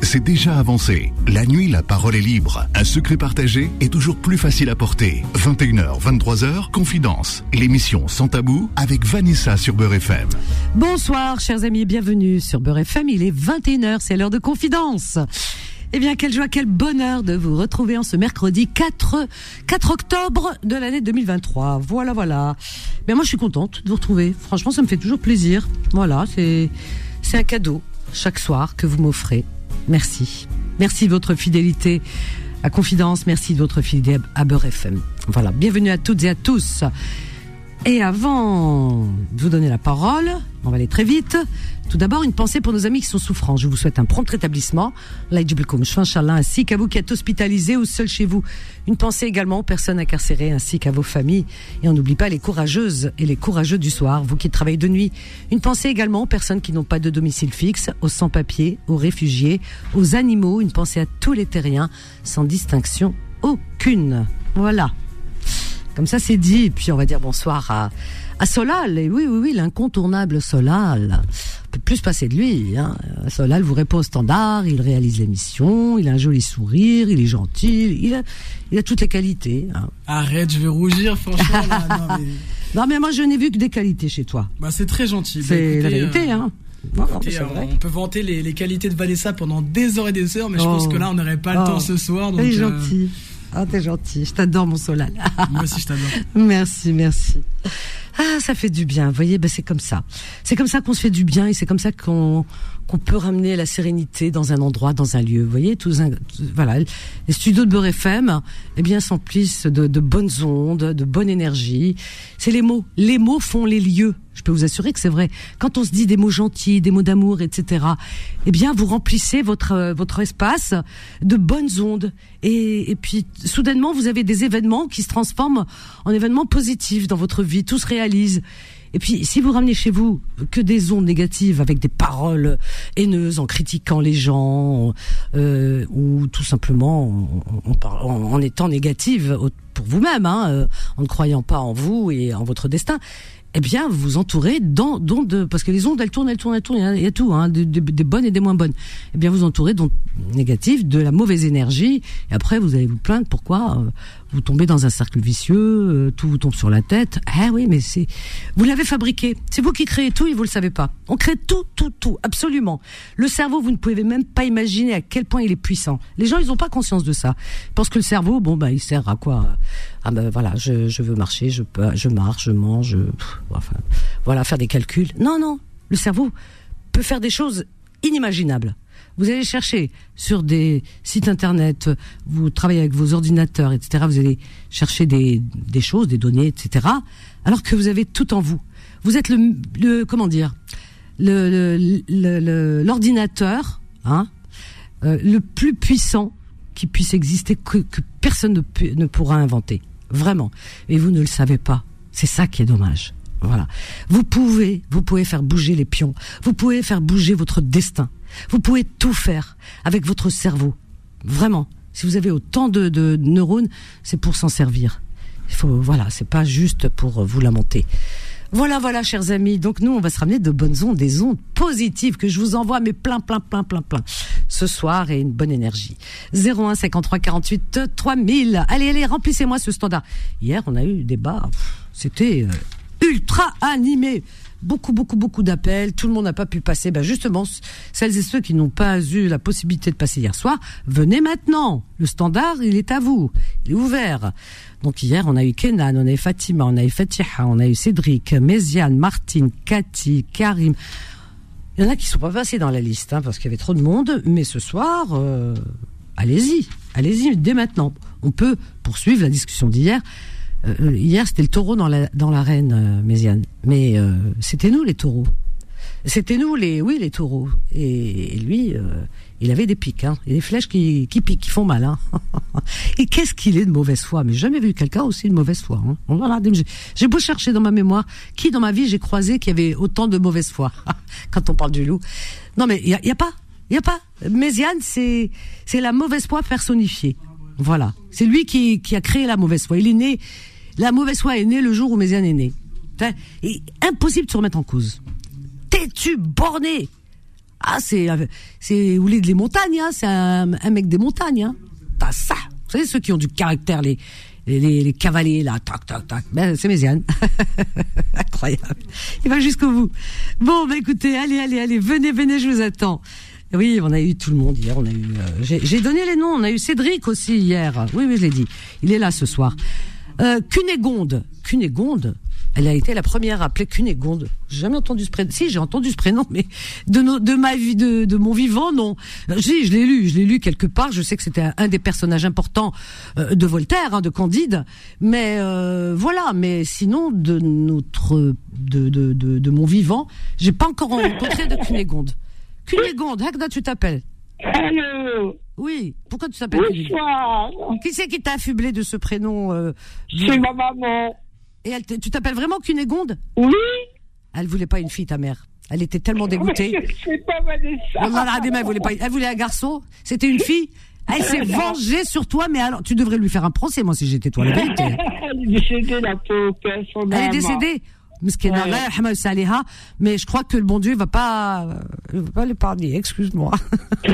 C'est déjà avancé. La nuit, la parole est libre. Un secret partagé est toujours plus facile à porter. 21h, 23h, Confidence. L'émission Sans Tabou avec Vanessa sur Beurre FM. Bonsoir, chers amis, bienvenue sur Beurre FM. Il est 21h, c'est l'heure de Confidence. Eh bien, quelle joie, quel bonheur de vous retrouver en ce mercredi 4, 4 octobre de l'année 2023. Voilà, voilà. Mais moi, je suis contente de vous retrouver. Franchement, ça me fait toujours plaisir. Voilà, c'est un cadeau chaque soir que vous m'offrez. Merci. Merci de votre fidélité à Confidence. Merci de votre fidélité à Beurre FM. Voilà. Bienvenue à toutes et à tous. Et avant de vous donner la parole, on va aller très vite. Tout d'abord, une pensée pour nos amis qui sont souffrants. Je vous souhaite un prompt rétablissement. ainsi qu'à vous qui êtes hospitalisés ou seuls chez vous. Une pensée également aux personnes incarcérées ainsi qu'à vos familles. Et on n'oublie pas les courageuses et les courageux du soir, vous qui travaillez de nuit. Une pensée également aux personnes qui n'ont pas de domicile fixe, aux sans-papiers, aux réfugiés, aux animaux. Une pensée à tous les terriens, sans distinction aucune. Voilà. Comme ça, c'est dit. Puis, on va dire bonsoir à, à Solal. Et oui, oui, oui, l'incontournable Solal. On peut plus se passer de lui. Hein. Solal vous répond au standard, il réalise l'émission, il a un joli sourire, il est gentil, il a, il a toutes les qualités. Hein. Arrête, je vais rougir, franchement. non, mais... moi, je n'ai vu que des qualités chez toi. Bah, c'est très gentil. C'est la vérité, euh, hein. on peut vanter les, qualités de Vanessa pendant des heures et des heures, mais je pense oh. que là, on n'aurait pas le temps oh. ce soir. Est euh, gentil. Ah, t'es gentil. Je t'adore, mon Solal. Moi aussi, je t'adore. merci, merci. Ah, ça fait du bien. Vous voyez, ben c'est comme ça. C'est comme ça qu'on se fait du bien et c'est comme ça qu'on qu'on peut ramener la sérénité dans un endroit, dans un lieu. Vous voyez, tous, voilà, les studios de Beurre FM, eh bien, s'emplissent de, de bonnes ondes, de bonne énergie. C'est les mots. Les mots font les lieux. Je peux vous assurer que c'est vrai. Quand on se dit des mots gentils, des mots d'amour, etc., eh bien, vous remplissez votre euh, votre espace de bonnes ondes. Et, et puis, soudainement, vous avez des événements qui se transforment en événements positifs dans votre vie. Tout se réalise. Et puis, si vous ramenez chez vous que des ondes négatives avec des paroles haineuses, en critiquant les gens, euh, ou tout simplement en, étant négative pour vous-même, hein, euh, en ne croyant pas en vous et en votre destin, eh bien, vous vous entourez d'ondes, de, parce que les ondes, elles tournent, elles tournent, elles tournent, il y a, tout, hein, des, bonnes et des moins bonnes. Eh bien, vous entourez d'ondes négatives, de la mauvaise énergie, et après, vous allez vous plaindre pourquoi euh, vous tombez dans un cercle vicieux, euh, tout vous tombe sur la tête. Ah oui, mais c'est, vous l'avez fabriqué. C'est vous qui créez tout et vous le savez pas. On crée tout, tout, tout, absolument. Le cerveau, vous ne pouvez même pas imaginer à quel point il est puissant. Les gens, ils n'ont pas conscience de ça. Parce que le cerveau, bon, bah, il sert à quoi? Ah ben voilà, je, je veux marcher, je, je marche, je mange, je, voilà, faire des calculs. Non, non, le cerveau peut faire des choses inimaginables. Vous allez chercher sur des sites internet, vous travaillez avec vos ordinateurs, etc. Vous allez chercher des, des choses, des données, etc. Alors que vous avez tout en vous. Vous êtes le, le comment dire, l'ordinateur, le, hein, euh, le plus puissant qui puisse exister, que, que personne ne, ne pourra inventer. Vraiment. Et vous ne le savez pas. C'est ça qui est dommage. Voilà. Vous pouvez, vous pouvez faire bouger les pions. Vous pouvez faire bouger votre destin. Vous pouvez tout faire avec votre cerveau. Vraiment. Si vous avez autant de, de neurones, c'est pour s'en servir. Il faut, voilà, c'est pas juste pour vous lamenter. Voilà, voilà, chers amis. Donc nous, on va se ramener de bonnes ondes, des ondes positives que je vous envoie, mais plein, plein, plein, plein, plein. Ce soir et une bonne énergie. 01 53 48 3000. Allez, allez, remplissez-moi ce standard. Hier, on a eu débat. C'était euh, ultra animé beaucoup, beaucoup, beaucoup d'appels. Tout le monde n'a pas pu passer. Ben justement, celles et ceux qui n'ont pas eu la possibilité de passer hier soir, venez maintenant. Le standard, il est à vous. Il est ouvert. Donc hier, on a eu Kenan, on a eu Fatima, on a eu Fatiha, on a eu Cédric, Méziane, Martine, Cathy, Karim. Il y en a qui sont pas passés dans la liste, hein, parce qu'il y avait trop de monde. Mais ce soir, euh, allez-y, allez-y dès maintenant. On peut poursuivre la discussion d'hier. Euh, hier, c'était le taureau dans la dans l'arène, euh, Méziane. Mais euh, c'était nous les taureaux. C'était nous les oui les taureaux. Et, lui, il avait des pics, hein, et des flèches qui qui piquent, qui font mal. Hein. et qu'est-ce qu'il est de mauvaise foi? Mais j'ai jamais vu quelqu'un aussi de mauvaise foi. Hein. Voilà, j'ai beau chercher dans ma mémoire, qui dans ma vie j'ai croisé qui avait autant de mauvaise foi quand on parle du loup. Non mais il y a, y a pas, il y a pas. Méziane, c'est c'est la mauvaise foi personnifiée. Voilà, c'est lui qui qui a créé la mauvaise foi. Il est né la mauvaise foi est née le jour où Méziane est né. Et impossible de se remettre en cause. T'es-tu borné Ah, c'est, c'est Oulé de les montagnes, hein, c'est un, un, mec des montagnes. Hein. T'as ça. Vous savez, ceux qui ont du caractère, les, les, les, cavaliers, là, tac, tac, tac. Ben, c'est Méziane. Incroyable. Il va jusqu'au bout. Bon, ben écoutez, allez, allez, allez, venez, venez, je vous attends. Oui, on a eu tout le monde hier. On a eu. Euh, j'ai donné les noms. On a eu Cédric aussi hier. Oui, oui, je l'ai dit. Il est là ce soir. Euh, Cunégonde. Cunégonde. Elle a été la première à appeler Cunégonde. J'ai jamais entendu ce prénom. Si, j'ai entendu ce prénom, mais de, de ma vie, de, de mon vivant, non. Si, je l'ai lu, je l'ai lu quelque part. Je sais que c'était un, des personnages importants euh, de Voltaire, hein, de Candide. Mais euh, voilà. Mais sinon, de notre, de, de, de, de mon vivant, j'ai pas encore rencontré de Cunégonde. Cunégonde, Hagda, tu t'appelles? Allô Oui, pourquoi tu t'appelles Bonsoir Qui c'est qui t'a affublé de ce prénom euh, C'est ma maman. Et elle tu t'appelles vraiment Cunégonde? Oui Elle voulait pas une fille, ta mère. Elle était tellement dégoûtée. C'est pas Vanessa. elle voulait pas. Elle voulait un garçon. C'était une fille. Elle s'est vengée sur toi, mais alors tu devrais lui faire un procès, moi, si j'étais toi, la vérité. elle est décédée, la pauvre Elle est décédée? Mais je crois que le bon Dieu va pas, va pas l'épargner, excuse-moi.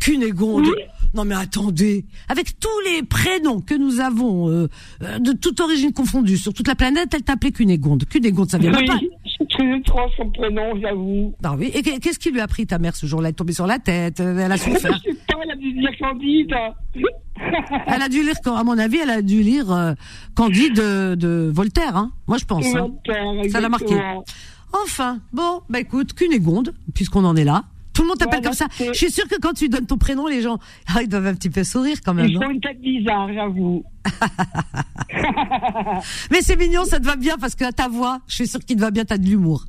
Cunégonde. Non mais attendez, avec tous les prénoms que nous avons, euh, euh, de toute origine confondue, sur toute la planète, elle t'appelait Cunégonde. Cunégonde, ça vient oui, pas. très étrange son prénom, j'avoue. Non oui, et qu'est-ce qui lui a pris ta mère ce jour-là? Elle est tombée sur la tête, elle a souffert. je sais pas, elle a dû dire Candide. elle a dû lire, à mon avis, elle a dû lire euh, Candide de, Voltaire, hein. Moi je pense. Hein. Ça l'a marqué. Enfin, bon, bah écoute, Cunégonde, puisqu'on en est là. Tout le monde t'appelle comme ça. Je suis sûre que quand tu donnes ton prénom, les gens, ah, ils doivent un petit peu sourire quand même. Ils ont une tête bizarre, j'avoue. Mais c'est mignon, ça te va bien parce que ta voix, je suis sûre qu'il te va bien, t'as de l'humour.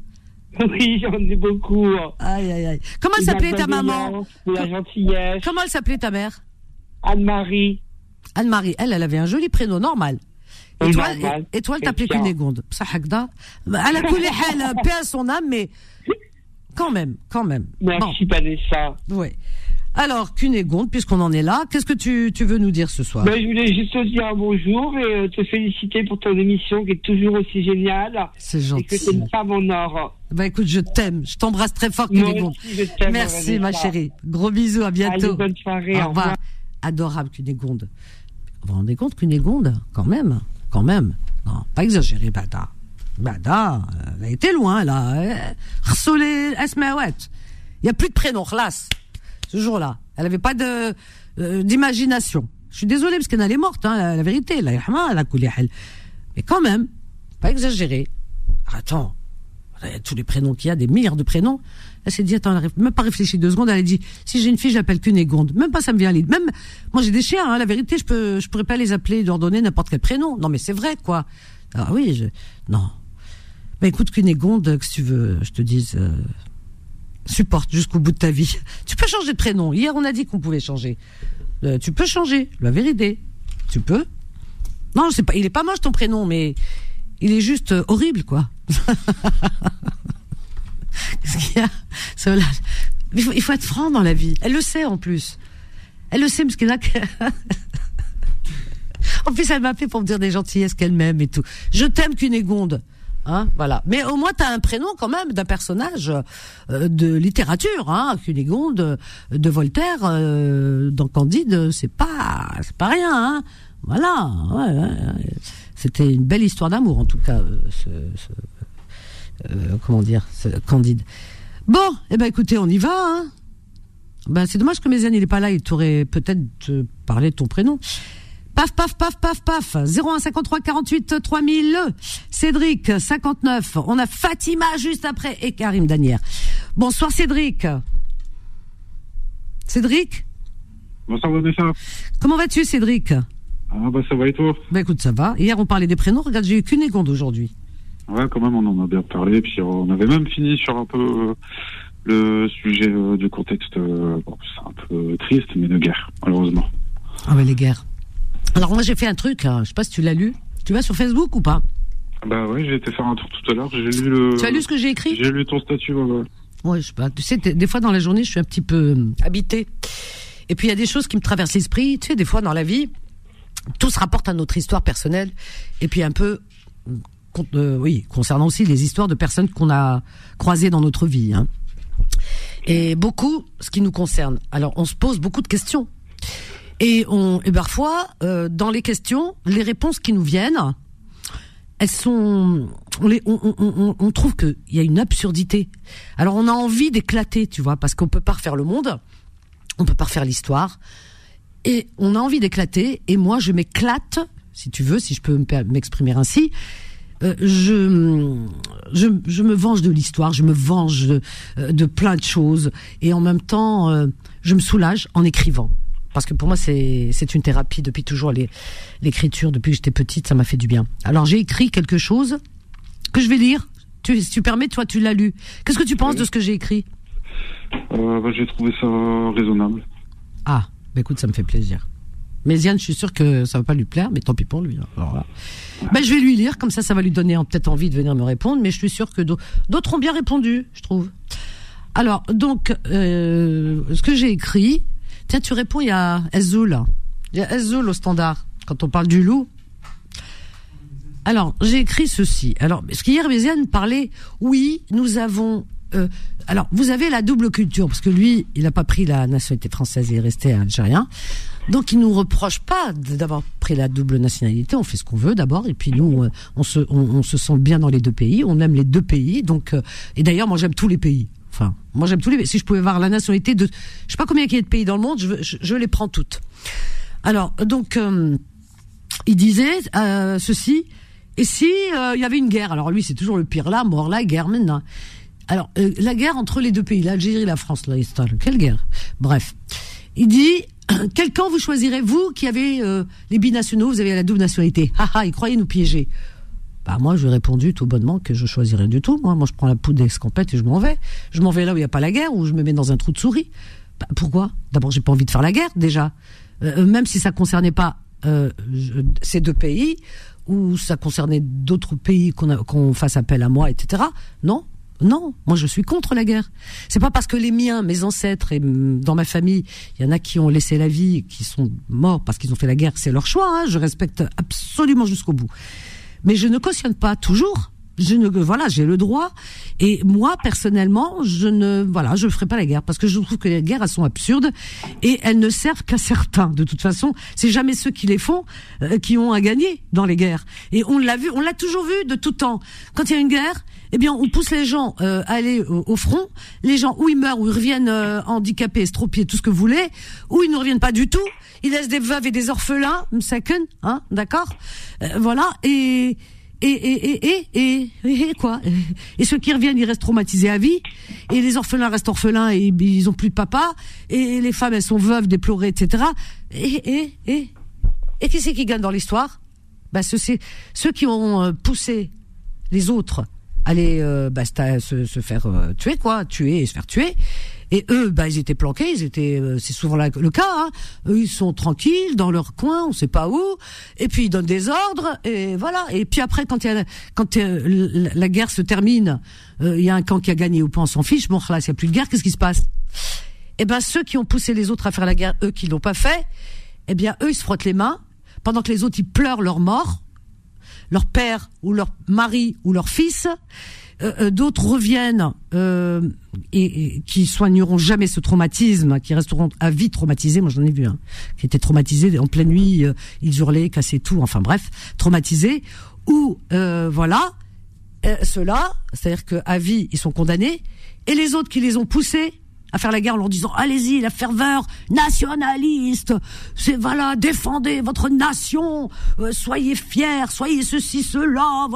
Oui, j'en ai beaucoup. Aïe, aïe, aïe. Comment s'appelait ta maman La gentillesse. Comment elle s'appelait ta mère? Anne-Marie. Anne-Marie, elle, elle avait un joli prénom normal. Et, toi, et, toi, elle t'appelait Cunégonde. Ça, Elle a coulé, elle paix à son âme, mais quand même, quand même. Merci, bon. ça. Oui. Alors, Cunégonde, puisqu'on en est là, qu'est-ce que tu, tu, veux nous dire ce soir? Ben, Je voulais juste te dire un bonjour et euh, te féliciter pour ton émission qui est toujours aussi géniale. C'est gentil. Et que c'est une femme en or. Ben écoute, je t'aime. Je t'embrasse très fort, Cunégonde. Merci, ma chérie. Gros bisous, à bientôt. Allez, bonne soirée. Au revoir. Adorable, Cunégonde. Vous vous rendez compte, Cunégonde Quand même, quand même. Non, pas exagéré, bada. Bada, elle a été loin, là. Rsolé Esmawet. Il n'y a plus de prénom, khlas. Ce jour-là. Elle n'avait pas de, euh, d'imagination. Je suis désolée parce qu'elle est morte, hein, la, vérité. La la Mais quand même, pas exagéré. Attends. Tous les prénoms qu'il y a, des milliards de prénoms. Elle s'est dit, attends, elle n'a même pas réfléchi deux secondes. Elle a dit, si j'ai une fille, je l'appelle Cunégonde. Même pas, ça me vient à l'idée. Même, moi, j'ai des chiens, hein, la vérité, je peux, je pourrais pas les appeler, leur donner n'importe quel prénom. Non, mais c'est vrai, quoi. Ah oui, non. Bah écoute, Cunégonde, que tu veux, je te dise, euh, supporte jusqu'au bout de ta vie. Tu peux changer de prénom. Hier, on a dit qu'on pouvait changer. Euh, tu peux changer, la vérité. Tu peux. Non, c'est pas, il est pas moche ton prénom, mais il est juste euh, horrible, quoi. Qu'est-ce qu'il y a il faut, il faut être franc dans la vie. Elle le sait en plus. Elle le sait parce qu'elle a. en plus, elle m'a fait pour me dire des gentillesses qu'elle m'aime et tout. Je t'aime, Cunégonde. Hein, voilà. Mais au moins, tu as un prénom quand même d'un personnage euh, de littérature, hein, Cunégonde, de Voltaire, euh, dans Candide, c'est pas, c'est pas rien, hein. Voilà. C'était une belle histoire d'amour, en tout cas, euh, comment dire, Candide. Bon, eh ben écoutez, on y va. Hein. Ben, c'est dommage que Méziane il est pas là, il t'aurait peut-être parlé de ton prénom. Paf, paf, paf, paf, paf. 01 53 48 3000. Cédric, 59. On a Fatima juste après et Karim Danière. Bonsoir Cédric. Cédric? Bonsoir Vanessa. Comment vas-tu Cédric? Ah bah ça va et toi? Bah écoute, ça va. Hier on parlait des prénoms, regarde, j'ai eu qu'une égonde aujourd'hui. Ouais, quand même, on en a bien parlé. Puis on avait même fini sur un peu euh, le sujet euh, du contexte. Euh, c'est un peu triste, mais de guerre, malheureusement. Ah ouais, les guerres. Alors moi j'ai fait un truc, je sais pas si tu l'as lu. Tu vas sur Facebook ou pas? Bah ouais, j'ai été faire un tour tout à l'heure. J'ai lu le. Tu as lu ce que j'ai écrit? J'ai lu ton statut. Ouais, ouais. je sais pas. Tu sais, des fois dans la journée, je suis un petit peu euh, habité. Et puis il y a des choses qui me traversent l'esprit. Tu sais, des fois dans la vie, tout se rapporte à notre histoire personnelle. Et puis un peu, euh, oui, concernant aussi les histoires de personnes qu'on a croisées dans notre vie. Hein. Et beaucoup, ce qui nous concerne. Alors, on se pose beaucoup de questions. Et, on, et parfois, euh, dans les questions, les réponses qui nous viennent, elles sont, on, les, on, trouve qu'il y a une absurdité. Alors on a envie d'éclater, tu vois, parce qu'on peut pas refaire le monde, on peut pas refaire l'histoire, et on a envie d'éclater. Et moi, je m'éclate, si tu veux, si je peux m'exprimer ainsi. Euh, je, je, je, me venge de l'histoire, je me venge de, euh, de, plein de choses, et en même temps, euh, je me soulage en écrivant parce que pour moi c'est c'est une thérapie depuis toujours l'écriture depuis que j'étais petite ça m'a fait du bien. Alors j'ai écrit quelque chose que je vais lire. Tu, si tu permets, toi tu l'as lu. Qu'est-ce que tu penses de ce que j'ai écrit? Euh, bah, J'ai trouvé ça raisonnable. Ah, bah écoute, ça me fait plaisir. Mais Ziane, je suis sûr que ça va pas lui plaire, mais tant pis pour lui. Hein. Ben, je vais lui lire, comme ça, ça va lui donner peut-être envie de venir me répondre, mais je suis sûr que d'autres ont bien répondu, je trouve. Alors, donc, euh, ce que j'ai écrit, Tiens, tu réponds, il y a Ezoul. Il y a Ezoul au standard, quand on parle du loup. Alors, j'ai écrit ceci. Alors, ce qu'hier, Béziane parlait, oui, nous avons... Euh, alors, vous avez la double culture, parce que lui, il n'a pas pris la nationalité française, il est resté algérien. Donc, il nous reproche pas d'avoir pris la double nationalité. On fait ce qu'on veut d'abord, et puis nous, euh, on se, on, se sent bien dans les deux pays. On aime les deux pays. Donc, euh, et d'ailleurs, moi, j'aime tous les pays. Enfin, moi j'aime tous les. Si je pouvais voir la nationalité de, je sais pas combien il y a de pays dans le monde, je, je, les prends toutes. Alors donc, euh, il disait euh, ceci. Et si euh, il y avait une guerre? Alors lui, c'est toujours le pire là, mort là, guerre maintenant. Alors la guerre entre les deux pays, l'Algérie et la France, là, quelle guerre? Bref, il dit quel camp vous choisirez vous qui avez les binationaux, vous avez la double nationalité? Haha, il croyait nous piéger. Bah moi, je lui ai répondu tout bonnement que je choisirais du tout. Moi, moi, je prends la poudre d'escampette et je m'en vais. Je m'en vais là où il n'y a pas la guerre, où je me mets dans un trou de souris. Bah, pourquoi? D'abord, j'ai pas envie de faire la guerre déjà, euh, même si ça concernait pas euh, ces deux pays ou ça concernait d'autres pays qu'on qu'on fasse appel à moi, etc. Non, non, moi je suis contre la guerre. C'est pas parce que les miens, mes ancêtres et dans ma famille, il y en a qui ont laissé la vie, qui sont morts parce qu'ils ont fait la guerre, c'est leur choix. Hein, je respecte absolument jusqu'au bout mais je ne cautionne pas toujours. Je ne, voilà, j'ai le droit. Et moi, personnellement, je ne, voilà, je ferai pas la guerre parce que je trouve que les guerres elles sont absurdes et elles ne servent qu'à certains. De toute façon, c'est jamais ceux qui les font euh, qui ont à gagner dans les guerres. Et on l'a vu, on l'a toujours vu de tout temps. Quand il y a une guerre, eh bien, on pousse les gens euh, à aller au, front. Les gens, ou ils meurent, ou ils reviennent euh, handicapés, estropiés, tout ce que vous voulez, ou ils ne reviennent pas du tout. Ils laissent des veuves et des orphelins, second, hein, d'accord? Euh, Voilà. Et et et et et et, et quoi Et ceux qui reviennent, ils restent traumatisés à vie. Et les orphelins restent orphelins et ils ont plus de papa. Et les femmes, elles sont veuves, déplorées, etc. Et et et et qui c'est qui gagne dans l'histoire? Bah, ceux, ceux qui ont poussé les autres aller euh, bah, se, se, faire euh, tuer quoi, tuer et se faire tuer. Et eux, bah, ils étaient planqués, ils étaient, euh, c'est souvent le cas. Hein. Eux, ils sont tranquilles dans leur coin, on sait pas où. Et puis ils donnent des ordres et voilà. Et puis après, quand y a, quand la, guerre se termine, il y a un camp qui a gagné ou pas, on s'en fiche. Bon, là, s'il n'y a plus de guerre, qu'est-ce qui se passe? Eh ben, ceux qui ont poussé les autres à faire la guerre, eux qui l'ont pas fait, eh bien, eux, ils se frottent les mains pendant que les autres ils pleurent leur mort leur père ou leur mari ou leur fils. Euh, euh, d'autres reviennent euh, et, qui soigneront jamais ce traumatisme, qui resteront à vie traumatisés. Moi, j'en ai vu un qui était traumatisé en pleine nuit, ils hurlaient, cassaient tout. Enfin bref, traumatisés. Ou voilà, ceux-là, c'est-à-dire qu'à vie, ils sont condamnés, et les autres qui les ont poussés à faire la guerre en leur disant allez-y la ferveur nationaliste c'est voilà défendez votre nation euh, soyez fiers soyez ceci cela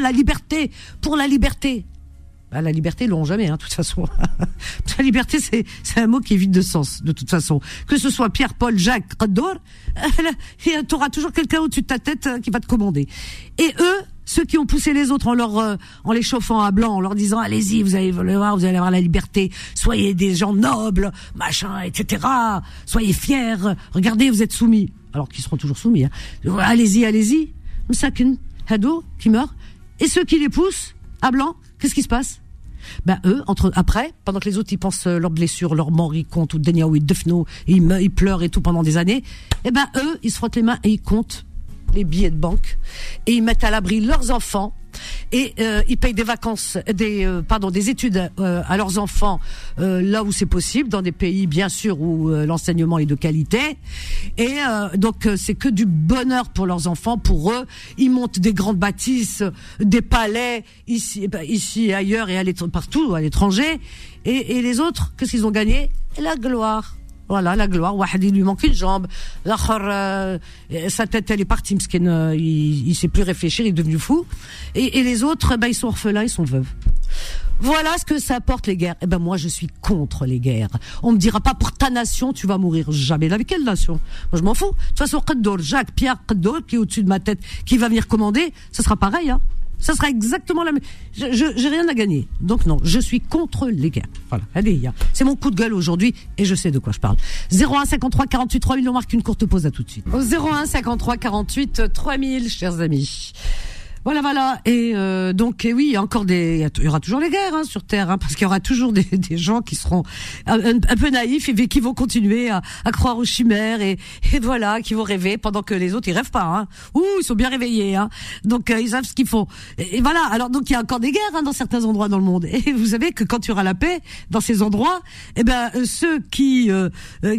la liberté pour la liberté bah, la liberté, ils l'auront jamais, hein, de toute façon. la liberté, c'est, c'est un mot qui est vide de sens, de toute façon. Que ce soit Pierre, Paul, Jacques, Rador, tu auras toujours quelqu'un au-dessus de ta tête euh, qui va te commander. Et eux, ceux qui ont poussé les autres en leur euh, en les chauffant à blanc, en leur disant allez-y, vous allez voir, vous allez avoir la liberté, soyez des gens nobles, machin, etc. Soyez fiers, regardez, vous êtes soumis, alors qu'ils seront toujours soumis. Hein. Allez-y, allez-y. Msakin, Hado, qui meurt, et ceux qui les poussent à blanc, qu'est-ce qui se passe? Ben eux, entre après, pendant que les autres ils pensent leurs blessures, leurs morts, ils comptent ou Denia ils ils, ils pleurent et tout pendant des années. Eh ben eux, ils se frottent les mains et ils comptent les billets de banque et ils mettent à l'abri leurs enfants et euh, ils payent des vacances, des euh, pardon, des études euh, à leurs enfants là où c'est possible, dans des pays bien sûr où l'enseignement est de qualité. Et donc c'est que du bonheur pour leurs enfants, pour eux. Ils montent des grandes bâtisses, des palais ici, bah, ici et ailleurs et à partout à l'étranger. Et, et les autres, qu'est-ce qu'ils ont gagné? La gloire. Voilà, la gloire. il lui manque une jambe. Euh, sa tête, elle est partie, parce qu'il il, il sait plus réfléchir, il est devenu fou. Et, les autres, ben, ils sont orphelins, ils sont veuves. Voilà ce que ça apporte les guerres. Eh ben moi je suis contre les guerres. On me dira pas pour ta nation tu vas mourir jamais. Avec quelle nation? Moi je m'en fous. De toute façon Jacques Pierre Qaddour qui est au-dessus de ma tête, qui va venir commander, ce sera pareil. Hein. Ça sera exactement la même. Je, j'ai rien à gagner. Donc non, je suis contre les guerres. Voilà. Allez, c'est mon coup de gueule aujourd'hui et je sais de quoi je parle. 01 53 48 3000, on marque une courte pause à tout de suite. Au 01 53 48 3000, chers amis. Voilà, voilà. Et euh, donc, oui, il y encore des, il y aura toujours les guerres hein, sur Terre, hein, parce qu'il y aura toujours des, gens qui seront un, peu naïfs et qui vont continuer à, croire aux chimères et, et, voilà, qui vont rêver pendant que les autres ils rêvent pas. Hein. Ouh, ils sont bien réveillés. Hein. Donc euh, ils savent ce qu'ils font. Et, voilà. Alors donc il y a encore des guerres hein, dans certains endroits dans le monde. Et vous savez que quand il y aura la paix dans ces endroits, eh ben euh, ceux qui euh,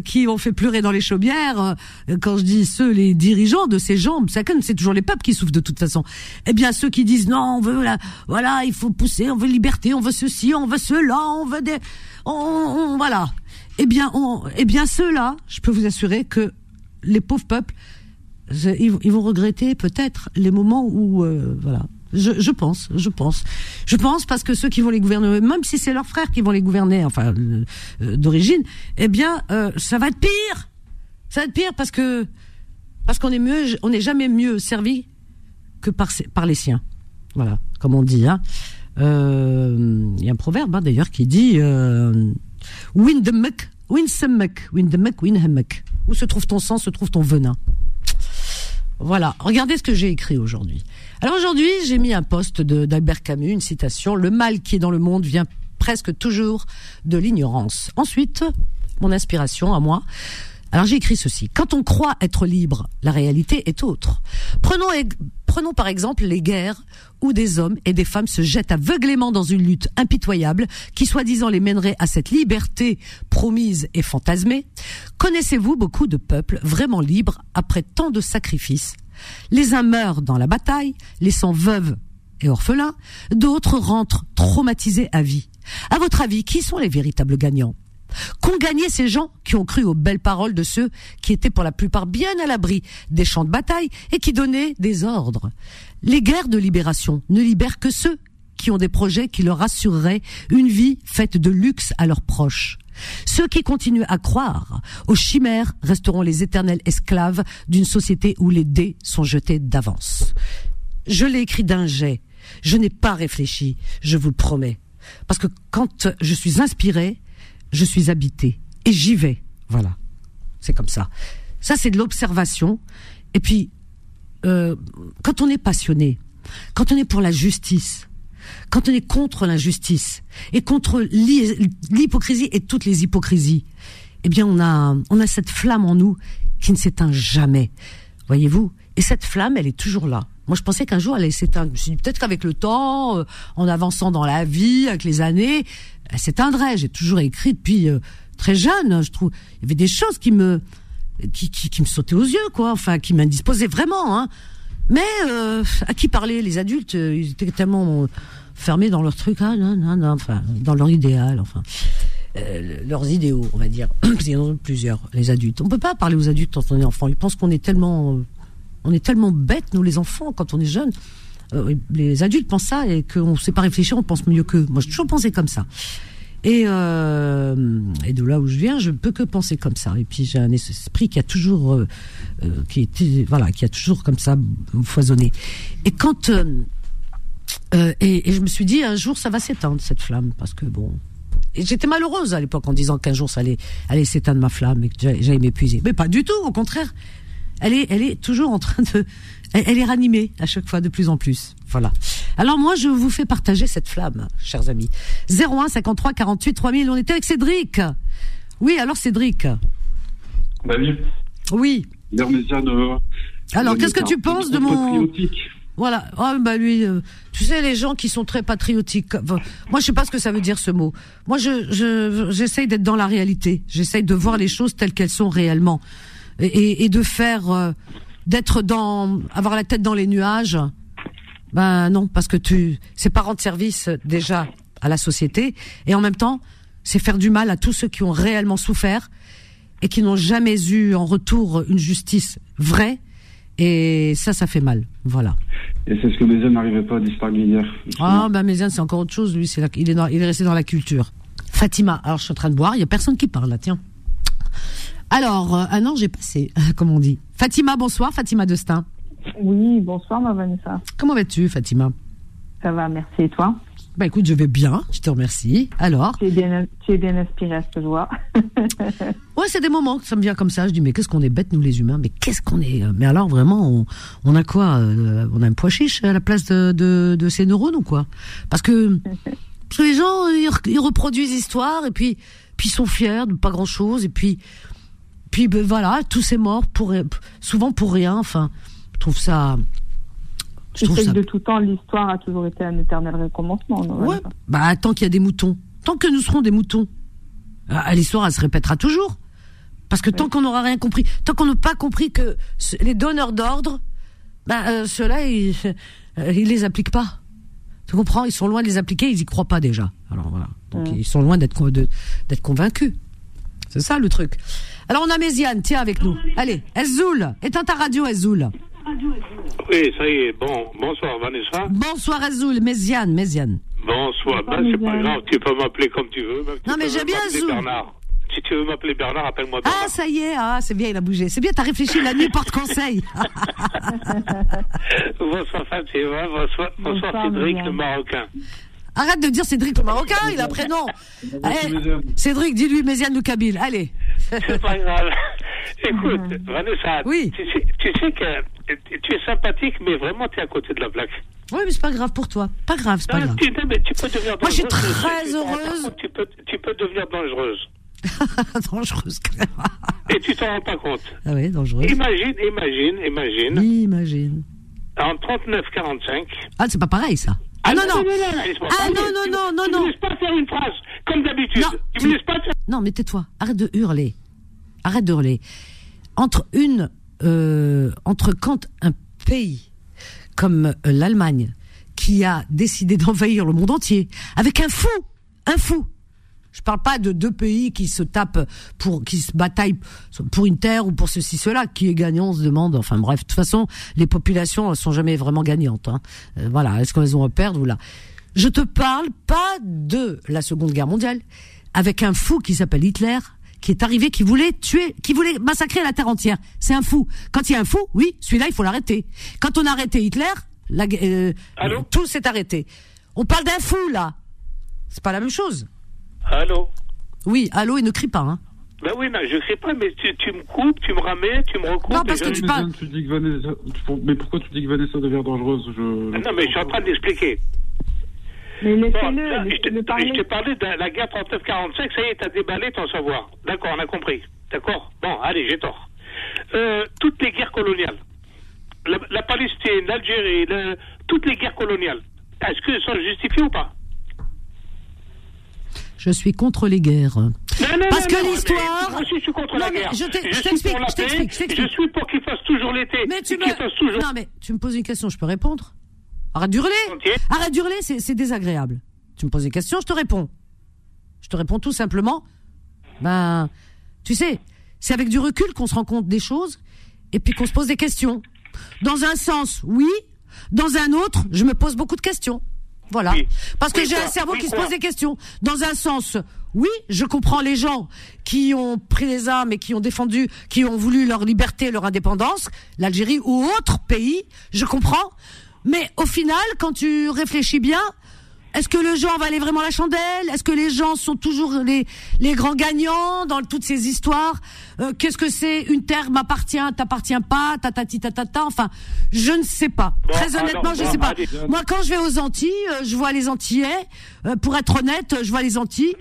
qui ont fait pleurer dans les chaumières, quand je dis ceux, les dirigeants de ces gens, c'est toujours les peuples qui souffrent de toute façon. Eh bien, ceux qui disent non, on veut voilà, il faut pousser, on veut liberté, on veut ceci, on veut cela, on veut des, on, voilà. Eh bien, on, eh bien, ceux-là, je peux vous assurer que les pauvres peuples, ils, vont regretter peut-être les moments où, euh, voilà. Je, pense, je pense, je pense parce que ceux qui vont les gouverner, même si c'est leurs frères qui vont les gouverner, enfin euh, d'origine, eh bien, euh, ça va être pire. Ça va être pire parce que parce qu'on est mieux, on n'est jamais mieux servi que par, les siens. Voilà, comme on dit. Hein. Euh, il y a un proverbe hein, d'ailleurs qui dit euh. Où se trouve ton sang, se trouve ton venin. Voilà, regardez ce que j'ai écrit aujourd'hui. Alors aujourd'hui, j'ai mis un poste d'Albert Camus, une citation Le mal qui est dans le monde vient presque toujours de l'ignorance. Ensuite, mon inspiration à moi, alors j'ai écrit ceci. Quand on croit être libre, la réalité est autre. Prenons, prenons par exemple les guerres où des hommes et des femmes se jettent aveuglément dans une lutte impitoyable qui soi-disant les mènerait à cette liberté promise et fantasmée. Connaissez-vous beaucoup de peuples vraiment libres après tant de sacrifices? Les uns meurent dans la bataille, laissant veuves et orphelins, d'autres rentrent traumatisés à vie. À votre avis, qui sont les véritables gagnants? Qu'ont gagné ces gens qui ont cru aux belles paroles de ceux qui étaient pour la plupart bien à l'abri des champs de bataille et qui donnaient des ordres Les guerres de libération ne libèrent que ceux qui ont des projets qui leur assureraient une vie faite de luxe à leurs proches. Ceux qui continuent à croire aux chimères resteront les éternels esclaves d'une société où les dés sont jetés d'avance. Je l'ai écrit d'un jet. Je n'ai pas réfléchi, je vous le promets. Parce que quand je suis inspiré, je suis habité et j'y vais. Voilà, c'est comme ça. Ça, c'est de l'observation. Et puis, euh, quand on est passionné, quand on est pour la justice, quand on est contre l'injustice et contre l'hypocrisie et toutes les hypocrisies, eh bien, on a, on a cette flamme en nous qui ne s'éteint jamais. Voyez-vous? Et cette flamme, elle est toujours là. Moi, je pensais qu'un jour, elle allait s'éteindre. Je me suis dit, peut-être qu'avec le temps, euh, en avançant dans la vie, avec les années, elle s'éteindrait. J'ai toujours écrit depuis euh, très jeune. Je trouve, il y avait des choses qui me, qui, qui, qui me sautaient aux yeux, quoi. Enfin, qui m'indisposaient vraiment. Hein. Mais euh, à qui parler? Les adultes, ils étaient tellement fermés dans leur truc, hein, non, non, non, enfin, dans leur idéal, enfin. leurs idéaux, on va dire. Il y en a plusieurs, les adultes. On peut pas parler aux adultes quand on est enfant. Ils pensent qu'on est tellement on est tellement bêtes, nous les enfants, quand on est jeune. Euh, les adultes pensent ça et qu'on ne sait pas réfléchir, on pense mieux qu'eux. Moi, j'ai toujours pensé comme ça. Et, euh, et de là où je viens, je ne peux que penser comme ça. Et puis j'ai un esprit qui a toujours, euh, qui était, voilà, qui a toujours comme ça foisonné. Et quand et, je me suis dit un jour ça va s'éteindre cette flamme parce que bon. J'étais malheureuse à l'époque en disant qu'un jour ça allait, allait s'éteindre ma flamme et que j'allais m'épuiser. Mais pas du tout, au contraire elle est, elle est toujours en train de, elle, est ranimée à chaque fois de plus en plus. Voilà. Alors moi, je vous fais partager cette flamme, chers amis. 01 53 48 3000. On était avec Cédric. Oui, alors Cédric. Bah oui. Oui. Euh, alors, qu'est-ce que tu penses de mon Voilà. Oh, bah lui, euh, tu sais, les gens qui sont très patriotiques. moi, je sais pas ce que ça veut dire ce mot. Moi, je, je, j'essaye d'être dans la réalité. J'essaye de voir les choses telles qu'elles sont réellement, et, et, de faire, euh, d'être dans, avoir la tête dans les nuages. Ben non, parce que tu, c'est pas rendre service déjà à la société, et en même temps, c'est faire du mal à tous ceux qui ont réellement souffert et qui n'ont jamais eu en retour une justice vraie. Et ça, ça fait mal. Voilà. Et c'est ce que Méziane n'arrivait pas à distinguer hier. Ah, ben Méziane, c'est encore autre chose. Lui, c'est il, est il est resté dans la culture. Fatima, alors je suis en train de boire, il n'y a personne qui parle là, tiens. Alors, euh, un an, j'ai passé, comme on dit. Fatima, bonsoir, Fatima Destin. Oui, bonsoir, ma Vanessa. Comment vas-tu, Fatima? Ça va, merci. Et toi? Bah écoute, je vais bien, je te remercie. Alors? Tu es bien, tu es bien inspiré à ce que je vois. ouais, c'est des moments que ça me vient comme ça. Je dis, mais qu'est-ce qu'on est bêtes, nous les humains? Mais qu'est-ce qu'on est euh, Mais alors, vraiment, on, on a quoi euh, On a un pois chiche à la place de, de, de ces neurones ou quoi? Parce que, parce que les gens, ils, reproduisent l'histoire et puis, puis ils sont fiers de pas grand-chose. Et puis, puis ben, voilà, tous ces morts, pour, souvent pour rien. Enfin, je trouve ça je sais que de tout temps, l'histoire a toujours été un éternel recommencement. ouais. Bah, tant qu'il y a des moutons, tant que nous serons des moutons, ah, l'histoire, elle se répétera toujours. Parce que tant qu'on n'aura rien compris, tant qu'on n'a pas compris que les donneurs d'ordre, bah, euh, ceux-là, ils, euh, ils les appliquent pas. Tu comprends? Ils sont loin de les appliquer, ils y croient pas déjà. Alors voilà. Donc ils sont loin d'être d'être convaincus. C'est ça le truc. Alors on a Méziane, tiens avec nous. Allez, Ezoul, éteins ta radio, Ezoul. Oui, ça y est. Bon, bonsoir Vanessa. Bonsoir Azoul, Méziane, Méziane. Bonsoir, ben, c'est pas grave, tu peux m'appeler comme tu veux. non, mais j'aime bien Azoul. Bernard. Si tu veux m'appeler Bernard, appelle-moi Bernard. Ah, ça y est, ah, c'est bien, il a bougé. C'est bien, t'as réfléchi la nuit, porte conseil. bonsoir Fatima, bonsoir, bonsoir Cédric le Marocain. Arrête de dire Cédric le Marocain, il a un prénom. Eh, Cédric, dis-lui Méziane le Kabyle, allez. C'est pas grave. Écoute, Vanessa, oui. tu, sais, tu sais que tu es sympathique, mais vraiment, tu es à côté de la plaque. Oui, mais c'est pas grave pour toi. Pas grave, c'est pas grave. Tu, mais tu peux devenir Moi, je suis très heureuse. Tu peux, tu peux devenir dangereuse. dangereuse, Et tu t'en rends pas compte. Ah oui, dangereuse. Imagine, imagine, imagine. Imagine. En 39-45. Ah, c'est pas pareil, ça. Ah, ah non, non. Ah non, non, non, non, non. Tu me laisses pas faire une phrase, comme d'habitude. Tu me laisses pas faire... Non, mais tais-toi. Arrête de hurler. Arrête de hurler. Entre une euh, entre quand un pays comme euh, l'Allemagne, qui a décidé d'envahir le monde entier, avec un fou, un fou. Je parle pas de deux pays qui se tapent pour, qui se bataillent pour une terre ou pour ceci, cela. Qui est gagnant, on se demande. Enfin bref, de toute façon, les populations ne sont jamais vraiment gagnantes. Hein. Euh, voilà, est-ce qu'elles vont perdre ou là? Je te parle pas de la Seconde Guerre mondiale, avec un fou qui s'appelle Hitler, qui est arrivé, qui voulait tuer, qui voulait massacrer la terre entière. C'est un fou. Quand il y a un fou, oui, celui-là, il faut l'arrêter. Quand on a arrêté Hitler, la, euh, tout s'est arrêté. On parle d'un fou là. C'est pas la même chose. Allô. Oui, allô et ne crie pas. Hein. Ben oui, non, je sais pas, mais tu, tu, me coupes, tu me ramènes, tu me recoupes. Non, parce que tu parles. mais pourquoi tu dis que Vanessa devient dangereuse je... Non, mais je suis en train d'expliquer. Mais laissez-le. je, je t'ai parlé de la guerre 39-45, ça y est, t'as déballé ton savoir. D'accord, on a compris. D'accord Bon, allez, j'ai tort. Euh, toutes les guerres coloniales, la, Palestine, l'Algérie, toutes les guerres coloniales, est-ce qu'elles sont justifiées ou pas je suis contre les guerres. Non, non, Parce que l'histoire. Moi aussi, je suis contre la guerre. Je t'explique, je t'explique. Je suis pour qu'il fasse toujours l'été. Mais tu me. Non, mais tu me poses une question, je peux répondre? Arrête d'hurler Arrête d'hurler, c'est désagréable. Tu me poses des questions, je te réponds. Je te réponds tout simplement. Ben, tu sais, c'est avec du recul qu'on se rend compte des choses et puis qu'on se pose des questions. Dans un sens, oui. Dans un autre, je me pose beaucoup de questions. Voilà. Parce que j'ai un cerveau qui se pose des questions. Dans un sens, oui, je comprends les gens qui ont pris les armes et qui ont défendu, qui ont voulu leur liberté, leur indépendance, l'Algérie ou autre pays, je comprends. Mais au final, quand tu réfléchis bien, est-ce que le genre valait vraiment la chandelle? Est-ce que les gens sont toujours les, les grands gagnants dans toutes ces histoires? Euh, Qu'est-ce que c'est? Une terre m'appartient, t'appartient pas, tatati tatata. Enfin, je ne sais pas. Très honnêtement, je ne sais pas. Moi, quand je vais aux Antilles, euh, je vois les Antillais. Euh, pour être honnête, je vois les Antilles.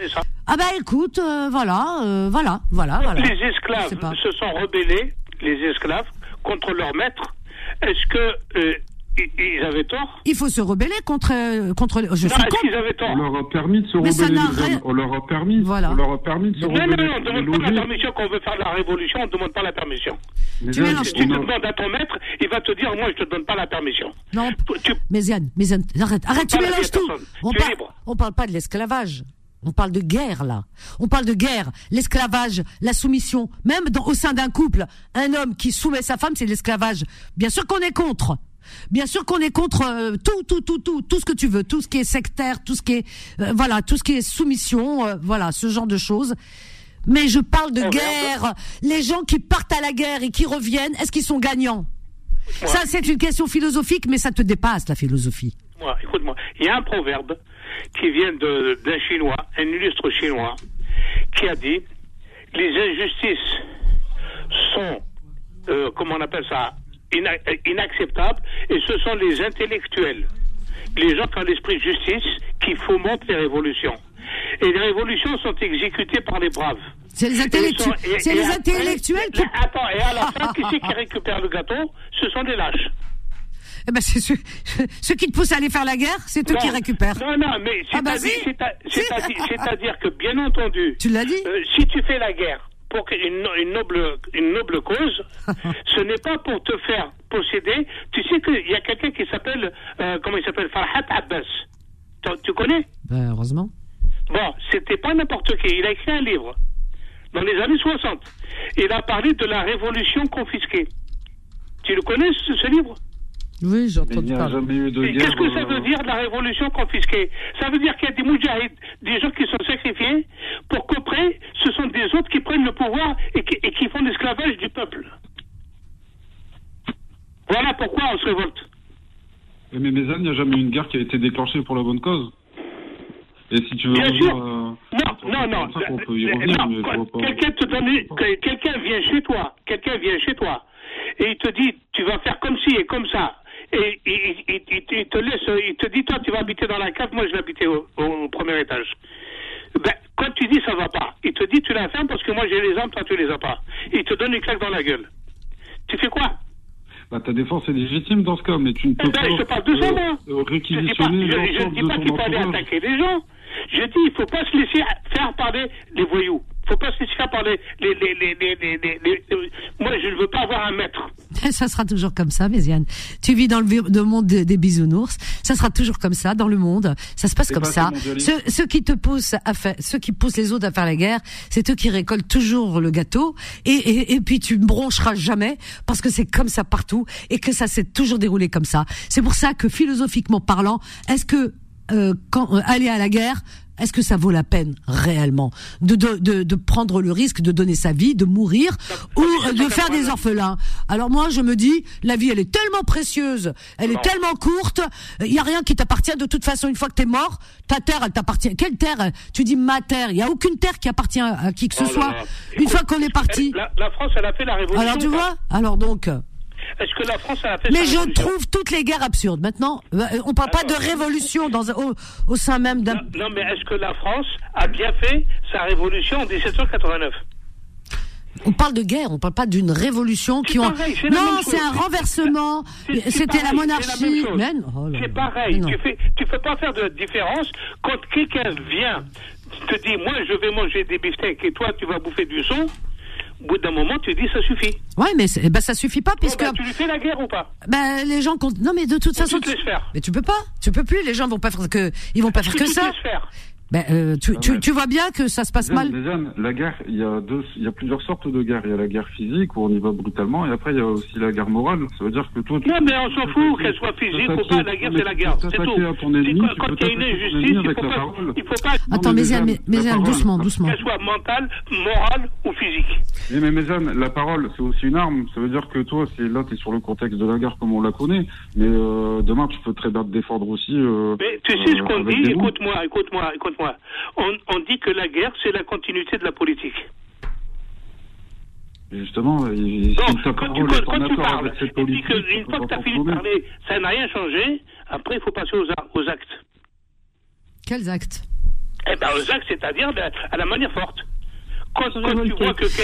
Ah bah écoute, voilà, voilà, voilà, voilà. Les esclaves se sont rebellés, les esclaves, contre leur maître. Est-ce que ils avaient tort. Il faut se rebeller contre contre. Je non, est-ce qu'ils avaient tort On leur a permis de se rebeller. On leur a permis. Voilà. On leur a permis de se rebeller. Non, non, on ne demande pas la permission quand on veut faire la révolution. On ne demande pas la permission. Mais tu si tu demandes à ton maître, il va te dire moi je te donne pas la permission. Non. Tu... Mais Yann, mais Yann, arrête, arrête, tu mélanges tout. On, par... on parle pas de l'esclavage. On parle de guerre là. On parle de guerre, l'esclavage, la soumission. Même dans, au sein d'un couple, un homme qui soumet sa femme, c'est l'esclavage. Bien sûr qu'on est contre. Bien sûr qu'on est contre euh, tout, tout, tout, tout, tout ce que tu veux, tout ce qui est sectaire, tout ce qui est, euh, voilà, tout ce qui est soumission, euh, voilà, ce genre de choses. Mais je parle de guerre. Les gens qui partent à la guerre et qui reviennent, est-ce qu'ils sont gagnants? Ça, c'est une question philosophique, mais ça te dépasse la philosophie. Moi, écoute-moi, il y a un proverbe qui vient d'un chinois, un illustre chinois, qui a dit les injustices sont, comment on appelle ça, inacceptable et ce sont les intellectuels, les gens qui ont l'esprit de justice qui fomentent les révolutions. Et les révolutions sont exécutées par les braves. C'est les, intellectuels, c'est les intellectuels qui... Attends, et à la fin, qui c'est qui récupère le gâteau? Ce sont des lâches. Eh ben c'est ceux, ceux, qui te poussent à aller faire la guerre, c'est eux qui récupèrent. Non, non, mais c'est-à-dire que, bien entendu, tu l'as dit. Euh, si tu fais la guerre pour une, une, noble, une noble cause, ce n'est pas pour te faire posséder. Tu sais qu'il y a quelqu'un qui s'appelle, euh, comment il s'appelle, Farhat Abbas. Tu, connais? Ben, heureusement. Bon, c'était pas n'importe qui. Il a écrit un livre dans les années 60. Il a parlé de la révolution confisquée. Tu le connais, ce, ce livre? Oui, j'entends parler. Qu'est-ce que ça veut dire la révolution confisquée? Ça veut dire qu'il y a des moudjahids, des gens qui sont sacrifiés pour qu'après, ce sont des autres qui prennent le pouvoir et qui, et qui font l'esclavage du peuple. Voilà pourquoi on se révolte. Mais Mézane, il n'y a jamais eu une guerre qui a été déclenchée pour la bonne cause. Et si tu veux Bien revenir, sûr. euh, non, non, non. Quelqu'un te donne, quelqu'un vient chez toi, quelqu'un vient chez toi, et il te dit, tu vas faire comme ci et comme ça et il, te laisse, il te dit, toi, tu vas habiter dans la cave, moi, je vais habiter au, premier étage. Ben, quand tu dis ça va pas, il te dit tu l'as fait parce que moi j'ai les armes, toi tu les as pas. Il te donne une claque dans la gueule. Tu fais quoi? Bah, ta défense est légitime dans ce cas, mais tu ne peux ben, pas je te parle de ça, moi. Euh, réquisitionner je, ne dis pas qu'il faut aller attaquer les gens. Je dis il faut pas se laisser faire parler les voyous faut pas se laisser par les, les, les, les, Moi, je ne veux pas avoir un maître. Ça sera toujours comme ça, Méziane. Tu vis dans le, monde des, bisounours. Ça sera toujours comme ça dans le monde. Ça se passe comme ça. Ceux, ceux, qui te poussent à faire, ceux qui poussent les autres à faire la guerre, c'est eux qui récoltent toujours le gâteau. Et, et, et puis tu ne broncheras jamais parce que c'est comme ça partout et que ça s'est toujours déroulé comme ça. C'est pour ça que philosophiquement parlant, est-ce que euh, quand euh, aller à la guerre, est-ce que ça vaut la peine réellement? De, de, de, prendre le risque de donner sa vie, de mourir ou de faire des orphelins? Alors moi, je me dis, la vie, elle est tellement précieuse, elle est tellement courte, il y a rien qui t'appartient de toute façon. Une fois que t'es mort, ta terre, elle t'appartient. Quelle terre Tu dis ma terre? Il y a aucune terre qui appartient à qui que ce oh soit. Une fois qu'on est parti. La, France, elle a fait la révolution. Alors tu vois? Alors donc. Est-ce que la France a fait Mais je trouve toutes les guerres absurdes. Maintenant, euh, on parle pas de révolution dans, au, au sein même d'un. Non, mais est-ce que la France a bien fait sa révolution en 1789 on parle de guerre, on parle pas d'une révolution qui ont. Non, c'est un renversement. C'était la monarchie. Oh c'est pareil. Tu fais, tu peux pas faire de différence quand quelqu'un vient te dit moi je vais manger des beefsteaks et toi tu vas bouffer du son au bout d'un moment, tu dis ça suffit. Ouais, mais bah, ça suffit pas puisque. Bah, tu lui fais la guerre ou pas? Ben les gens comptent. Non, mais de toute façon. Tu te laisses faire. Mais tu peux pas. Tu peux plus. Les gens vont pas faire que. Ils vont pas faire que, ça. faire. Ben, euh, tu, tu, tu, vois bien que ça se passe mal. la guerre, il y a deux, il y a plusieurs sortes de guerres. Il y a la guerre physique où on y va brutalement, et après il y a aussi la guerre morale. Ça veut dire que toi. Tu non, mais on s'en fout qu'elle soit physique ou pas. La guerre, c'est la guerre. C'est tout. quand il y a une injustice, il faut pas, il faut pas. Attends, mais mais doucement, doucement. Qu'elle soit mentale, morale ou physique. Mais mais Méziane, la parole, c'est aussi une arme. Ça veut dire que toi, c'est là, t'es sur le contexte de la guerre comme on la connaît, mais euh, demain, tu peux très bien te défendre aussi. Euh, mais tu sais ce qu'on dit? Écoute-moi, écoute-moi, écoute-moi on dit que la guerre, c'est la continuité de la politique. Justement, quand, tu, quand tu parles, politique, une fois que tu as fini de parler, ça n'a rien changé, après il faut passer aux, aux actes. Quels actes? Eh bien aux actes, c'est-à-dire à la manière forte.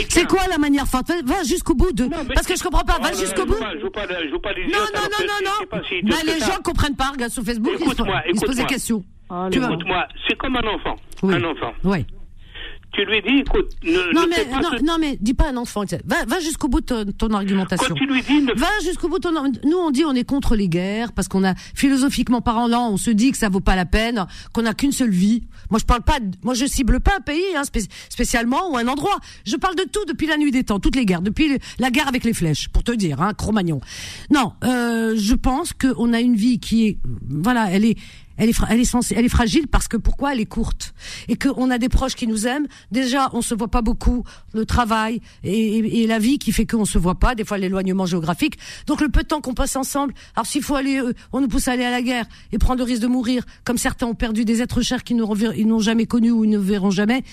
C'est quoi la manière forte? Va jusqu'au bout de. Parce que je comprends pas. Va jusqu'au bout. Non, non, non, non, non. Bah, les gens comprennent pas. Regarde sur Facebook. Ils se posent des questions. Écoute-moi, c'est comme un enfant. Un enfant. Oui tu lui dis, écoute, ne, non, mais, non, non, mais dis pas un enfant. Va, va jusqu'au bout de ton, argumentation. Quand tu lui dis, Va jusqu'au bout de ton. Nous, on dit on est contre les guerres parce qu'on a philosophiquement parlant, on se dit que ça vaut pas la peine, qu'on a qu'une seule vie. Moi, je parle pas. moi, je cible pas un pays hein, spécialement ou un endroit. Je parle de tout depuis la nuit des temps, toutes les guerres, depuis la guerre avec les flèches, pour te dire, hein, Cro-Magnon. Non, euh, je pense qu'on a une vie qui est, voilà, elle est elle est, fragile parce que pourquoi elle est courte? Et qu'on a des proches qui nous aiment. Déjà, on se voit pas beaucoup, le travail et, et, la vie qui fait qu'on se voit pas. Des fois, l'éloignement géographique. Donc, le peu de temps qu'on passe ensemble. Alors, s'il faut aller, euh, on nous pousse à aller à la guerre et prendre le risque de mourir, comme certains ont perdu des êtres chers qu'ils n'ont jamais connus ou ils ne verront jamais.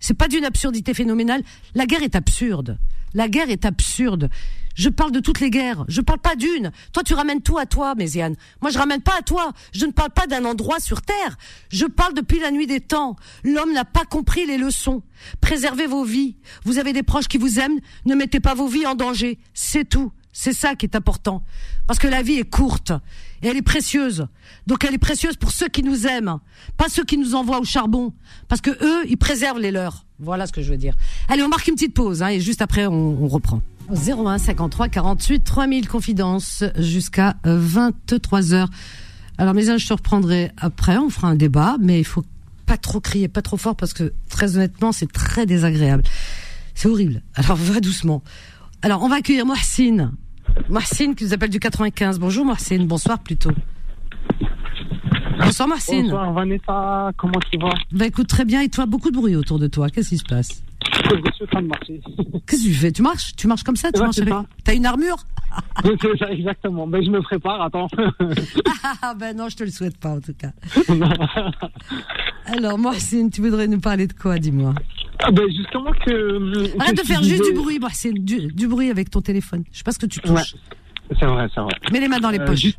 C'est pas d'une absurdité phénoménale. La guerre est absurde. La guerre est absurde. Je parle de toutes les guerres. Je parle pas d'une. Toi, tu ramènes tout à toi, Méziane. Moi, je ramène pas à toi. Je ne parle pas d'un endroit sur Terre. Je parle depuis la nuit des temps. L'homme n'a pas compris les leçons. Préservez vos vies. Vous avez des proches qui vous aiment. Ne mettez pas vos vies en danger. C'est tout. C'est ça qui est important. Parce que la vie est courte et elle est précieuse. Donc elle est précieuse pour ceux qui nous aiment, pas ceux qui nous envoient au charbon. Parce que eux, ils préservent les leurs. Voilà ce que je veux dire. Allez, on marque une petite pause hein, et juste après, on, reprend. 01 53 48 3000 confidences jusqu'à 23 heures. Alors, mes je te reprendrai après. On fera un débat, mais il faut pas trop crier, pas trop fort parce que très honnêtement, c'est très désagréable. C'est horrible. Alors, va doucement. Alors, on va accueillir Mohsin. Mohsin qui nous appelle du 95. Bonjour Mohsin, bonsoir plutôt. Bonsoir Mohsin. Bonsoir Vanessa, comment tu vas? Bah écoute très bien et toi, beaucoup de bruit autour de toi. Qu'est-ce qui se passe? Je suis en train de marcher. Qu'est-ce que tu fais? Tu marches? Tu marches comme ça Tu marches avec... T'as une armure? C'est ça, exactement. Ben, je me prépare, attends. ah, ben non, je te le souhaite pas, en tout cas. Alors, Mohsin, tu voudrais nous parler de quoi, dis-moi? Ah ben justement que... Euh, Arrête de faire juste du bruit, Mohsin, du, du bruit avec ton téléphone. Je sais pas ce que tu touches. Ouais. C'est vrai, c'est vrai. Mets les mains dans les euh, poches.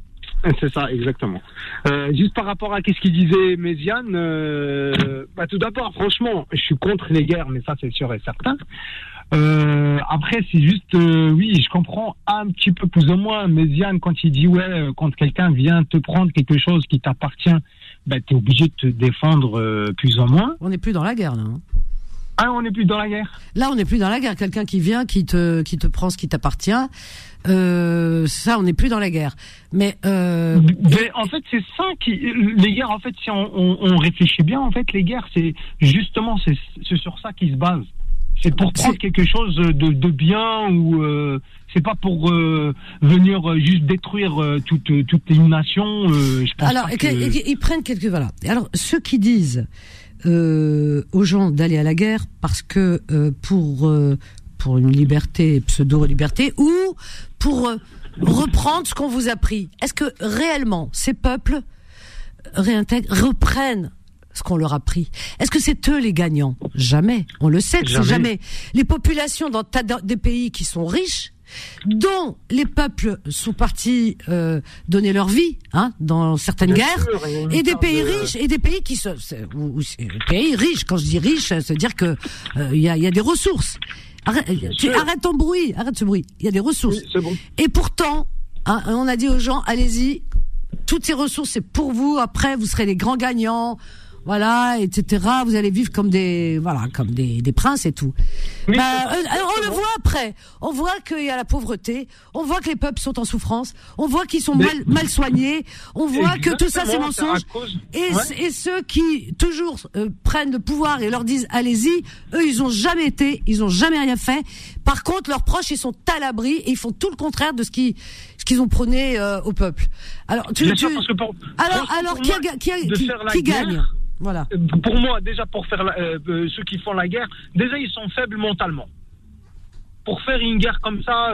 C'est ça, exactement. Euh, juste par rapport à ce qu'il disait Méziane, euh, bah, tout d'abord, franchement, je suis contre les guerres, mais ça c'est sûr et certain. Euh, après, c'est juste, oui, je comprends un petit peu plus ou moins Méziane quand il dit ouais, quand quelqu'un vient te prendre quelque chose qui t'appartient, bah, tu es obligé de te défendre plus ou moins. On n'est plus dans la guerre là. Hein. Ah, on n'est plus dans la guerre. Là, on n'est plus dans la guerre. Quelqu'un qui vient, qui te, qui te prend ce qui t'appartient. Euh, ça, on n'est plus dans la guerre. Mais, euh... Mais en fait, c'est ça qui, les guerres. En fait, si on, on, on réfléchit bien, en fait, les guerres, c'est justement, c'est sur ça qui se base. C'est pour prendre quelque chose de, de bien ou euh, c'est pas pour euh, venir euh, juste détruire euh, toute toute une nation. je pense Alors, ils prennent quelques voilà. Alors, ceux qui disent euh, aux gens d'aller à la guerre parce que euh, pour euh, pour une liberté pseudo liberté ou pour reprendre ce qu'on vous a pris. Est-ce que réellement ces peuples réintègrent, reprennent ce qu'on leur a pris? Est-ce que c'est eux les gagnants? Jamais. On le sait jamais. Les populations dans des pays qui sont riches dont les peuples sont partis euh, donner leur vie hein, dans certaines guerres, et des pays riches et des pays qui sont pays riches. Quand je dis riches, c'est dire que euh, il y, a, y, a, des ressources. Arrête, tu, arrête ton bruit, arrête ce bruit. Il y a des ressources. Et pourtant, hein, on a dit aux gens, allez-y, toutes ces ressources c'est pour vous. Après, vous serez les grands gagnants voilà, etc. Vous allez vivre comme des, voilà, comme des, des princes et tout. bah, euh, on le voit après. On voit qu'il y a la pauvreté. On voit que les peuples sont en souffrance. On voit qu'ils sont mal, mal soignés. On voit que tout ça c'est mensonge. Et, et ceux qui toujours euh, prennent le pouvoir et leur disent allez-y, eux ils ont jamais été, ils ont jamais rien fait. Par contre, leurs proches ils sont à l'abri et ils font tout le contraire de ce qui ce qu'ils ont prôné euh, au peuple. Alors, tu, tu... alors, alors qui, qui, qui, qui gagne? voilà. Euh, pour moi, déjà, pour faire euh, euh, ceux qui font la guerre, déjà, ils sont faibles mentalement. Pour faire une guerre comme ça,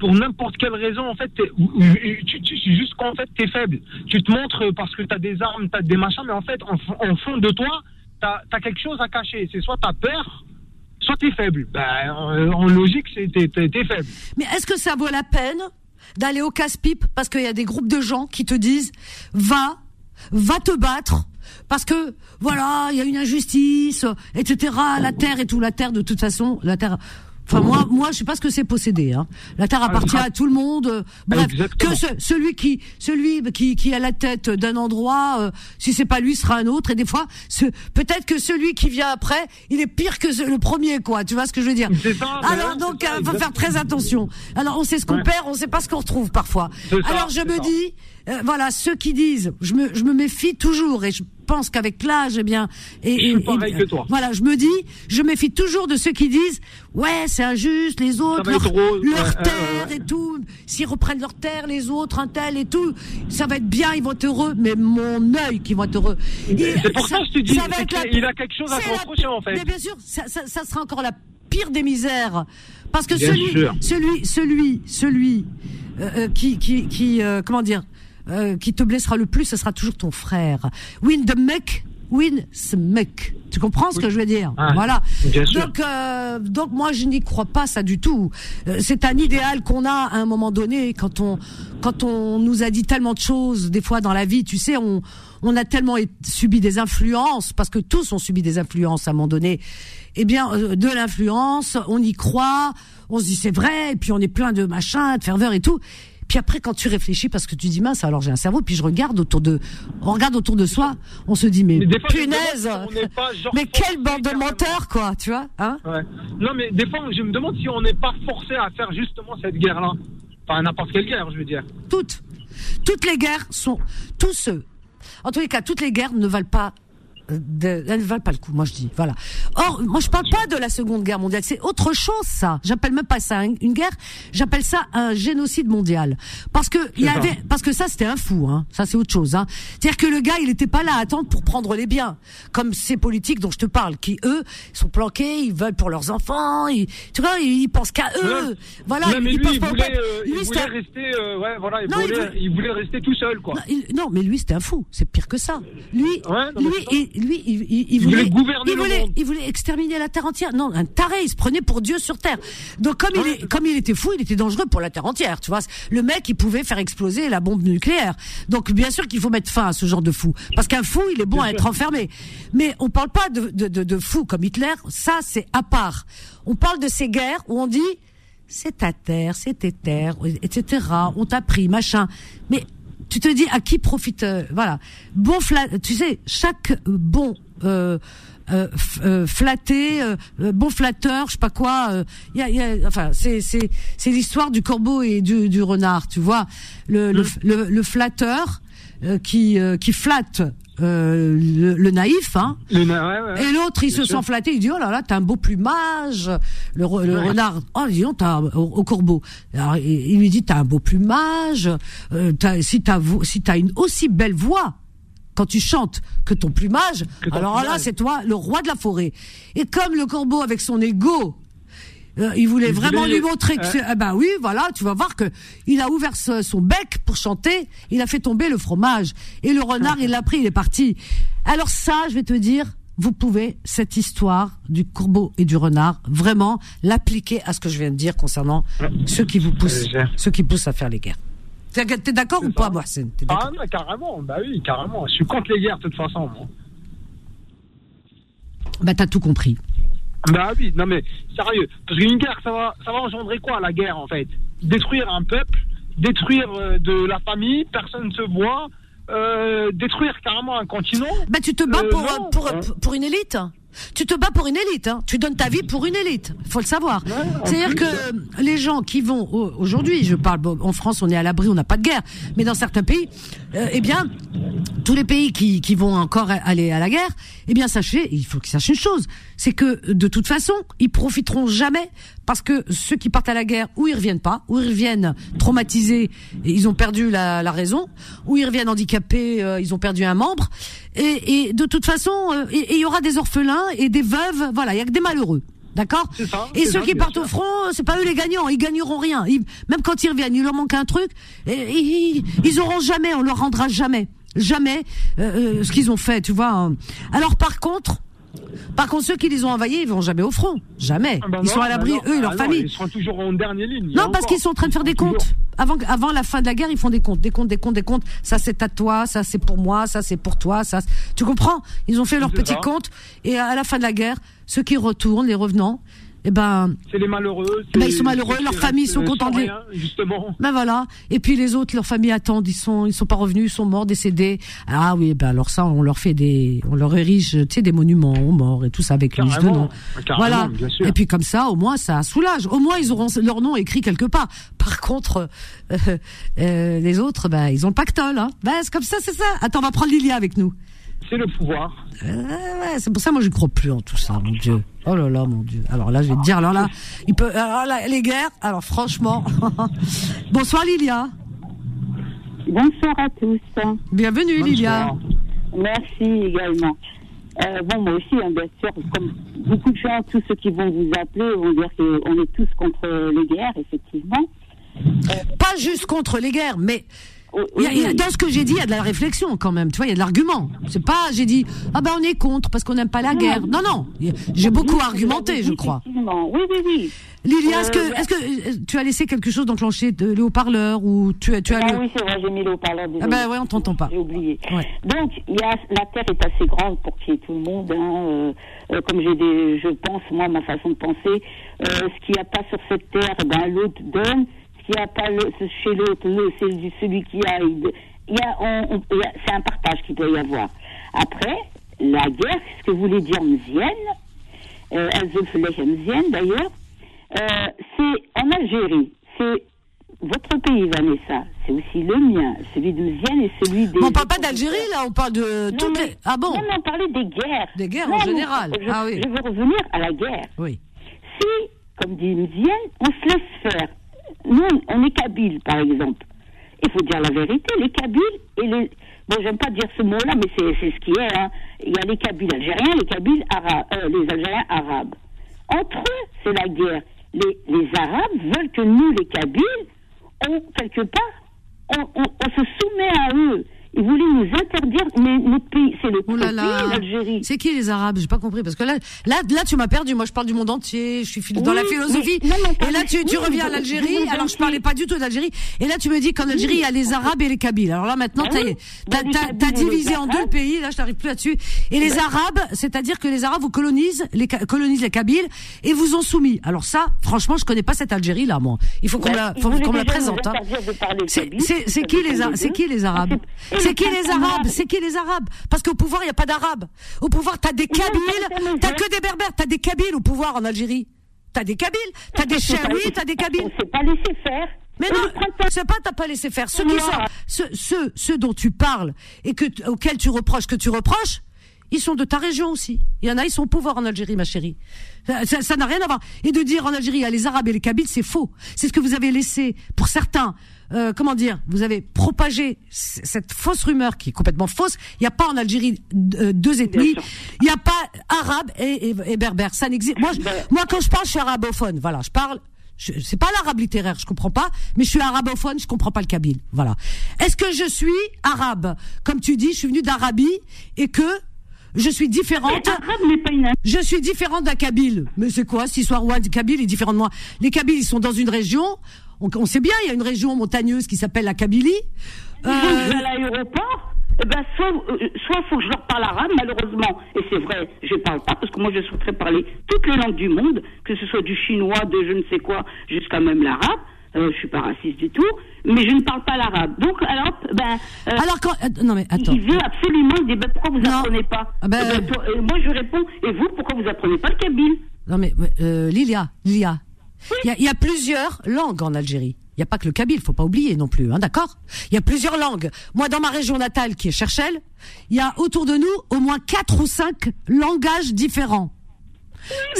pour n'importe quelle raison, en fait, tu, tu, juste qu'en fait, t'es faible. Tu te montres parce que t'as des armes, t'as des machins, mais en fait, en, fond de toi, t'as as quelque chose à cacher. C'est soit t'as peur, soit t'es faible. Ben, en, logique, t'es faible. Mais est-ce que ça vaut la peine? D'aller au casse-pipe parce qu'il y a des groupes de gens qui te disent va, va te battre parce que voilà, il y a une injustice, etc. La terre et tout, la terre de toute façon, la terre. Enfin moi, moi, je sais pas ce que c'est posséder. Hein. La terre appartient à tout le monde. Bref, que celui qui, celui qui, qui à la tête d'un endroit, euh, si c'est pas lui, sera un autre. Et des fois, peut-être que celui qui vient après, il est pire que le premier, quoi. Tu vois ce que je veux dire? Alors donc, il faut faire très attention. Alors on sait ce qu'on perd, on sait pas ce qu'on retrouve parfois. Alors je me dis, euh, voilà, ceux qui disent, je me, je me méfie toujours et je pense qu'avec l'âge, eh bien, et, voilà, je me dis, je me méfie toujours de ceux qui disent, ouais, c'est injuste, les autres, leur, terre et tout, s'ils reprennent leur terre, les autres, un tel et tout, ça va être bien, ils vont être heureux, mais mon œil qui va être heureux. C'est pour ça, que je te dis, il a quelque chose à reprocher en fait. Mais bien sûr, ça, ça, ça sera encore la pire des misères, parce que celui, celui, celui, celui, euh, euh, qui, qui, qui, comment dire, euh, qui te blessera le plus, ce sera toujours ton frère. Win the mec, win the mec. Tu comprends ce que je veux dire Voilà. Donc, euh, donc moi je n'y crois pas ça du tout. Euh, c'est un idéal qu'on a à un moment donné quand on quand on nous a dit tellement de choses des fois dans la vie. Tu sais, on on a tellement subi des influences parce que tous ont subi des influences à un moment donné. Eh bien, de l'influence, on y croit, on se dit c'est vrai, et puis on est plein de machin, de ferveur et tout. Puis après, quand tu réfléchis, parce que tu dis mince, alors j'ai un cerveau, puis je regarde autour de, on regarde autour de soi, on se dit mais, punaise, mais quelle bande de menteurs quoi, tu vois, hein? Ouais. Non mais des fois, je me demande si on n'est pas forcé à faire justement cette guerre-là, enfin n'importe quelle guerre, je veux dire. Toutes, toutes les guerres sont, tous ceux, en tous les cas, toutes les guerres ne valent pas de, elles ne valent pas le coup, moi je dis. Voilà. Or, moi je parle pas de la Seconde Guerre mondiale, c'est autre chose ça. J'appelle même pas ça une guerre, j'appelle ça un génocide mondial. Parce que il y avait, parce que ça c'était un fou, hein. Ça c'est autre chose, hein. C'est-à-dire que le gars, il était pas là à attendre pour prendre les biens, comme ces politiques dont je te parle, qui eux sont planqués, ils veulent pour leurs enfants, ils, tu vois, ils, pensent qu'à eux. Voilà. mais lui, il voulait, euh, il voulait rester, euh, ouais, voilà, il, voulait, il, voulait, rester tout seul, quoi. Non, mais lui c'était un fou, c'est pire que ça. Lui, lui, lui, il, il, voulait, gouverner il voulait, il voulait exterminer la terre entière. Non, un taré, il se prenait pour Dieu sur terre. Donc comme il est, comme il était fou, il était dangereux pour la terre entière. Tu vois, le mec, il pouvait faire exploser la bombe nucléaire. Donc bien sûr qu'il faut mettre fin à ce genre de fou, parce qu'un fou, il est bon à être enfermé. Mais on parle pas de, de, de, de fou comme Hitler. Ça, c'est à part. On parle de ces guerres où on dit c'est ta terre, c'est tes terres, etc. On t'a pris, machin. Mais tu te dis à qui profite euh, voilà bon tu sais chaque bon euh, euh, euh flatté, bon flatteur, je sais pas quoi. Y a, y a, enfin, c'est c'est c'est l'histoire du corbeau et du, du renard, tu vois. Le le, mm. le, flatteur qui qui flatte euh, le, naïf, hein. Le ouais, et l'autre, il se sent flatté, il dit oh là là, t'as un beau plumage. Le, le renard, oh dis donc, t'as au, corbeau. Alors, il, lui dit t'as un beau plumage. Euh, as, si t'as si t'as une aussi belle voix quand tu chantes que ton plumage, alors là c'est toi le roi de la forêt. Et comme le corbeau avec son ego euh, il voulait vraiment lui montrer que ah ben oui, voilà, tu vas voir que il a ouvert son bec pour chanter, il a fait tomber le fromage et le renard il l'a pris, il est parti. Alors ça, je vais te dire, vous pouvez cette histoire du corbeau et du renard vraiment l'appliquer à ce que je viens de dire concernant ceux qui vous poussent, ceux qui poussent à faire les guerres. T'es d'accord ou pas, Mohsen Ah non, carrément, bah oui, carrément. Je suis contre les guerres de toute façon. Moi. Bah t'as tout compris. Bah oui, non mais sérieux, parce qu'une guerre, ça va, ça va engendrer quoi la guerre en fait? Détruire un peuple, détruire euh, de la famille, personne ne se voit, euh, détruire carrément un continent? Bah tu te bats euh, pour, pour, hein. pour, une élite tu te bats pour une élite, hein. tu donnes ta vie pour une élite, faut le savoir. C'est-à-dire que les gens qui vont aujourd'hui, je parle en France, on est à l'abri, on n'a pas de guerre, mais dans certains pays, eh bien, tous les pays qui, qui vont encore aller à la guerre, eh bien sachez, il faut qu'ils sachent une chose, c'est que de toute façon, ils profiteront jamais parce que ceux qui partent à la guerre, ou ils reviennent pas, ou ils reviennent traumatisés, ils ont perdu la, raison, ou ils reviennent handicapés, euh, ils ont perdu un membre, et, et de toute façon, euh, il y aura des orphelins et des veuves, voilà, il y a que des malheureux. D'accord Et ceux qui partent au front, c'est pas eux les gagnants, ils gagneront rien. même quand ils reviennent, il leur manque un truc, et, ils, ils auront jamais, on leur rendra jamais jamais euh, euh, ce qu'ils ont fait, tu vois. Alors par contre, Par contre, ceux qui les ont envahis, ils vont jamais au front. Jamais. Ah bah ils sont à l'abri, eux et leur ah famille. ils seront toujours en dernière ligne. Non, parce qu'ils sont en train de faire des comptes. Avant, avant la fin de la guerre, ils font des comptes, des comptes, des comptes, des comptes. Ça, c'est à toi, ça, c'est pour moi, ça, c'est pour toi, ça. Tu comprends? Ils ont fait leurs petits comptes. Et à la fin de la guerre, ceux qui retournent, les revenants, eh ben, c'est les malheureux. Ben, ils sont malheureux, leurs familles sont contentes. justement. Ben voilà. Et puis les autres, leurs familles attendent, ils sont, ils sont pas revenus, ils sont morts, décédés. Ah oui, ben alors ça, on leur fait des, on leur érige, tu sais, des monuments aux morts et tout ça avec liste de noms. Voilà. Et puis comme ça, au moins, ça soulage. Au moins, ils auront leur nom écrit quelque part. Par contre, euh, euh, les autres, ben, ils ont le pactole. Hein. Ben c'est comme ça, c'est ça. Attends, on va prendre Lilia avec nous. C'est le pouvoir. Euh, ouais, c'est pour ça, moi, je crois plus en tout ça, mon Dieu. Oh là là, mon Dieu. Alors là, je vais te dire, alors là, il peut, alors là, les guerres, alors franchement. Bonsoir Lilia. Bonsoir à tous. Bienvenue Lilia. Merci également. Euh, bon, moi aussi, hein, bien sûr, comme beaucoup de gens, tous ceux qui vont vous appeler vont dire qu'on est tous contre les guerres, effectivement. Pas juste contre les guerres, mais dans ce que j'ai dit, il y a de la réflexion quand même. Tu vois, il y a de l'argument. C'est pas, j'ai dit, ah ben on est contre parce qu'on n'aime pas la guerre. Non, non. J'ai beaucoup argumenté, je crois. Oui, oui, oui. Lilia, est-ce que, euh, est-ce que euh, tu as laissé quelque chose d'enclencher de le haut-parleur ou tu, tu as ah, oui, c'est vrai, j'ai mis le haut-parleur. Ah ben ouais, on t'entend pas. J'ai oublié. Donc, il y a, la Terre est assez grande pour qu'il y ait tout le monde. Hein, euh, comme j'ai des, je pense, moi, ma façon de penser, ce qu'il n'y a pas sur cette Terre, ben l'autre donne il n'y a pas le, chez l'autre, c'est celui qui a. Il y a, c'est un partage qu'il doit y avoir. Après, la guerre, ce que voulait dire Mzienne, euh, Mzienne d'ailleurs, euh, c'est en Algérie. C'est votre pays, Vanessa. C'est aussi le mien, celui de Mzienne et celui des. On parle pas d'Algérie, là, on parle de toutes les. Ah bon Non, mais on parlait des guerres. Des guerres en général. Je, ah oui. Je veux revenir à la guerre. Oui. Si, comme dit Mzienne, on se laisse faire nous, on est Kabyle, par exemple. Il faut dire la vérité, les Kabyles et les. Bon, j'aime pas dire ce mot-là, mais c'est ce qui est. Hein. Il y a les Kabyles algériens, les Kabyles arabes, euh, les Algériens arabes. Entre eux, c'est la guerre. Les, les, Arabes veulent que nous, les Kabyles, on, quelque part, on, on, on se soumet à eux. Ils voulaient nous interdire, mais notre pays, c'est le pays, l'Algérie. C'est qui les Arabes J'ai pas compris parce que là, là, là, tu m'as perdu. Moi, je parle du monde entier. Je suis dans la philosophie. et là, tu, tu reviens à l'Algérie. Alors, je parlais pas du tout d'Algérie. Et là, tu me dis qu'en Algérie, il y a les Arabes et les Kabyles. Alors là, maintenant, ah t'as, t'as, divisé en deux pays. Là, je t'arrive plus là-dessus. Et les Arabes, c'est-à-dire que les Arabes vous colonisent, les colonisent les Kabyles et vous ont soumis. Alors ça, franchement, je connais pas cette Algérie là, moi. Il faut qu'on la, faut qu'on la présente. Hein. C'est qui les, c'est qui les Arabes? C'est qui les Arabes C'est qui les Arabes Parce qu'au pouvoir, il n'y a pas d'Arabes. Au pouvoir, t'as des Kabyles, t'as que des Berbères, t'as des Kabyles au pouvoir en Algérie. T'as des Kabyles, t'as des Chaouis, t'as des Kabyles. On pas laissé faire. Mais non, c'est pas t'as pas laissé faire. Ceux, qui sont, ceux, ceux, dont tu parles et que, auxquels tu reproches que tu reproches, ils sont de ta région aussi. Il y en a, ils sont au pouvoir en Algérie, ma chérie. Ça n'a rien à voir. Et de dire en Algérie, il y a les Arabes et les Kabyles, c'est faux. C'est ce que vous avez laissé, pour certains, euh, comment dire, vous avez propagé cette fausse rumeur qui est complètement fausse. Il n'y a pas en Algérie euh, deux ethnies. Il n'y a pas arabe et, et, berbère. Ça n'existe. Moi, ben, moi, quand je parle, je suis arabophone. Voilà, je parle. C'est pas l'arabe littéraire, je comprends pas, mais je suis arabophone, je comprends pas le kabyle. Voilà. Est-ce que je suis arabe? Comme tu dis, je suis venu d'Arabie et que je suis différente. Je suis différente d'un Kabyle. Mais c'est quoi, cette histoire? Ouais, Kabyle est différent de moi Les Kabyles, ils sont dans une région. On, sait bien, il y a une région montagneuse qui s'appelle la Kabylie. Euh... à l'aéroport eh ben, soit, euh, soit faut que je leur parle arabe, malheureusement, et c'est vrai, je parle pas, parce que moi je souhaiterais parler toutes les langues du monde, que ce soit du chinois, de je ne sais quoi, jusqu'à même l'arabe. Euh, je suis pas raciste du tout, mais je ne parle pas l'arabe. Donc, alors, ben. Euh, alors, quand, euh, non, mais attends. Il veut absolument dire, ben, pourquoi vous apprenez pas ah ben, eh ben, euh, Moi, je réponds, et vous, pourquoi vous apprenez pas le kabyle Non, mais, Lilia, Lilia. Il y, a, plusieurs langues en Algérie. Il n'y a pas que le kabyle, faut pas oublier non plus, hein, d'accord? Il y a plusieurs langues. Moi, dans ma région natale, qui est Cherchel, il y a autour de nous au moins quatre ou cinq langages différents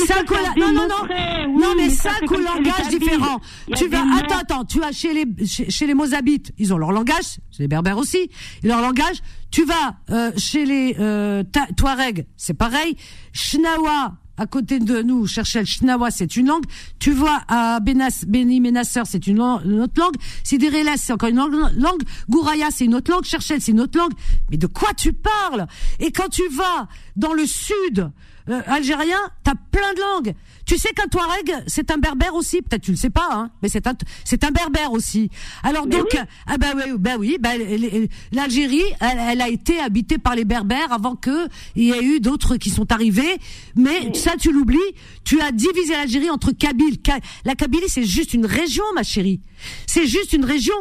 cinq non non non non mais cinq langages différents. Tu vas attends attends, tu as chez les chez, les Mozabites, ils ont leur langage, c'est les Berbères aussi, leur langage. Tu vas euh, chez les euh, Touaregs, c'est pareil. Shnawa à côté de nous, Cherchel, Shnawa, c'est une langue. Tu vois, à Benas, Beni Menasseur, c'est une, autre langue. Sidireles, c'est encore une langue. langue. Gouraya, c'est une autre langue. Cherchel, c'est une autre langue. Mais de quoi tu parles? Et quand tu vas dans le sud, algérien, t'as plein de langues. Tu sais qu'un Touareg, c'est un berbère aussi. Peut-être tu le sais pas, hein, mais c'est un, c'est un berbère aussi. Alors donc, ah bah oui, bah oui, bah, l'Algérie, elle, a été habitée par les berbères avant que il y ait eu d'autres qui sont arrivés. Mais ça, tu l'oublies. Tu as divisé l'Algérie entre Kabyle. La Kabylie, c'est juste une région, ma chérie. C'est juste une région.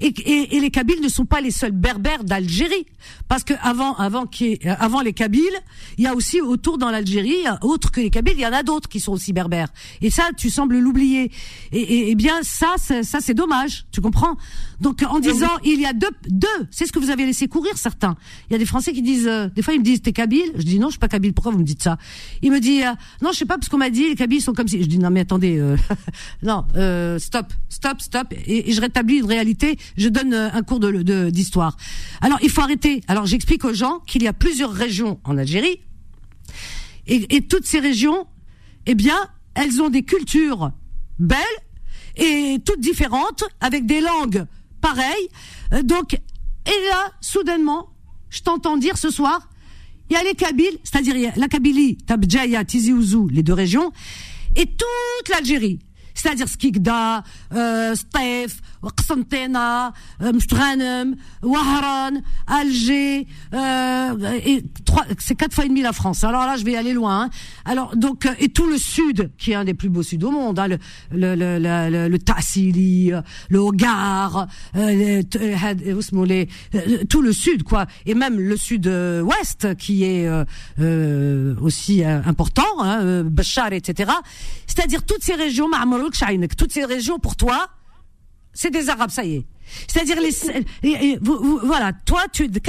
Et, et, les Kabyles ne sont pas les seuls berbères d'Algérie. Parce que avant, avant, avant les Kabyles, il y a aussi autour dans l'Algérie, autre que les Kabyles, il y en a d'autres qui sont aussi berbères. Et ça, tu sembles l'oublier. Et, et, bien, ça, ça, c'est dommage. Tu comprends? Donc, en disant, il y a deux, deux, c'est ce que vous avez laissé courir certains. Il y a des Français qui disent, euh, des fois, ils me disent, t'es Kabyle Je dis non, je suis pas Kabyle. Pourquoi vous me dites ça? Il me dit, euh, non, je sais pas parce qu'on m'a dit, les Kabyles sont comme si. Je dis non, mais attendez, euh, non, stop, stop, stop et, je rétablis une réalité. Je donne un cours de d'histoire. Alors il faut arrêter. Alors j'explique aux gens qu'il y a plusieurs régions en Algérie et, et toutes ces régions, eh bien, elles ont des cultures belles et toutes différentes avec des langues pareilles. Euh, donc et là, soudainement, je t'entends dire ce soir, il y a les Kabyles, c'est-à-dire la Kabylie, Tabdjaya, Tizi Ouzou, les deux régions, et toute l'Algérie c'est-à-dire Skikda, euh, Stef, Euh, Mstghanem, Wahran, Alger, euh, c'est quatre fois et demi la France. Alors là, je vais aller loin. Alors donc et tout le sud, qui est un des plus beaux sud au monde, hein, le le le le, Tassili, Hogar, euh, les, tout le sud quoi, et même le sud-ouest qui est aussi important, hein, Bachar, etc. C'est-à-dire toutes ces régions, toutes ces régions pour toi, c'est des Arabes, ça y est. C'est-à-dire les, voilà, toi tu de,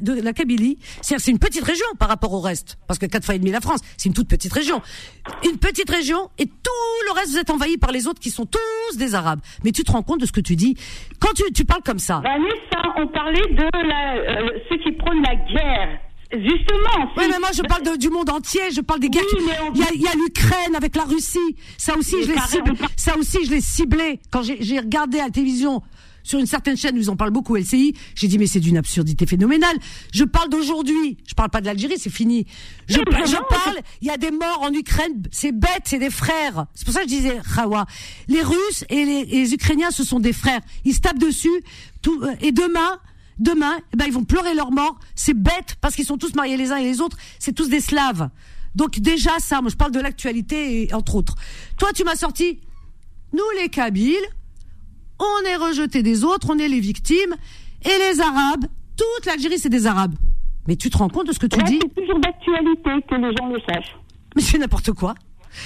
de, la Kabylie, c'est une petite région par rapport au reste, parce que quatre fois et demi la France, c'est une toute petite région, une petite région et tout le reste vous êtes envahi par les autres qui sont tous des Arabes. Mais tu te rends compte de ce que tu dis? Quand tu, tu parles comme ça. Vanessa, on parlait de la, euh, ceux qui prônent la guerre. Justement. Oui, mais moi je parle du monde entier. Je parle des guerres. Il y a, l'Ukraine avec la Russie. Ça aussi, je l'ai ciblé. Ça aussi, je l'ai ciblé quand j'ai regardé à la télévision sur une certaine chaîne, ils en parlent beaucoup, LCI. J'ai dit mais c'est d'une absurdité phénoménale. Je parle d'aujourd'hui. Je parle pas de l'Algérie, c'est fini. Je, je parle. Il y a des morts en Ukraine. C'est bête, c'est des frères. C'est pour ça que je disais Khawa. Les Russes et les, les, Ukrainiens, ce sont des frères. Ils se tapent dessus. Tout, euh, et demain, demain, eh ben, ils vont pleurer leur mort. C'est bête parce qu'ils sont tous mariés les uns et les autres. C'est tous des Slaves. Donc déjà ça, moi je parle de l'actualité et entre autres. Toi tu m'as sorti, nous les Kabyles, on est rejetés des autres, on est les victimes, et les Arabes, toute l'Algérie c'est des Arabes. Mais tu te rends compte de ce que tu dis C'est toujours d'actualité que les gens le sachent. Mais c'est n'importe quoi.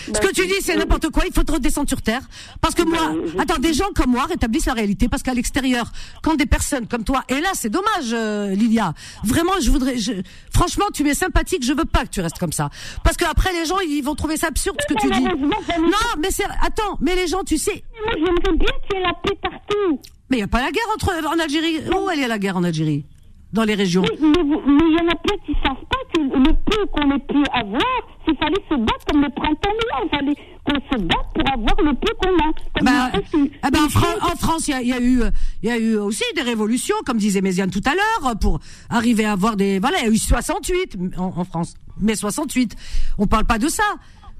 Ce que tu dis, c'est n'importe quoi. Il faut te redescendre sur terre. Parce que moi, attends, des gens comme moi rétablissent la réalité. Parce qu'à l'extérieur, quand des personnes comme toi, et là, c'est dommage, euh, Lilia. Vraiment, je voudrais, je, franchement, tu es sympathique. Je veux pas que tu restes comme ça. Parce qu'après, les gens, ils vont trouver ça absurde ce que tu dis. Non, mais c'est, attends, mais les gens, tu sais. Moi, j'aimerais bien qu'il y ait la paix partout. Mais il n'y a pas la guerre entre, en Algérie. Où elle est la guerre en Algérie? Dans les régions. Mais il y en a plein qui savent que le peu qu'on ait pu avoir, il fallait se battre comme le printemps noir. Il fallait qu'on se batte pour avoir le peu qu'on a. Bah, ah bah, en, France, il y, a, eu, il y a eu aussi des révolutions, comme disait Méziane tout à l'heure, pour arriver à avoir des. Voilà, il y a eu 68 en, France, mais 68. On parle pas de ça.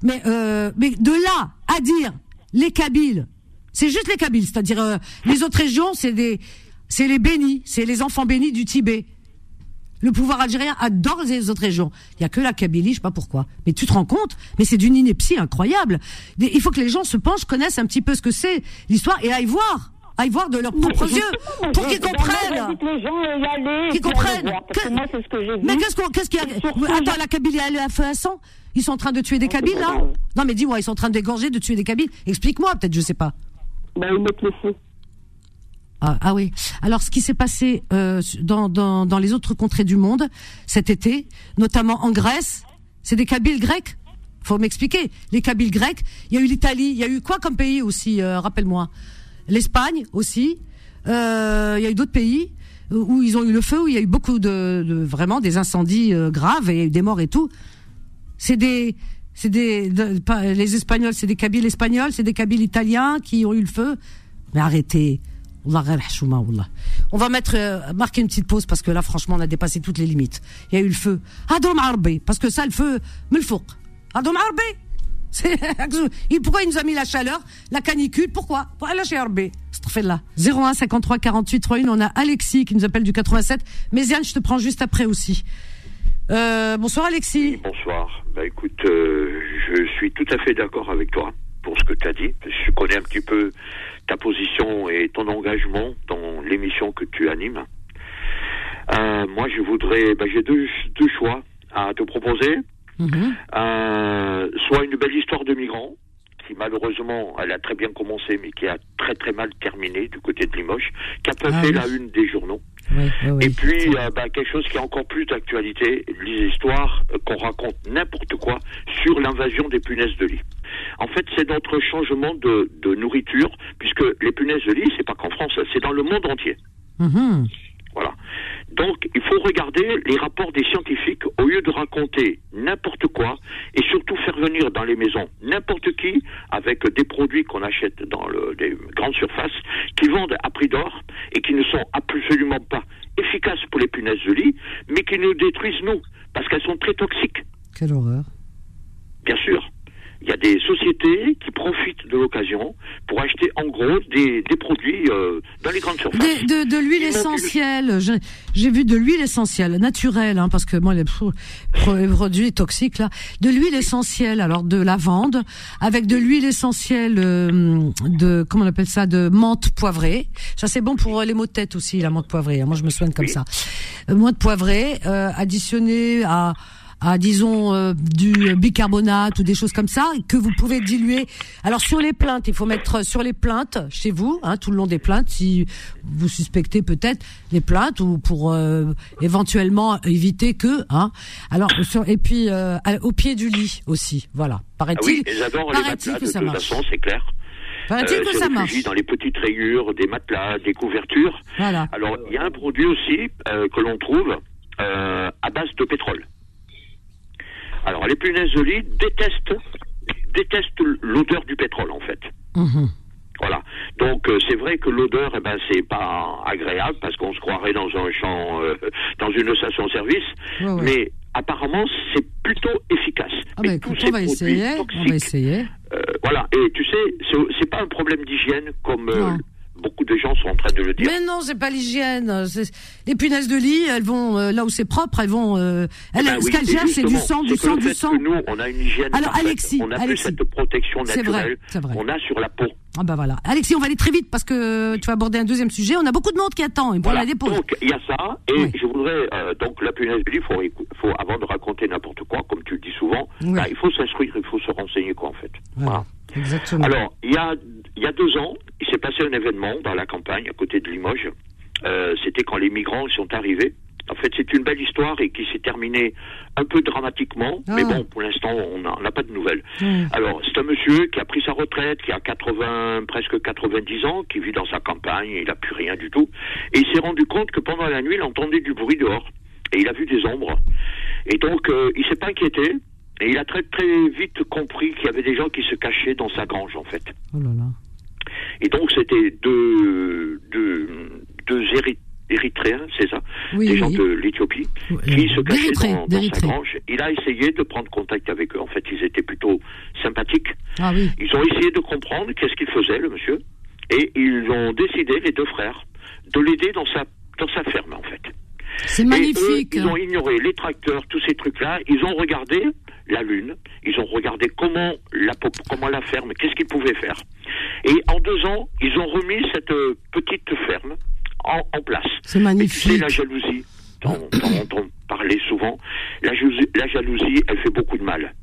Mais, euh, mais de là à dire les Kabyles, c'est juste les Kabyles, c'est-à-dire euh, les autres régions, c'est des, c'est les bénis, c'est les enfants bénis du Tibet. Le pouvoir algérien adore les autres régions. Il y a que la Kabylie, je sais pas pourquoi. Mais tu te rends compte? Mais c'est d'une ineptie incroyable. Il faut que les gens se penchent, connaissent un petit peu ce que c'est l'histoire et aillent voir aillent voir de leurs propres yeux pour qu'ils comprennent. Qu'ils comprennent. mais qu'est-ce qu'on, qu'est-ce qu'il y a? Attends, la Kabylie elle a fait un sang. Ils sont en train de tuer des Kabyles là? Non, mais dis-moi, ils sont en train d'égorger, de tuer des Kabyles. Explique-moi, peut-être, je sais pas. Ben, ils mettent le feu. Ah, ah, oui. Alors ce qui s'est passé euh, dans, dans, dans, les autres contrées du monde cet été, notamment en Grèce, c'est des Kabyles grecs. Faut m'expliquer. Les Kabyles grecs. Il y a eu l'Italie. Il y a eu quoi comme pays aussi euh, Rappelle-moi? L'Espagne aussi. Euh, il y a eu d'autres pays où ils ont eu le feu, où il y a eu beaucoup de, vraiment des incendies graves et des morts et tout. C'est des c'est des les Espagnols, c'est des Kabyles espagnols, c'est des Kabyles italiens qui ont eu le feu. Mais arrêtez. On va mettre, euh, marquer une petite pause parce que là, franchement, on a dépassé toutes les limites. Il y a eu le feu. Adom Arbi, parce que ça, le feu, me le pourquoi il nous a mis la chaleur, la canicule Pourquoi? Pour aller chez RB. fait là. 01 53 48 31. On a Alexis qui nous appelle du 87. Mais je te prends juste après aussi. Euh, bonsoir Alexis. bonsoir. Bah écoute, euh, je suis tout à fait d'accord avec toi pour ce que tu as dit. Je connais un petit peu ta position et ton engagement dans l'émission que tu animes. Euh, moi, je voudrais, bah, j'ai deux, deux choix à te proposer. Mhm. Euh, soit une belle histoire de migrants, qui malheureusement, elle a très bien commencé, mais qui a très très mal terminé du côté de Limoges, qui a ah fait la une des journaux. Et puis, euh, bah, quelque chose qui a encore plus d'actualité, les histoires euh, qu'on raconte n'importe quoi sur l'invasion des punaises de lit. En fait, c'est notre changement de, de nourriture, puisque les punaises de lit, c'est pas qu'en France, c'est dans le monde entier. Mhm. Voilà. Donc, il faut regarder les rapports des scientifiques au lieu de raconter n'importe quoi et surtout faire venir dans les maisons n'importe qui avec des produits qu'on achète dans le, les grandes surfaces qui vendent à prix d'or et qui ne sont absolument pas efficaces pour les punaises de lit, mais qui nous détruisent nous parce qu'elles sont très toxiques. Quelle horreur. Bien sûr il y a des sociétés qui profitent de l'occasion pour acheter en gros des, des produits euh, dans les grandes surfaces. de, de l'huile essentielle. J'ai vu de l'huile essentielle naturelle, hein, parce que moi les, produits toxiques là, de l'huile essentielle, alors de lavande, avec de l'huile essentielle euh, de comment on appelle ça, de menthe poivrée. Ça c'est bon pour les maux de tête aussi, la menthe poivrée. Hein. Moi je me soigne comme ça. Euh, menthe poivrée euh, additionnée à à disons euh, du bicarbonate ou des choses comme ça que vous pouvez diluer. Alors sur les plaintes, il faut mettre sur les plaintes chez vous, hein, tout le long des plaintes, si vous suspectez peut-être les plaintes ou pour euh, éventuellement éviter que. Hein. Alors sur, et puis euh, au pied du lit aussi, voilà. Paraît-il. Ah oui, j'adore les matelas, de toute façon, c'est clair. Paraît-il que ça marche Dans les petites rayures, des matelas, des couvertures. Voilà. Alors il y a un produit aussi que l'on trouve à base de pétrole. Alors, les punaises de lit détestent, détestent l'odeur du pétrole, en fait. Mhm. Voilà. Donc euh, c'est vrai que l'odeur, eh ben c'est pas agréable parce qu'on se croirait dans un champ, euh, dans une station-service. Mais apparemment c'est plutôt efficace. Ah bah, écoute, on va essayer. on va essayer. Euh, voilà. Et tu sais, c'est pas un problème d'hygiène comme beaucoup de gens sont en train de le dire. Mais non, c'est pas l'hygiène. Les punaises de lit, elles vont euh, là où c'est propre, elles vont. Euh, elles, eh ben ce qu'elles gèrent, c'est du sang, du sang, du sang. nous, on a une hygiène. Alors, Alexis, on a Alexis, cette protection naturelle qu'on a sur la peau. Ah bah voilà. Alexis, on va aller très vite parce que tu vas aborder un deuxième sujet. On a beaucoup de monde qui attend et pour la dépose. Donc il y a ça et je voudrais euh, donc la punaise de lit, faut, faut avant de raconter n'importe quoi, comme tu le dis souvent, bah, il faut s'instruire, il faut se renseigner quoi en fait. Voilà. Exactement. Alors il y a il y a deux ans, il s'est passé un événement dans la campagne, à côté de Limoges. Euh, C'était quand les migrants sont arrivés. En fait, c'est une belle histoire et qui s'est terminée un peu dramatiquement, mais ah. bon, pour l'instant, on n'a pas de nouvelles. Alors, c'est un monsieur qui a pris sa retraite, qui a 80, presque 90 ans, qui vit dans sa campagne, il n'a plus rien du tout, et il s'est rendu compte que pendant la nuit, il entendait du bruit dehors, et il a vu des ombres. Et donc, euh, il s'est pas inquiété, et il a très très vite compris qu'il y avait des gens qui se cachaient dans sa grange, en fait. Oh là là. Et donc, c'était deux, deux, deux Érythréens, c'est ça Des gens de l'Éthiopie, qui se cachaient dans, dans sa grange. Il a essayé de prendre contact avec eux. En fait, ils étaient plutôt sympathiques. Ah, oui. Ils ont essayé de comprendre qu'est-ce qu'il faisait, le monsieur. Et ils ont décidé, les deux frères, de l'aider dans sa, dans sa ferme, en fait. C'est magnifique. ils ont ignoré les tracteurs, tous ces trucs-là. Ils ont regardé la Lune. Ils ont regardé comment la, comment la ferme, qu'est-ce qu'ils pouvaient faire. Et en deux ans, ils ont remis cette euh, petite ferme en, place. C'est magnifique. la jalousie, dont, on parlait souvent, la jalousie, la jalousie, elle fait beaucoup de mal.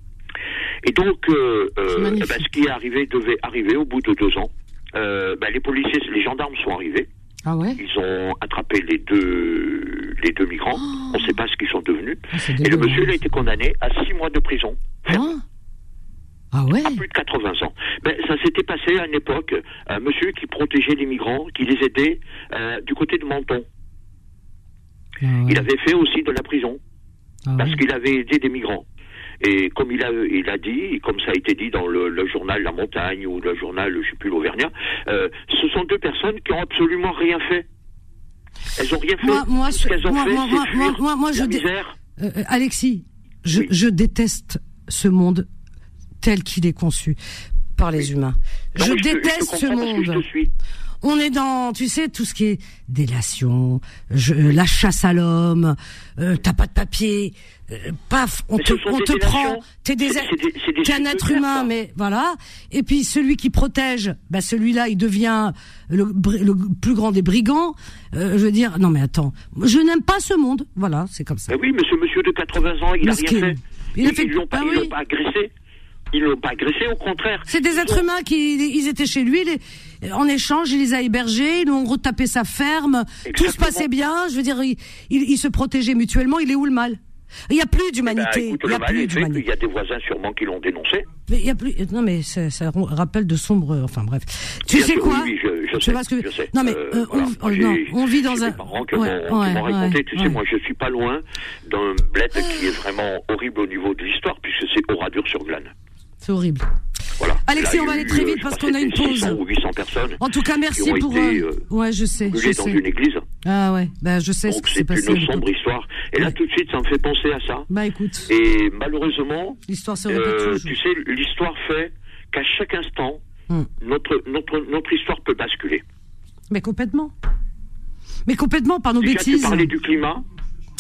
Et donc, euh, euh, ben, ce qui est arrivé devait arriver au bout de deux ans. Ben, les policiers, les gendarmes sont arrivés. Ah ouais Ils ont attrapé les deux, les deux migrants. Oh. On ne sait pas ce qu'ils sont devenus. Ah, et le monsieur il a été condamné à six mois de prison. Ah, ah ouais À plus de 80 ans. Ben, ça s'était passé à une époque. Un monsieur qui protégeait les migrants, qui les aidait euh, du côté de Menton. Ah il avait fait aussi de la prison. parce qu'il avait aidé des migrants. Et comme il a, il a dit, comme ça a été dit dans le, journal La Montagne ou le journal, je ne sais plus, l'Auvergnat, euh, ce sont deux personnes qui ont absolument rien fait. Elles ont rien fait. Moi, moi, ce qu'elles ont moi, fait, moi, moi, moi, je misère. Euh, Alexis, je, je déteste ce monde tel qu'il est conçu par les humains. je déteste ce monde. On est dans, tu sais, tout ce qui est délation, je, la chasse à l'homme, euh, t'as pas de papier, euh, paf, on te, on te prend, t'es des, t'es un être humain, mais voilà. Et puis celui qui protège, bah celui-là, il devient le, le plus grand des brigands. Euh, je veux dire, non mais attends, je n'aime pas ce monde. Voilà, c'est comme ça. oui, mais ce monsieur de 80 ans, il a rien fait. Il a fait, ils l'ont pas, ah pas agressé. Ils l'ont pas agressé, au contraire. C'est des êtres humains qui ils étaient chez lui. Les, en échange, il les a hébergés, ils ont retapé sa ferme. Tout se passait bien. Je veux dire, ils, se protégeaient mutuellement. Il est où le mal? Il n'y a plus d'humanité. Eh ben, il y a plus d'humanité. Il y a des voisins sûrement qui l'ont dénoncé. Mais il y a plus. Non, mais ça, ça rappelle de sombres. Enfin bref. Tu sais quoi? oui, je, je, sais, que... je, sais, Non mais euh, euh on, voilà. non, on, vit dans un. Des parents qui ouais, m'ont ouais, raconté. tu sais, moi, je suis pas loin d'un bled qui est vraiment horrible au niveau de l'histoire, puisque c'est Oradur sur Glane. C'est horrible. Voilà. Alexis, on va aller très vite parce qu'on a une pause. ou 800 personnes. En tout cas, merci pour. Été, euh, ouais, je sais. Je dans une église. Ah ouais, ben je sais ce qui s'est passé. C'est une sombre histoire. Et là, tout de suite, ça me fait penser à ça. Bah écoute. Et malheureusement, l'histoire se répète euh, Tu sais, l'histoire fait qu'à chaque instant, hmm. notre notre notre histoire peut basculer. Mais complètement. Mais complètement par nos Déjà, bêtises. Tu parlais du climat.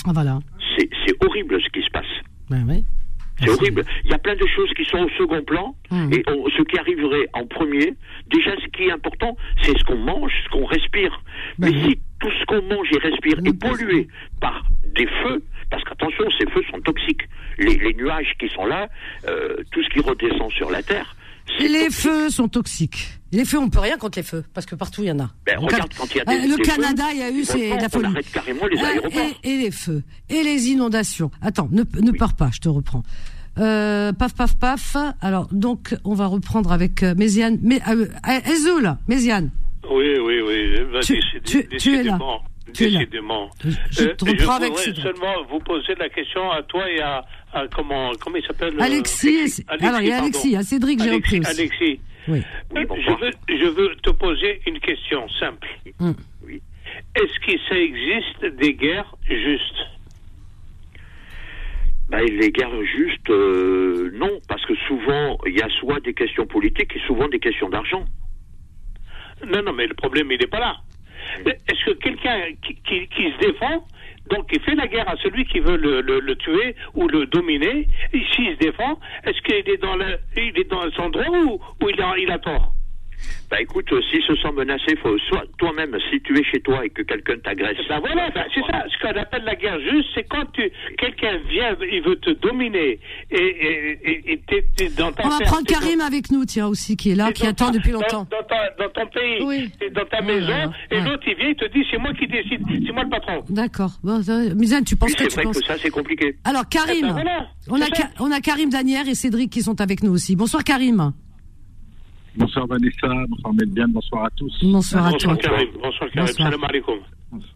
Ah voilà. C'est horrible ce qui se passe. Ben oui. C'est horrible. Il y a plein de choses qui sont au second plan mmh. et ce qui arriverait en premier. Déjà, ce qui est important, c'est ce qu'on mange, ce qu'on respire. Mais mmh. si tout ce qu'on mange et respire est pollué par des feux, parce qu'attention, ces feux sont toxiques. Les, les nuages qui sont là, euh, tout ce qui redescend sur la Terre. Les feux sont toxiques. Les feux, on peut rien contre les feux, parce que partout il y en a. Ben, regarde, quand il y a des, euh, le Canada, il y a eu c'est la folie. On arrête carrément les euh, aéroports. Et, et, les feux, et les inondations. Attends, ne, ne oui. pars pas, je te reprends. Euh, paf, paf, paf. Alors, donc, on va reprendre avec euh, Méziane. Mais, euh, Ezoul, Méziane. Oui, oui, oui. Bah, tu, tu, tu, es là. Décidément. Je, je te reprends euh, avec seulement vous poser la question à toi et à, à comment, comment il s'appelle Alexis, Alexis, Alors, il y a Alexis, à Cédric, j'ai repris aussi. Alexis. Oui. je, veux, je veux te poser une question simple. Mm. Oui. Est-ce que ça existe des guerres justes? Ben, les guerres justes, euh, non, parce que souvent, il y a soit des questions politiques et souvent des questions d'argent. Non, non, mais le problème, il n'est pas là. Est-ce que quelqu'un qui, qui, qui, se défend, donc qui fait la guerre à celui qui veut le, le, le tuer ou le dominer, s'il se défend, est-ce qu'il est dans le, il est dans son droit ou, ou il, a, il a tort? Bah écoute, euh, s'il se sent menacé, faut soit toi-même, si tu es chez toi et que quelqu'un t'agresse. Bah voilà, bah, c'est ça. Ce qu'on appelle la guerre juste, c'est quand tu quelqu'un vient, il veut te dominer et et et t'es dans ta. On va prendre Karim avec nous, tiens aussi, qui est là, qui attend depuis longtemps. Dans, dans, ton pays, oui. dans ta maison, et l'autre il vient, il te dit c'est moi qui décide, c'est moi le patron. D'accord. Bon, Mizane, tu penses oui, que tu vrai penses que ça c'est compliqué. Alors Karim, eh ben voilà, on a on a Karim Danière et Cédric qui sont avec nous aussi. Bonsoir Karim. Bonsoir Vanessa, bonsoir Medbian, bonsoir à tous. Bonsoir à bonsoir toi. Karim, bonsoir Karim, bonsoir. salam alaikum.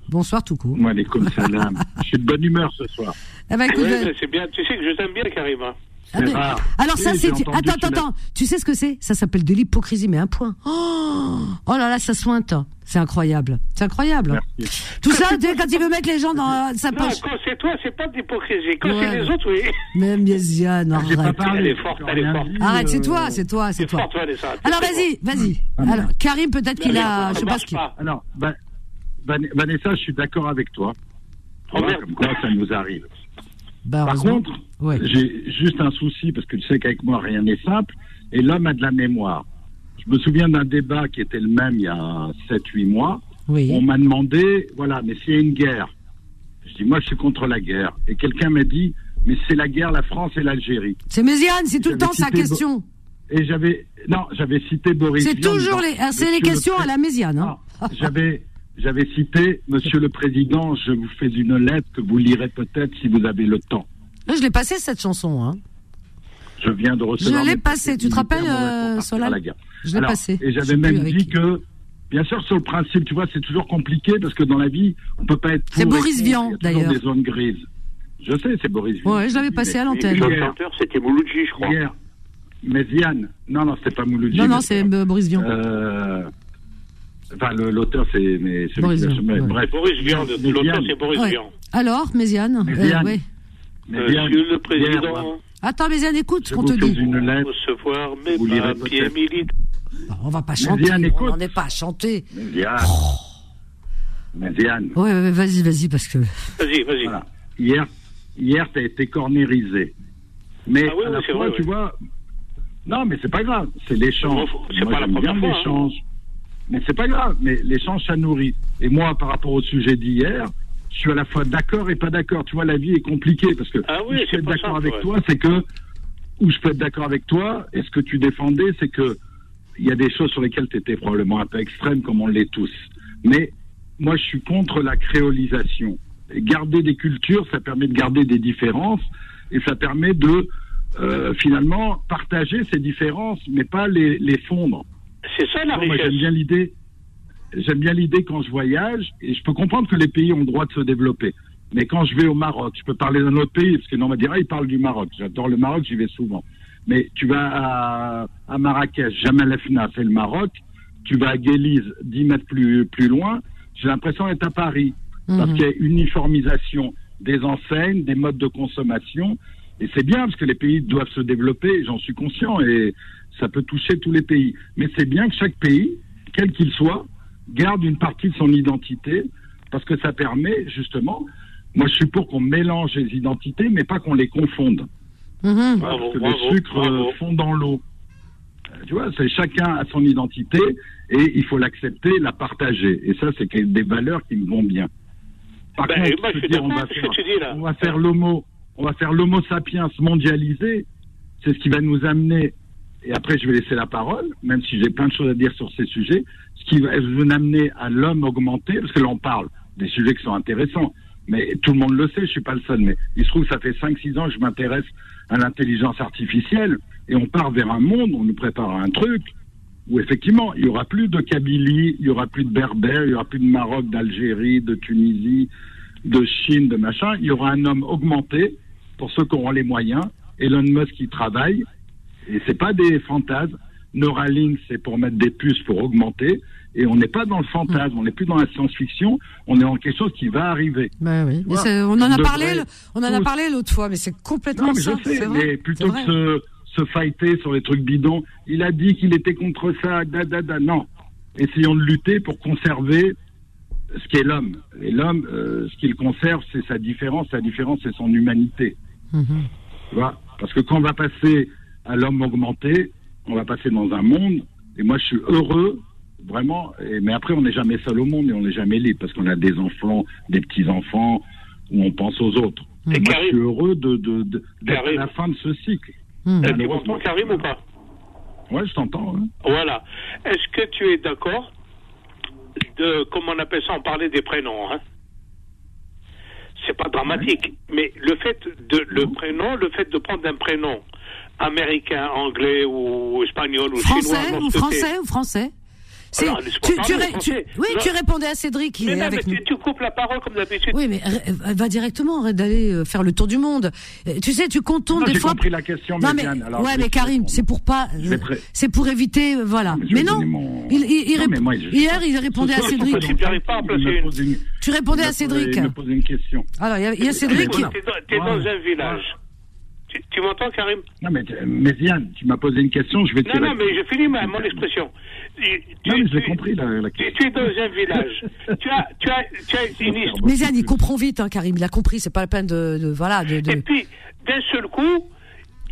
Bonsoir tout court. Wa alaikum salam. Je suis de bonne humeur ce soir. Eh ben, écoute, ouais, c'est bien, tu sais que je t'aime bien Karim. Hein. Ah ben, alors ça c'est attends attends attends tu sais ce que c'est? Ça s'appelle de l'hypocrisie mais un point oh, oh là là ça sointe c'est incroyable c'est incroyable Merci. tout ça tu sais, quand il veut mettre les gens dans sa Non, poche quand c'est toi, c'est pas de l'hypocrisie. Quand Ouais. c'est les autres, oui. même Yéziane pas arrête parlé. Elle est forte, elle est forte. arrête c'est Euh, toi c'est toi c'est toi forte, Vanessa. alors vas-y vas-y alors Karim peut-être qu'il a je sais pas ce qu'il Alors, Van- Van- Vanessa, je suis d'accord avec toi. Oh, comme quoi ça nous arrive. Bah, Par contre, ouais. j'ai juste un souci parce que tu sais qu'avec moi rien n'est simple. Et l'homme a de la mémoire. Je me souviens d'un débat qui était le même il y a 7-8 mois. oui On m'a demandé, voilà, mais s'il y a une guerre, je dis, moi je suis contre la guerre. Et quelqu'un m'a dit, mais c'est la guerre, la France et l'Algérie. c'est Méziane c'est tout le temps sa Bo- question Et j'avais, non, j'avais cité Boris. c'est toujours les c'est les le questions à la Méziane hein. Ah, j'avais, j'avais cité, Monsieur le Président, je vous fais une lettre que vous lirez peut-être si vous avez le temps. Là, je l'ai passé cette chanson hein Je viens de recevoir. Je l'ai mes passé, tu te rappelles, euh, Solal à la guerre. je l'ai Alors, passé Et j'avais même dit que, bien sûr, sur le principe, tu vois, c'est toujours compliqué parce que dans la vie, on peut pas être. C'est Boris Vian, d'ailleurs. Des zones grises. Je sais, c'est Boris Vian. Ouais, je l'avais passé à l'antenne. Le chanteur, c'était Mouloudji, je crois. hier, mais Ziane, non, non, c'était pas Mouloudji. non non c'est Boris Vian Euh, Enfin, l'auteur, c'est celui Boris qui ouais. Bref. Boris Vian, l'auteur, c'est Boris Ouais. Vian. alors Méziane Méziane. euh, ouais. mais Vian, Monsieur le Président. Attends, Méziane, écoute ce qu'on te dit. Une lettre, Recevoir mes vous lirez papiers. On va pas Méziane, chanter, on écoute. n'en est pas à chanter. Méziane. Méziane. Ouais, ouais, vas-y, vas-y, parce que. Vas-y, vas-y. Voilà. Hier, hier, t'as été cornérisé. Mais Ah oui, à la fois, vrai, tu oui. vois. Non, mais c'est pas grave. C'est l'échange. C'est Moi, pas la première bien fois, hein. Mais c'est pas grave. Mais l'échange, ça nourrit. Et moi, par rapport au sujet d'hier, je suis à la fois d'accord et pas d'accord. Tu vois, la vie est compliquée parce que Ah oui, je peux être d'accord avec ouais. toi, c'est que où je peux être d'accord avec toi, et ce que tu défendais, c'est que il y a des choses sur lesquelles tu étais probablement un peu extrême, comme on l'est tous. Mais moi, je suis contre la créolisation. Et garder des cultures, ça permet de garder des différences, et ça permet de euh, finalement partager ces différences, mais pas les, les fondre. C'est ça la Moi, richesse. j'aime bien l'idée. J'aime bien l'idée quand je voyage, et je peux comprendre que les pays ont le droit de se développer. Mais quand je vais au Maroc, je peux parler d'un autre pays, parce que non, on va dire, ah, il parle du Maroc. J'adore le Maroc, j'y vais souvent. Mais tu vas à, à Marrakech, Jamal Efna, c'est le Maroc. Tu vas à Guéliz, 10 mètres plus, plus loin. J'ai l'impression d'être à Paris. Parce qu'il y a uniformisation des enseignes, des modes de consommation. Et c'est bien, parce que les pays doivent se développer, j'en suis conscient, et ça peut toucher tous les pays. Mais c'est bien que chaque pays, quel qu'il soit, garde une partie de son identité, parce que ça permet justement, moi je suis pour qu'on mélange les identités, mais pas qu'on les confonde. Voilà, Bravo, parce que bravo, le sucre bravo. euh, fond dans l'eau. Euh, Tu vois, c'est chacun a son identité et il faut l'accepter, la partager. Et ça, c'est des valeurs qui me vont bien. Par Ben, contre, moi, je dire, on va faire, dis, là. on va faire l'homo, on va faire l'homo sapiens mondialisé. C'est ce qui va nous amener. Et après, je vais laisser la parole, même si j'ai plein de choses à dire sur ces sujets. Ce qui va nous amener à l'homme augmenté, parce que là, on parle des sujets qui sont intéressants. Mais tout le monde le sait, je suis pas le seul. Mais il se trouve que ça fait 5-6 ans que je m'intéresse à l'intelligence artificielle et on part vers un monde, on nous prépare un truc où effectivement, il y aura plus de Kabylie, il y aura plus de Berbères, il y aura plus de Maroc, d'Algérie, de Tunisie, de Chine, de machin. Il y aura un homme augmenté pour ceux qui auront les moyens. Elon Musk qui travaille et c'est pas des fantasmes. Neuralink, c'est pour mettre des puces pour augmenter. Et on n'est pas dans le fantasme, on n'est plus dans la science-fiction, on est dans quelque chose qui va arriver. Bah oui. On en a parlé, le- on en a parlé l'autre fois, mais c'est complètement Non, mais ça. je sais, c'est vrai, mais plutôt que se, se fighter sur les trucs bidons, il a dit qu'il était contre ça, da, da, da. Non. Essayons de lutter pour conserver ce qu'est l'homme. Et l'homme, euh, ce qu'il conserve, c'est sa différence. Sa différence, c'est son humanité. Mhm. Tu vois? Parce que quand on va passer à l'homme augmenté, on va passer dans un monde, et moi je suis heureux, vraiment, et, mais après on n'est jamais seul au monde et on n'est jamais libre, parce qu'on a des enfants, des petits-enfants, où on pense aux autres. Et moi Karim- je suis heureux de, de, de- d'être à la fin de ce cycle. Mhm. Euh, Tu m'entends, Karim, ou pas? Ouais, je t'entends. hein. Voilà. Est-ce que tu es d'accord de, comment on appelle ça, on parlait des prénoms, hein? C'est pas dramatique, mais le fait de, le prénom, le fait de prendre un prénom américain, anglais ou espagnol ou Français ou français ou français C'est- Alors, tu, tu ré- oui, Non. tu répondais à Cédric, il Mais est non, avec mais nous. tu, tu coupes la parole comme d'habitude. Oui, mais euh, va directement, arrête d'aller euh, faire le tour du monde. Euh, Tu sais, tu contournes des j'ai fois. compris la question, Non, mais, alors ouais, mais Karim, c'est pour pas, pré- c'est pour éviter, euh, voilà. mais non, il, il, il Non, rép- mais moi, je- hier, il répondait à Cédric. Tu répondais à Cédric. Il me pose une question. Alors, il y a, Cédric. Écoute, T'es dans, t'es dans Ouais. un village. Tu, tu m'entends, Karim Non, mais, mais Yann, tu m'as posé une question, je vais te Non, non, mais je finis ma, mon expression. Tu, tu- Non, mais tu- compris, la, question. tu es dans un village. tu as, tu as, tu as une histoire. Mais Yann, il comprend vite, hein, Karim. Il a compris. C'est pas la peine de, de- voilà, de. de- Et puis, d'un seul coup,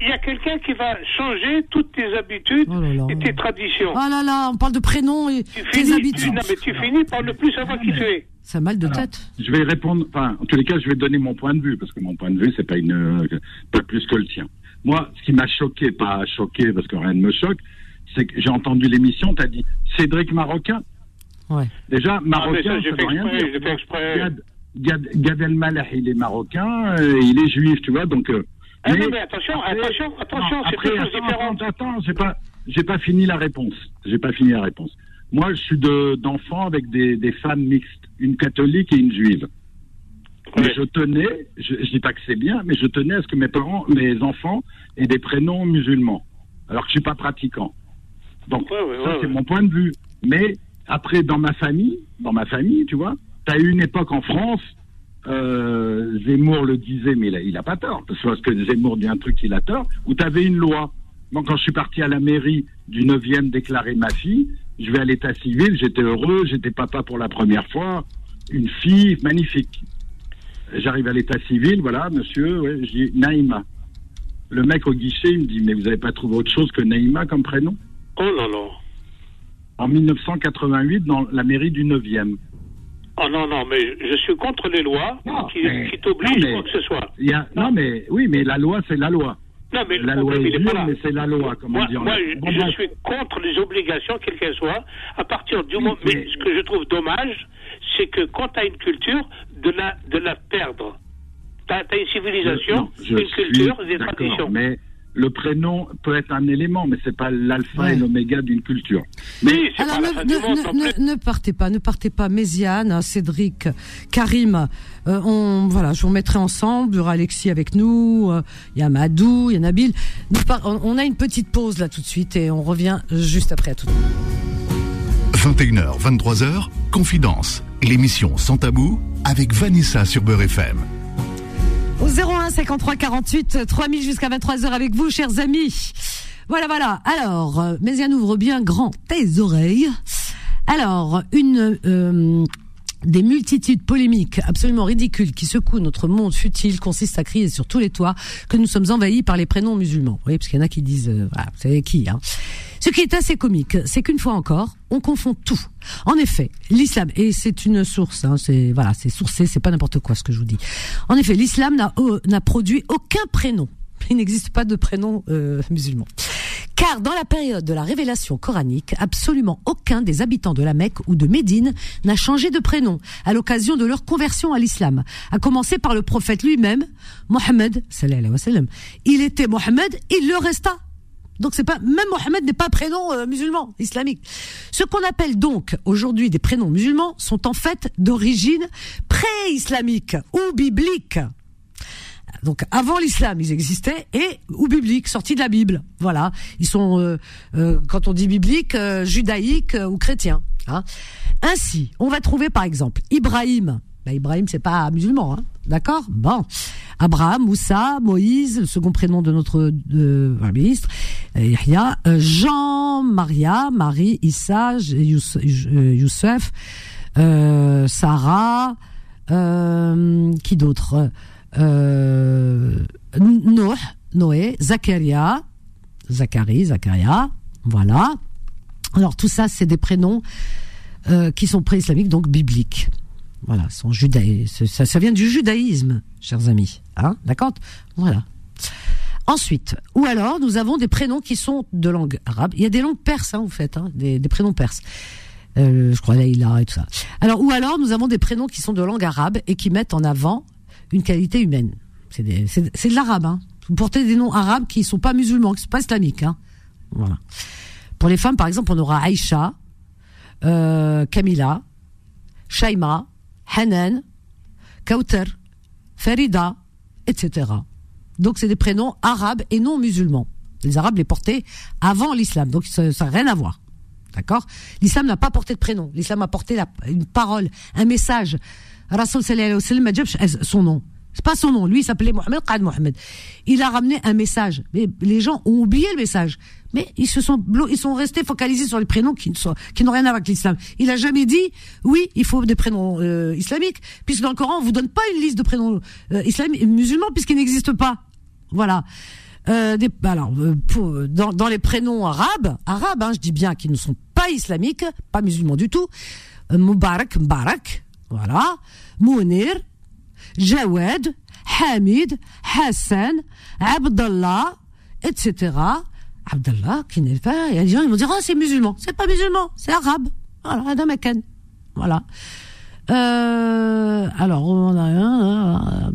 il y a quelqu'un qui va changer toutes tes habitudes Oh là là. et tes traditions. Oh là là, on parle de prénoms et tu tes finis, habitudes. tu- non, mais tu finis par ne plus savoir qui tu es. Ça a mal de Alors, tête. Je vais répondre, enfin, en tous les cas, je vais donner mon point de vue, parce que mon point de vue, c'est pas une, pas plus que le tien. Moi, ce qui m'a choqué, pas choqué, parce que rien ne me choque, c'est que j'ai entendu l'émission, t'as dit Cédric Marocain. Ouais. Déjà, Ah, Marocain, ça, j'ai ça fait veut rien exprès, dire. j'ai fait exprès. Gad, Gad, Gad Elmaleh, il est marocain, euh, il est juif, tu vois, donc. euh, Ah non, mais attention, attention, attention, c'est deux choses attends, différentes. Attends, attends, j'ai pas, j'ai pas fini la réponse. J'ai pas fini la réponse. Moi, je suis de, d'enfants avec des, des femmes mixtes, une catholique et une juive. Mais je tenais, je, je dis pas que c'est bien, mais je tenais à ce que mes parents, mes enfants aient des prénoms musulmans, alors que je suis pas pratiquant. Donc Ouais, ouais, ça c'est mon point de vue. Mais après, dans ma famille, dans ma famille, tu vois, tu as eu une époque en France, euh, Zemmour le disait, mais il a, il a pas tort, parce que Zemmour dit un truc, il a tort, où tu avais une loi. Moi, quand je suis parti à la mairie du 9e déclarer ma fille, je vais à l'état civil, j'étais heureux, j'étais papa pour la première fois, une fille magnifique. J'arrive à l'état civil, voilà, monsieur, ouais, je dis Naïma. Le mec au guichet, il me dit, mais vous n'avez pas trouvé autre chose que Naïma comme prénom? Oh là là. En 1988, dans la mairie du 9e. Oh non, non, mais je suis contre les lois qui, qui t'obligent quoi que ce soit. Il y a, non, mais oui, mais la loi, c'est la loi. Non, mais la loi est dure, mais c'est la loi, Moi, Bon, je suis contre les obligations, quelles qu'elles soient, à partir du moment. Mais ce que je trouve dommage, c'est que quand tu as une culture, de la, de la perdre. Tu as, une civilisation, Non, une culture, des traditions. Mais le prénom peut être un élément, mais c'est pas l'alpha Ouais. et l'oméga d'une culture. Alors pas la ne, ne, plus. ne, ne partez pas, ne partez pas. Méziane, Cédric, Karim, euh, on voilà, je vous mettrai ensemble. Il y aura Alexis avec nous, euh, il y a Madou, il y a Nabil. On on a une petite pause là tout de suite et on revient juste après à tout. 21h, 23h, Confidence. L'émission Sans Tabou avec Vanessa sur Beurre FM. Au 01 53 48 3000 jusqu'à 23h avec vous, chers amis. Voilà, voilà. Alors, euh, Méziane ouvre bien grand tes oreilles. Alors, une euh, des multitudes polémiques absolument ridicules qui secouent notre monde futile consiste à crier sur tous les toits que nous sommes envahis par les prénoms musulmans. Oui, parce qu'il y en a qui disent, euh, voilà, vous savez qui. Hein. Ce qui est assez comique, c'est qu'une fois encore, on confond tout. En effet, l'islam, et c'est une source, hein, c'est voilà, c'est sourcé, c'est pas n'importe quoi ce que je vous dis. En effet, l'islam n'a euh, produit aucun prénom. Il n'existe pas de prénom euh, musulman. Car dans la période de la révélation coranique, absolument aucun des habitants de la Mecque ou de Médine n'a changé de prénom à l'occasion de leur conversion à l'islam. À commencer par le prophète lui-même, Mohammed. Il était Mohammed, il le resta. Donc c'est pas même Mohammed n'est pas un prénom euh, musulman islamique. Ce qu'on appelle donc aujourd'hui des prénoms musulmans sont en fait d'origine pré-islamique ou biblique. Donc avant l'islam, ils existaient et ou bibliques, sortis de la Bible. Voilà, ils sont euh, euh, quand on dit biblique, euh, judaïque euh, ou chrétien. hein. Ainsi, on va trouver par exemple Ibrahim. Bah, Ibrahim, c'est pas musulman, hein, d'accord? Bon, Abraham, Moussa, Moïse, le second prénom de notre ministre, Yahya, euh, Jean, Maria, Marie, Issa, euh, Youssef, Sarah, qui d'autre? Noé, Noé, Zacharia, Zacharie, Zacharia, voilà. Alors tout ça, c'est des prénoms euh, qui sont pré-islamiques, donc bibliques. Voilà, sont. Ça, vient du judaïsme, chers amis. Hein, d'accord? Voilà. Ensuite, ou alors nous avons des prénoms qui sont de langue arabe. Il y a des langues perses, hein, vous faites, hein, des, prénoms perses. Euh, je crois Leïla et tout ça. Alors, ou alors nous avons des prénoms qui sont de langue arabe et qui mettent en avant une qualité humaine. C'est de l'arabe. Hein. Vous portez des noms arabes qui sont pas musulmans, qui sont pas islamiques. Hein. Voilà. Pour les femmes, par exemple, on aura Aïcha, euh, Camila, Shaima, Hanan, Kauter, Farida, etc. Donc c'est des prénoms arabes et non musulmans. Les arabes les portaient avant l'islam, donc ça n'a rien à voir. D'accord? L'islam n'a pas porté de prénom. L'islam a porté une parole, un message. Rasul sallallahu alayhi wa sallam son nom. C'est pas son nom. Lui, il s'appelait Mohamed Qad Mohamed. Il a ramené un message. Mais les gens ont oublié le message. Mais ils se sont ils sont restés focalisés sur les prénoms qui ne sont, qui n'ont rien à voir avec l'islam. Il a jamais dit, oui, il faut des prénoms euh, islamiques, puisque dans le Coran, on vous donne pas une liste de prénoms euh, islamiques, musulmans, puisqu'ils n'existent pas. Voilà. Euh, des, alors, euh, pour- dans, dans les prénoms arabes, arabes, hein, je dis bien qu'ils ne sont pas islamiques, pas musulmans du tout. Euh, Moubarak, Mbarak, voilà. Mounir, Jawed, Hamid, Hassan, Abdallah, etc. Abdallah, qui n'est pas, il y a des gens, ils vont dire, oh, c'est musulman. C'est pas musulman, c'est arabe. Voilà, Adam Aken. Voilà. Euh, alors, on a un, euh,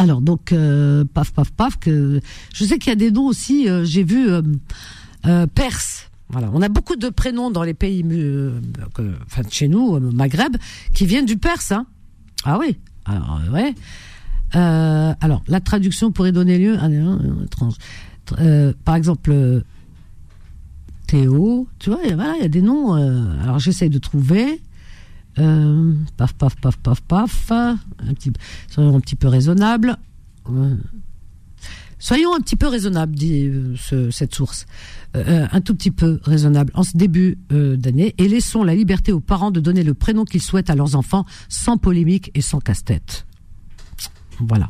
alors donc euh, paf paf paf que je sais qu'il y a des noms aussi euh, j'ai vu euh, perse on a beaucoup de prénoms dans les pays euh, que- enfin chez nous au Maghreb qui viennent du perse hein. Ah oui. Alors euh, ouais. Euh, alors la traduction pourrait donner lieu à Euh, par exemple euh, Théo tu vois il y a des noms euh, alors j'essaye de trouver. Euh, paf, paf, paf, paf, paf. Un petit, un petit peu raisonnables. Euh, soyons un petit peu raisonnables, dit cette source. un tout petit peu raisonnable en ce début d'année et laissons la liberté aux parents de donner le prénom qu'ils souhaitent à leurs enfants sans polémique et sans casse-tête. Voilà.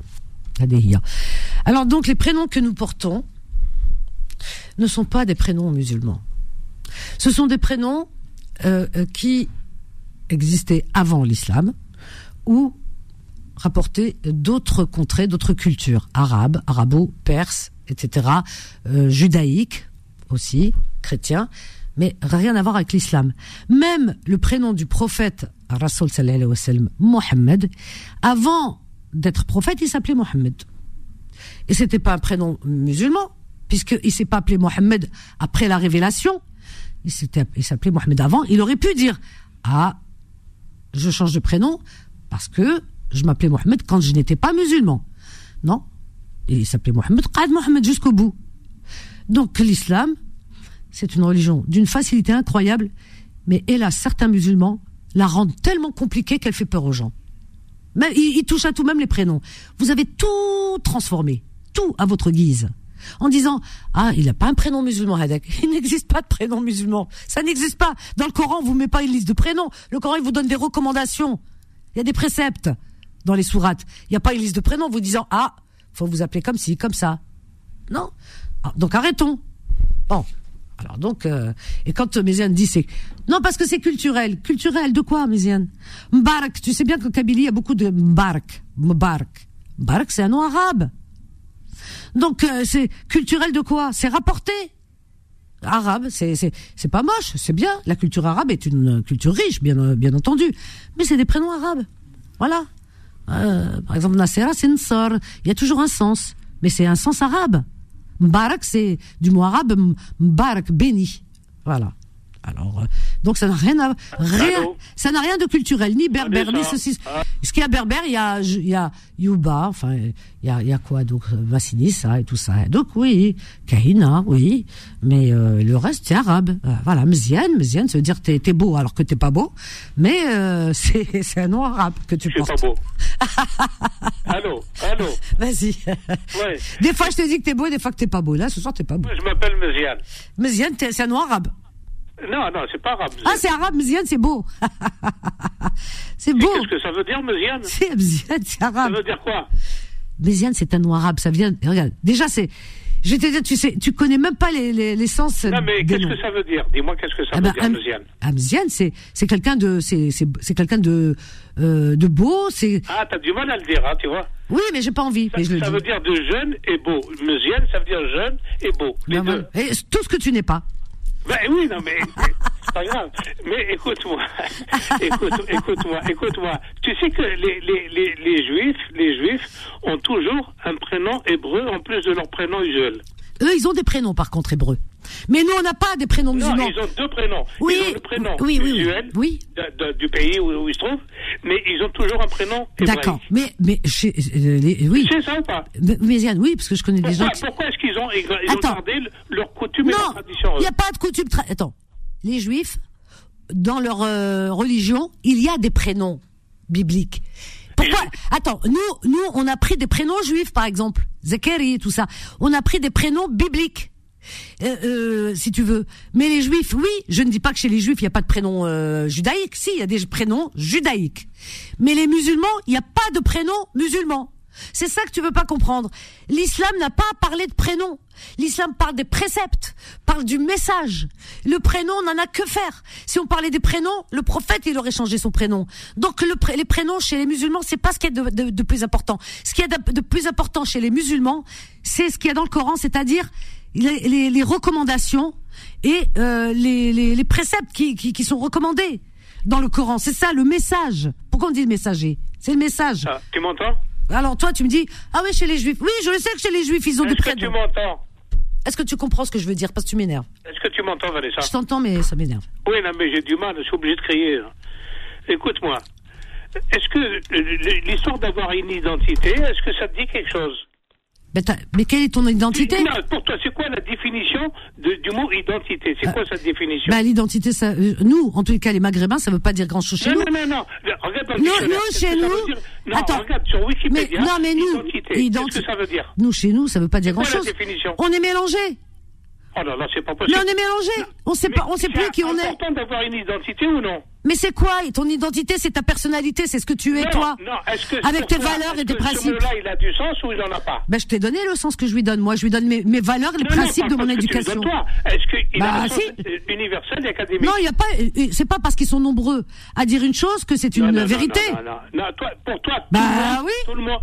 Alors donc les prénoms que nous portons ne sont pas des prénoms musulmans. Ce sont des prénoms euh, euh, qui existaient avant l'islam ou rapportés d'autres contrées, d'autres cultures, arabes, arabo, perses, etc., euh, judaïques aussi, chrétiens, mais rien à voir avec l'islam. Même le prénom du prophète, Rasul sallallahu wa sallam, Mohammed, avant d'être prophète, il s'appelait Mohammed. Et c'était pas un prénom musulman, puisqu'il s'est pas appelé Mohammed après la révélation. Il s'appelait Mohammed avant. Il aurait pu dire, ah, je change de prénom parce que je m'appelais Mohammed quand je n'étais pas musulman. Non. Il s'appelait Mohammed, Qad Mohammed jusqu'au bout. Donc l'islam, c'est une religion d'une facilité incroyable, mais hélas, certains musulmans la rendent tellement compliquée qu'elle fait peur aux gens. Mais il, touche à tout, même les prénoms. Vous avez tout transformé, tout à votre guise. En disant, ah, il n'a pas un prénom musulman, Il n'existe pas de prénom musulman. Ça n'existe pas. Dans le Coran, vous ne met pas une liste de prénoms. Le Coran, il vous donne des recommandations. Il y a des préceptes dans les sourates. Il n'y a pas une liste de prénoms vous disant, ah, faut vous appeler comme ci, comme ça. Non. Ah, donc arrêtons. Bon. Alors donc, euh, et quand Méziane dit c'est non parce que c'est culturel, culturel de quoi Méziane? Mbarak, tu sais bien qu'au Kabylie il y a beaucoup de Mbarak, Mbarak, Mbarak c'est un nom arabe. Donc euh, c'est culturel de quoi? C'est rapporté. Arabe, c'est c'est c'est pas moche, c'est bien. La culture arabe est une culture riche, bien bien entendu, mais c'est des prénoms arabes. Voilà. Euh, par exemple, Nasera, c'est Nsar. Il y a toujours un sens, mais c'est un sens arabe. Mbarak, c'est du mot arabe, Mbarak, béni. Voilà. Alors, euh, donc ça n'a rien à rien, ça n'a rien de culturel, ni berbère, ni ceci. Ah. Ce qu'il y a berbère, il y a, il y a Yuba, enfin, il y a, il y a quoi donc Vassini, ça et tout ça. Donc oui, Kahina, oui, mais euh, le reste c'est arabe. Euh, voilà, Mzian, Mzian, ça veut dire t'es es beau alors que t'es pas beau, mais c'est c'est un nom arabe que tu portes. pas beau. allô, allô. Vas-y. Ouais. Des fois je te dis que t'es beau, des fois que t'es pas beau. Là, ce soir t'es pas beau. Je m'appelle Mzian. Mzian, c'est un nom arabe. Non, non, c'est pas arabe. Ah, c'est arabe, Mziane, c'est beau. c'est beau. Qu'est-ce que ça veut dire, Mziane C'est Mziane, c'est arabe. Ça veut dire quoi? Mziane, c'est un nom arabe. Ça vient. Regarde, déjà, c'est. Je vais te dire, tu sais, tu connais même pas les, les, les sens. Non, mais qu'est-ce que ça veut dire? Dis-moi, qu'est-ce que ça ah veut bah, dire, Mziane Mziane, c'est c'est quelqu'un de c'est c'est quelqu'un de euh, de beau. C'est. Ah, t'as du mal à le dire, hein, tu vois Oui, mais j'ai pas envie. Ça, mais je ça veut dire de jeune et beau. Mziane, ça veut dire jeune et beau. Les deux. Et tout ce que tu n'es pas. Ben oui, non, mais c'est pas grave. Mais écoute-moi, écoute, écoute-moi, écoute-moi. Tu sais que les, les, les, les, juifs, les juifs ont toujours un prénom hébreu en plus de leur prénom usuel. Eux, ils ont des prénoms par contre hébreux. Mais nous, on n'a pas des prénoms musulmans. Non, ils ont deux prénoms. Oui, ils ont le prénom oui, oui, oui. du pays où, ils se trouvent, mais ils ont toujours un prénom. D'accord, mais, mais chez, euh, oui. C'est ça ou pas? Mais, oui, parce que je connais des gens qui... Pourquoi est-ce qu'ils ont, ils, ont gardé leur coutume et leur tradition il n'y a pas de coutume... Attends, les juifs, dans leur euh, religion, il y a des prénoms bibliques. Pourquoi Attends, nous, nous, on a pris des prénoms juifs, par exemple, Zekeri et tout ça. On a pris des prénoms bibliques. Euh, euh, si tu veux. Mais les juifs, oui, je ne dis pas que chez les juifs, il n'y a pas de prénom euh, judaïque. Si, il y a des prénoms judaïques. Mais les musulmans, il n'y a pas de prénom musulman. C'est ça que tu veux pas comprendre. L'islam n'a pas parlé de prénom. L'islam parle des préceptes, parle du message. Le prénom n'en a que faire. Si on parlait des prénoms, le prophète il aurait changé son prénom. Donc le, les prénoms chez les musulmans, c'est pas ce qui est de, plus important. Ce qui est de, plus important chez les musulmans, c'est ce qu'il y a dans le Coran, c'est-à-dire les, recommandations et euh, les, préceptes qui, qui, sont recommandés dans le Coran. C'est ça le message. Pourquoi on dit le messager? C'est le message. Ah, tu m'entends? Alors toi, tu me dis, ah oui, chez les juifs. Oui, je le sais que chez les juifs, ils ont des prénoms. Est-ce que tu m'entends? Est-ce que tu comprends ce que je veux dire? Parce que tu m'énerves. Est-ce que tu m'entends, Vanessa? Je t'entends, mais ça m'énerve. Oui, non, mais j'ai du mal, je suis obligé de crier. Écoute-moi. Est-ce que l'histoire d'avoir une identité, est-ce que ça te dit quelque chose? Mais quelle est ton identité Pour toi, c'est quoi la définition du mot identité? C'est quoi cette définition? Bah, L'identité, ça, nous, en tous les cas, les Maghrébins, ça veut pas dire grand chose chez non, nous. Non, non, non. Regarde dans nous, nous chez nous. Non, Attends. regarde sur Wikipédia. Mais, non, mais nous, identité. Qu'est-ce que ça veut dire? Nous, chez nous, ça veut pas dire grand chose. On est mélangés. Oh là là, c'est pas possible. Mais on est mélangés. On sait pas, on sait plus qui on est. C'est important d'avoir une identité ou non? Mais c'est quoi Ton identité, c'est ta personnalité, c'est ce que tu es, toi. Non, que avec tes valeurs et tes principes. Ce mot-là, il a du sens ou il n'en a pas Ben, je t'ai donné le sens que je lui donne. Moi, je lui donne mes, mes valeurs et les principes de mon éducation. Est-ce qu'il bah, a un si. sens universel et académique Non, il y a pas. C'est pas parce qu'ils sont nombreux à dire une chose que c'est une vérité. Non, non, non, toi, pour toi, bah, tout, le monde, oui. tout le monde,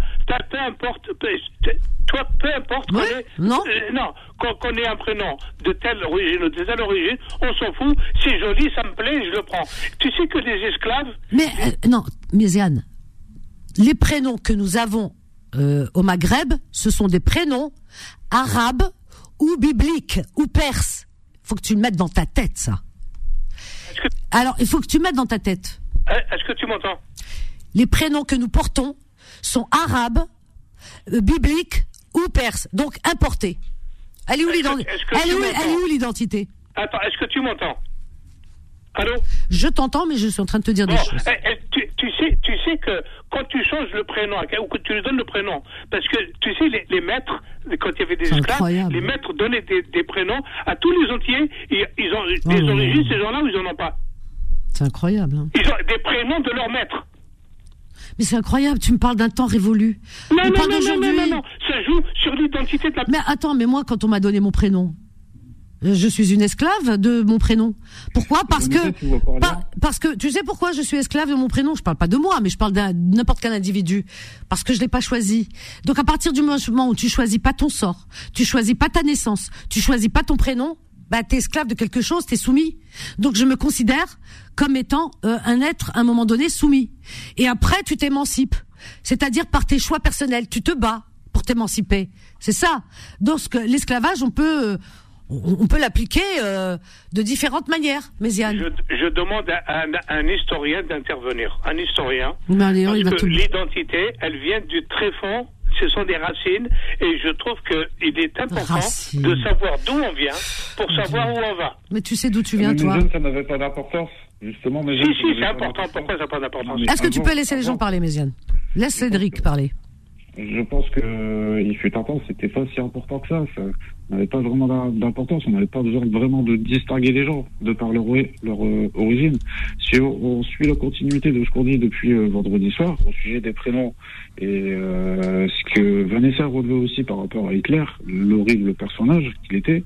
peu importe, toi, peu importe oui, non, euh, non, qu'on ait un prénom de telle origine ou de telle origine, on s'en fout. C'est joli, ça me plaît, je le prends. Tu sais que les esclaves. Mais euh, non, Méziane, les prénoms que nous avons euh, au Maghreb, ce sont des prénoms arabes ou bibliques ou perses. Il faut que tu le mettes dans ta tête, ça. Alors, il faut que tu mettes dans ta tête. Eh, est-ce que tu m'entends? Les prénoms que nous portons sont arabes, bibliques ou perses, donc importés. Elle est où l'identité? Attends, est-ce que tu m'entends? Allô? Je t'entends, mais je suis en train de te dire des choses. Eh, eh, tu, sais, tu sais que quand tu changes le prénom, ou que tu lui donnes le prénom, parce que tu sais, les, maîtres, quand il y avait des esclaves, les maîtres donnaient des, prénoms à tous les entiers, ils ont oh des origines, ces gens-là, ou ils n'en ont pas? C'est incroyable. Hein. Ils ont des prénoms de leurs maîtres. Mais c'est incroyable, tu me parles d'un temps révolu. Non, non, non, non, non, non, ça joue sur l'identité de la... Mais attends, mais moi, quand on m'a donné mon prénom, je suis une esclave de mon prénom. Pourquoi Parce que parce que tu sais pourquoi je suis esclave de mon prénom? Je parle pas de moi, mais je parle d'un n'importe quel individu. Parce que je l'ai pas choisi. Donc à partir du moment où tu choisis pas ton sort, tu choisis pas ta naissance, tu choisis pas ton prénom, bah t'es esclave de quelque chose, t'es soumis. Donc je me considère comme étant euh, un être à un moment donné soumis. Et après tu t'émancipes, c'est-à-dire par tes choix personnels, tu te bats pour t'émanciper. C'est ça. Donc l'esclavage, on peut euh, on peut l'appliquer euh, de différentes manières, Méziane. Je, je demande à un, historien d'intervenir, un historien. Ben, parce que l'identité, elle vient du très fond ce sont des racines et je trouve qu'il est important de savoir d'où on vient pour savoir où on va. Mais tu sais d'où tu viens, toi ça n'avait pas d'importance. Justement, mais si, si, c'est important. Pourquoi ça n'a pas d'importance Est-ce que tu peux laisser les gens parler, Méziane Laisse Cédric parler. Je pense que il fut un temps, c'était pas si important que ça. N'avait pas vraiment d'importance. On n'avait pas besoin vraiment de distinguer les gens de par leur, leur euh, origine. Si on, suit la continuité de ce qu'on dit depuis euh, vendredi soir au sujet des prénoms et ce que Vanessa relevait aussi par rapport à Hitler, l'horrible personnage qu'il était.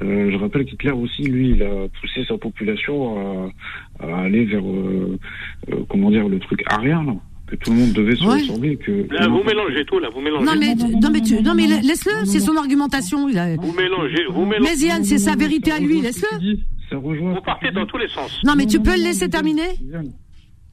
je rappelle qu'Hitler aussi, lui, il a poussé sa population à, à aller vers comment dire le truc arien que tout le monde devait se ressembler. Que là, vous mélangez tout, là, vous mélangez. Non, mais, non, mais, tu, non, mais laisse-le, c'est son argumentation. Il a... Vous mélangez, vous mélangez. Mais Yann, c'est sa vérité à lui, laisse-le. Vous partez dans tous les sens. Non, mais tu peux le laisser terminer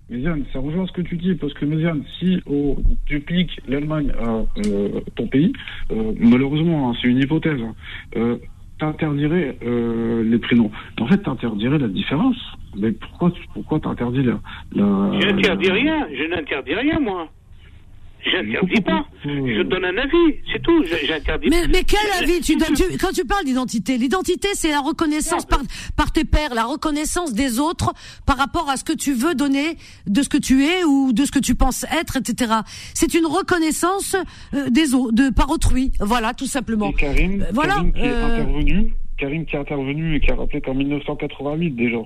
Méziane, ça rejoint ce que tu dis, parce que Méziane, si on duplique l'Allemagne à euh, ton pays, euh, malheureusement, hein, c'est une hypothèse, hein, euh, t'interdirais euh, les prénoms. En fait, t'interdirais la différence. Mais pourquoi, pourquoi t'interdis la, la... Je rien. Je n'interdis rien, moi. J'interdis pas. Je donne un avis, c'est tout. J'interdis. Mais, mais quel avis tu donnes Quand tu parles d'identité, l'identité c'est la reconnaissance par, par tes pairs, la reconnaissance des autres par rapport à ce que tu veux donner de ce que tu es ou de ce que tu penses être, etc. C'est une reconnaissance euh, des autres, de par autrui. Voilà, tout simplement. Karim, euh, voilà. Karim qui est euh, intervenu. Karim qui est intervenu et qui a rappelé qu'en 1988 déjà,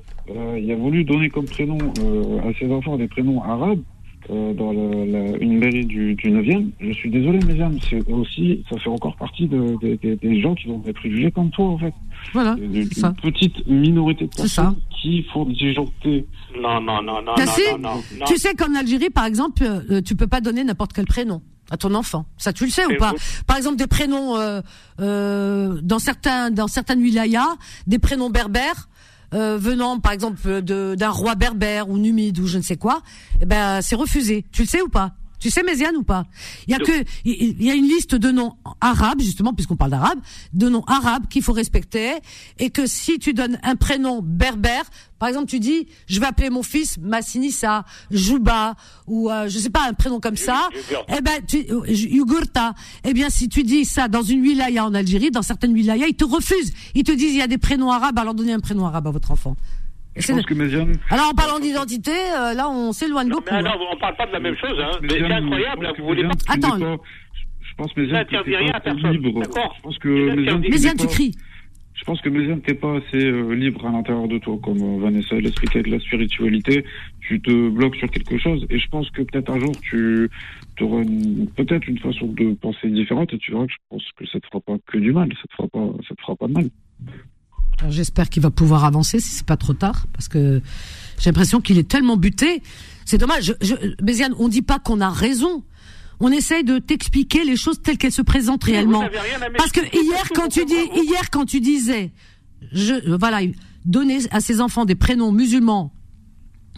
il a voulu donner comme prénom à ses enfants des prénoms arabes. Euh, dans une mairie du, du 9e. Je suis désolé, mesdames, c'est aussi, ça fait encore partie de, des gens qui ont des préjugés comme toi, en fait. Voilà. Une, petite minorité de personnes qui font disjoncter. Non, non, non, non, non, non, non, Tu sais qu'en Algérie, par exemple, euh, tu peux pas donner n'importe quel prénom à ton enfant. Ça, tu le sais ou pas Par exemple, des prénoms euh, euh, dans certains dans certaines wilayas, des prénoms berbères euh, venant par exemple d'un roi berbère ou numide ou je ne sais quoi, eh ben c'est refusé. Tu le sais ou pas? Tu sais Méziane ou pas? Il y a que il y a une liste de noms arabes justement puisqu'on parle d'arabe, de noms arabes qu'il faut respecter et que si tu donnes un prénom berbère, par exemple tu dis je vais appeler mon fils Massinissa, Jouba ou euh, je sais pas un prénom comme ça, eh ben tu Yugurta. Eh bien si tu dis ça dans une wilaya en Algérie, dans certaines wilayas, ils te refusent. Ils te disent il y a des prénoms arabes, alors donnez un prénom arabe à votre enfant. Je pense que Méziane... Alors en parlant d'identité, euh, là on s'éloigne beaucoup. Mais non, on parle pas de la même chose, hein. Mais c'est incroyable, là, vous voulez pas. Attends. Je pense Méziane que rien à pas assez personne. libre. D'accord. Je pense que Méziane, tu pas- cries. Je pense que Méziane, t'es pas assez euh, libre à l'intérieur de toi, comme euh, Vanessa l'expliquait avec la spiritualité. Tu te bloques sur quelque chose, et je pense que peut-être un jour tu auras peut-être une façon de penser différente, et tu verras que je pense que ça te fera pas que du mal, ça te fera pas, ça te fera pas de mal. J'espère qu'il va pouvoir avancer si c'est pas trop tard, parce que j'ai l'impression qu'il est tellement buté. C'est dommage. Je, je, Béziane, on dit pas qu'on a raison. On essaye de t'expliquer les choses telles qu'elles se présentent réellement. Parce que hier, quand tu dis, hier, quand tu disais, je, voilà, donner à ses enfants des prénoms musulmans,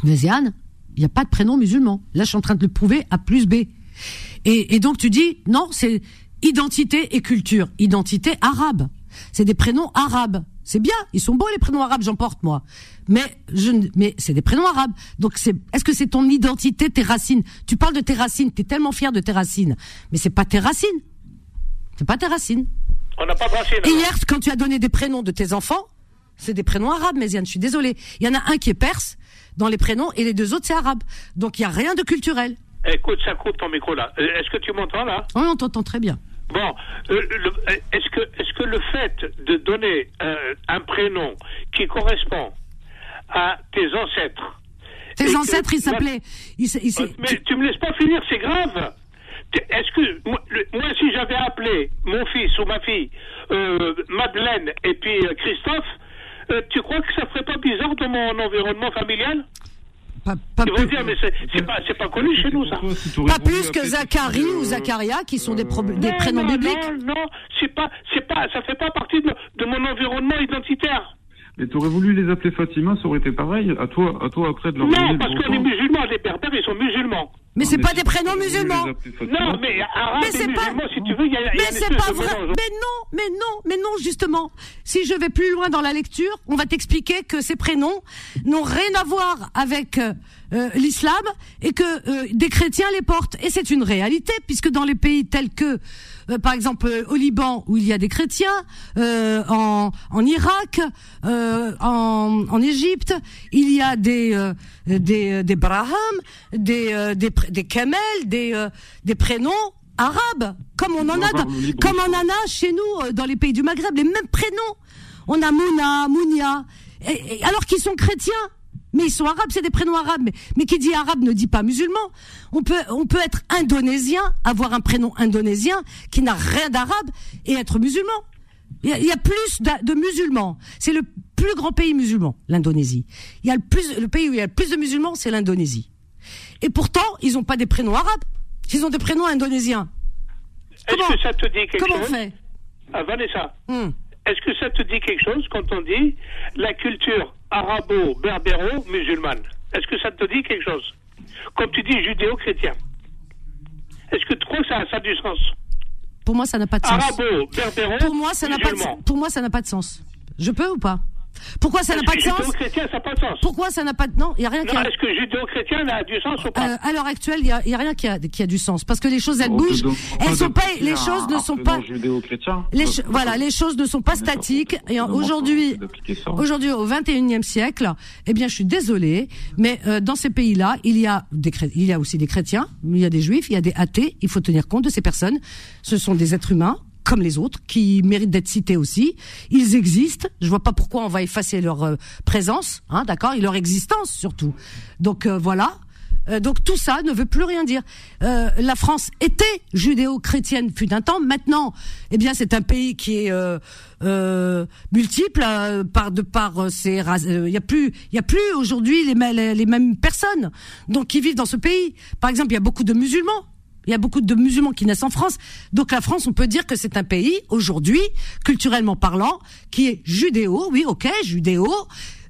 Béziane, il n'y a pas de prénom musulman. Là, je suis en train de le prouver à plus B. Et, et donc tu dis, non, c'est identité et culture. Identité arabe. C'est des prénoms arabes. C'est bien, ils sont beaux les prénoms arabes, j'en porte moi. Mais je, mais c'est des prénoms arabes. Donc c'est, est-ce que c'est ton identité, tes racines? Tu parles de tes racines, t'es tellement fier de tes racines, mais c'est pas tes racines. C'est pas tes racines. On n'a pas de racines. Et hier, quand tu as donné des prénoms de tes enfants, c'est des prénoms arabes, Méziane, je suis désolée. Il y en a un qui est perse dans les prénoms et les deux autres c'est arabe. Donc il y a rien de culturel. Écoute, ça coupe ton micro là. Euh, Est-ce que tu m'entends là? Oui, on t'entend très bien. Bon, euh, euh, est-ce que, est-ce que le fait de donner euh, un prénom qui correspond à tes ancêtres. Tes que- ancêtres, ils s'appelaient. Mais tu me laisses pas finir, c'est grave. Est-ce que moi, le- moi, si j'avais appelé mon fils ou ma fille euh, Madeleine et puis euh, Christophe, tu crois que ça ferait pas bizarre dans mon environnement familial? Pas, pas plus, dire, mais c'est pas, c'est pas connu chez nous ça. pas plus que Zacharie ou Zacharia, qui sont des, des Non, prénoms non, bibliques. Non, non, c'est pas, c'est pas, ça fait pas partie de, de mon environnement identitaire. Mais t'aurais voulu les appeler Fatima, ça aurait été pareil. À toi, à toi après de leur Non, parce le qu'on est bon sens. musulmans, les berbères, ils sont musulmans. Mais c'est mais pas des prénoms musulmans. les Non, mais arabe Mais et c'est pas- musulman, si tu veux, il y a, il y a Mais c'est pas vrai. mélange. Mais non, mais non, mais non, justement. Si je vais plus loin dans la lecture, on va t'expliquer que ces prénoms n'ont rien à voir avec euh, euh, l'islam et que euh, des chrétiens les portent. Et c'est une réalité, puisque dans les pays tels que, euh, par exemple, euh, au Liban, où il y a des chrétiens, euh, en, en Irak, en, en Égypte, il y a des des des Braham, des des des des des prénoms arabes, comme on en a comme on en a chez nous dans les pays du Maghreb, les mêmes prénoms. On a Mouna, Mounia, alors qu'ils sont chrétiens. Mais ils sont arabes, c'est des prénoms arabes. Mais, mais qui dit arabe ne dit pas musulman. On peut, on peut être indonésien, avoir un prénom indonésien qui n'a rien d'arabe et être musulman. Il y a, il y a plus de musulmans. C'est le plus grand pays musulman, l'Indonésie. Il y a le plus, le pays où il y a le plus de musulmans, c'est l'Indonésie. Et pourtant, ils n'ont pas des prénoms arabes. Ils ont des prénoms indonésiens. Est-ce que ça te dit quelque Comment on chose fait Ah, Vanessa, Hmm. est-ce que ça te dit quelque chose quand on dit la culture arabo-berbéro-musulmane Est-ce que ça te dit quelque chose? Comme tu dis judéo-chrétien. Est-ce que tu crois que ça, ça a du sens? Pour moi, ça n'a pas de sens. Arabo-berbéro Pour moi, ça n'a pas de musulman. sens. Pour moi, ça n'a pas de sens. Je peux ou pas? Pourquoi ça n'a pas de que sens Judéo-chrétien, ça n'a pas de sens. Pourquoi ça n'a pas de non Il y a rien qui a... est-ce que judéo-chrétien a du sens ou pas Euh, à l'heure actuelle, il y a, il y a rien qui a, qui a du sens parce que les choses elles bougent. Elles sont pas, les choses ne sont pas. judéo-chrétien. Les voilà, les choses ne sont pas statiques. Et aujourd'hui, aujourd'hui, au 21e siècle, eh bien, je suis désolée, mais euh, dans ces pays-là, il y a des, chré- il y a aussi des chrétiens, il y a des juifs, il y a des athées. Il faut tenir compte de ces personnes. Ce sont des êtres humains comme les autres, qui méritent d'être cités aussi. Ils existent. Je vois pas pourquoi on va effacer leur euh, présence, hein, d'accord, et leur existence surtout. Donc euh, voilà. Euh, donc tout ça ne veut plus rien dire. Euh, la France était judéo-chrétienne fut un temps. Maintenant, eh bien, c'est un pays qui est euh, euh, multiple euh, par de par ses races. Il y a plus, il y a plus aujourd'hui les, mêmes- les, les mêmes personnes donc qui vivent dans ce pays. Par exemple, il y a beaucoup de musulmans. Il y a beaucoup de musulmans qui naissent en France. Donc la France, on peut dire que c'est un pays aujourd'hui, culturellement parlant, qui est judéo, oui, ok, judéo,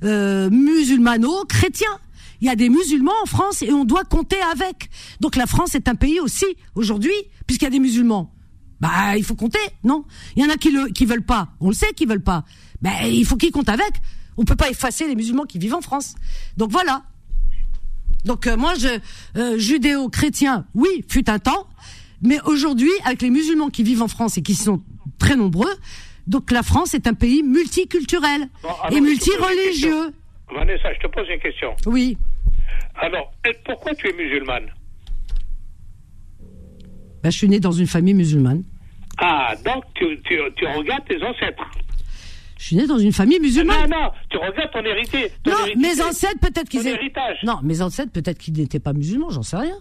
euh, musulmano, chrétien. il y a des musulmans en France et on doit compter avec. Donc la France est un pays aussi aujourd'hui, puisqu'il y a des musulmans. Bah, il faut compter, non? Il y en a qui le qui veulent pas. On le sait qu'ils veulent pas. Ben, il faut qu'ils comptent avec. On peut pas effacer les musulmans qui vivent en France. Donc voilà. Donc euh, moi, je euh, judéo-chrétien, oui, fut un temps, mais aujourd'hui, avec les musulmans qui vivent en France et qui sont très nombreux, donc la France est un pays multiculturel et multireligieux. Vanessa, je te pose une question. Oui. Alors, pourquoi tu es musulmane? Ben, Je suis né dans une famille musulmane. Ah, donc tu, tu regardes tes ancêtres je suis né dans une famille musulmane. Non, non, tu regardes ton hérité. non, mes ancêtres, peut-être qu'ils étaient. Non, mes ancêtres, peut-être qu'ils n'étaient pas musulmans, j'en sais rien.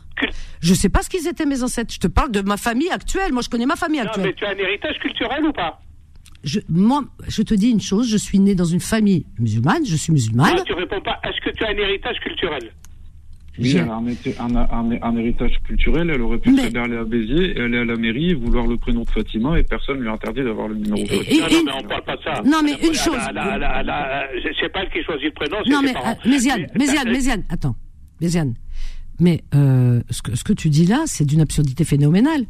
Je sais pas ce qu'ils étaient, mes ancêtres. Je te parle de ma famille actuelle. Moi, je connais ma famille actuelle. Non, mais tu as un héritage culturel ou pas? Je, moi, je te dis une chose, je suis né dans une famille musulmane, je suis musulmane. Non, tu réponds pas. Est-ce que tu as un héritage culturel? Oui, elle a un, héritage culturel, elle aurait pu mais... aller à Béziers, aller à la mairie, vouloir le prénom de Fatima et personne ne lui a interdit d'avoir le numéro de Fatima. non, mais on parle pas de ça. Non, mais une chose. C'est pas elle qui choisit le prénom, Non, mais, Méziane, Méziane, Méziane, attends. Méziane. Mais euh, ce, que, ce que tu dis là, c'est d'une absurdité phénoménale.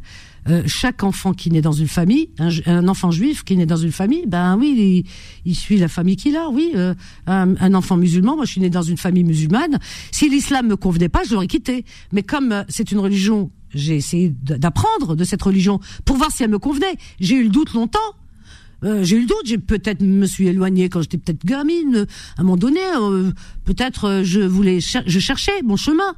Euh, chaque enfant qui naît dans une famille, un, enfant juif qui naît dans une famille, ben oui, il, suit la famille qu'il a. Oui, euh, un, enfant musulman, moi je suis né dans une famille musulmane. Si l'islam me convenait pas, je l'aurais quitté. Mais comme euh, c'est une religion, j'ai essayé d'apprendre de cette religion pour voir si elle me convenait. J'ai eu le doute longtemps. j'ai eu le doute, j'ai peut-être me suis éloigné quand j'étais peut-être gamine. À un moment donné, peut-être je voulais, je cherchais mon chemin.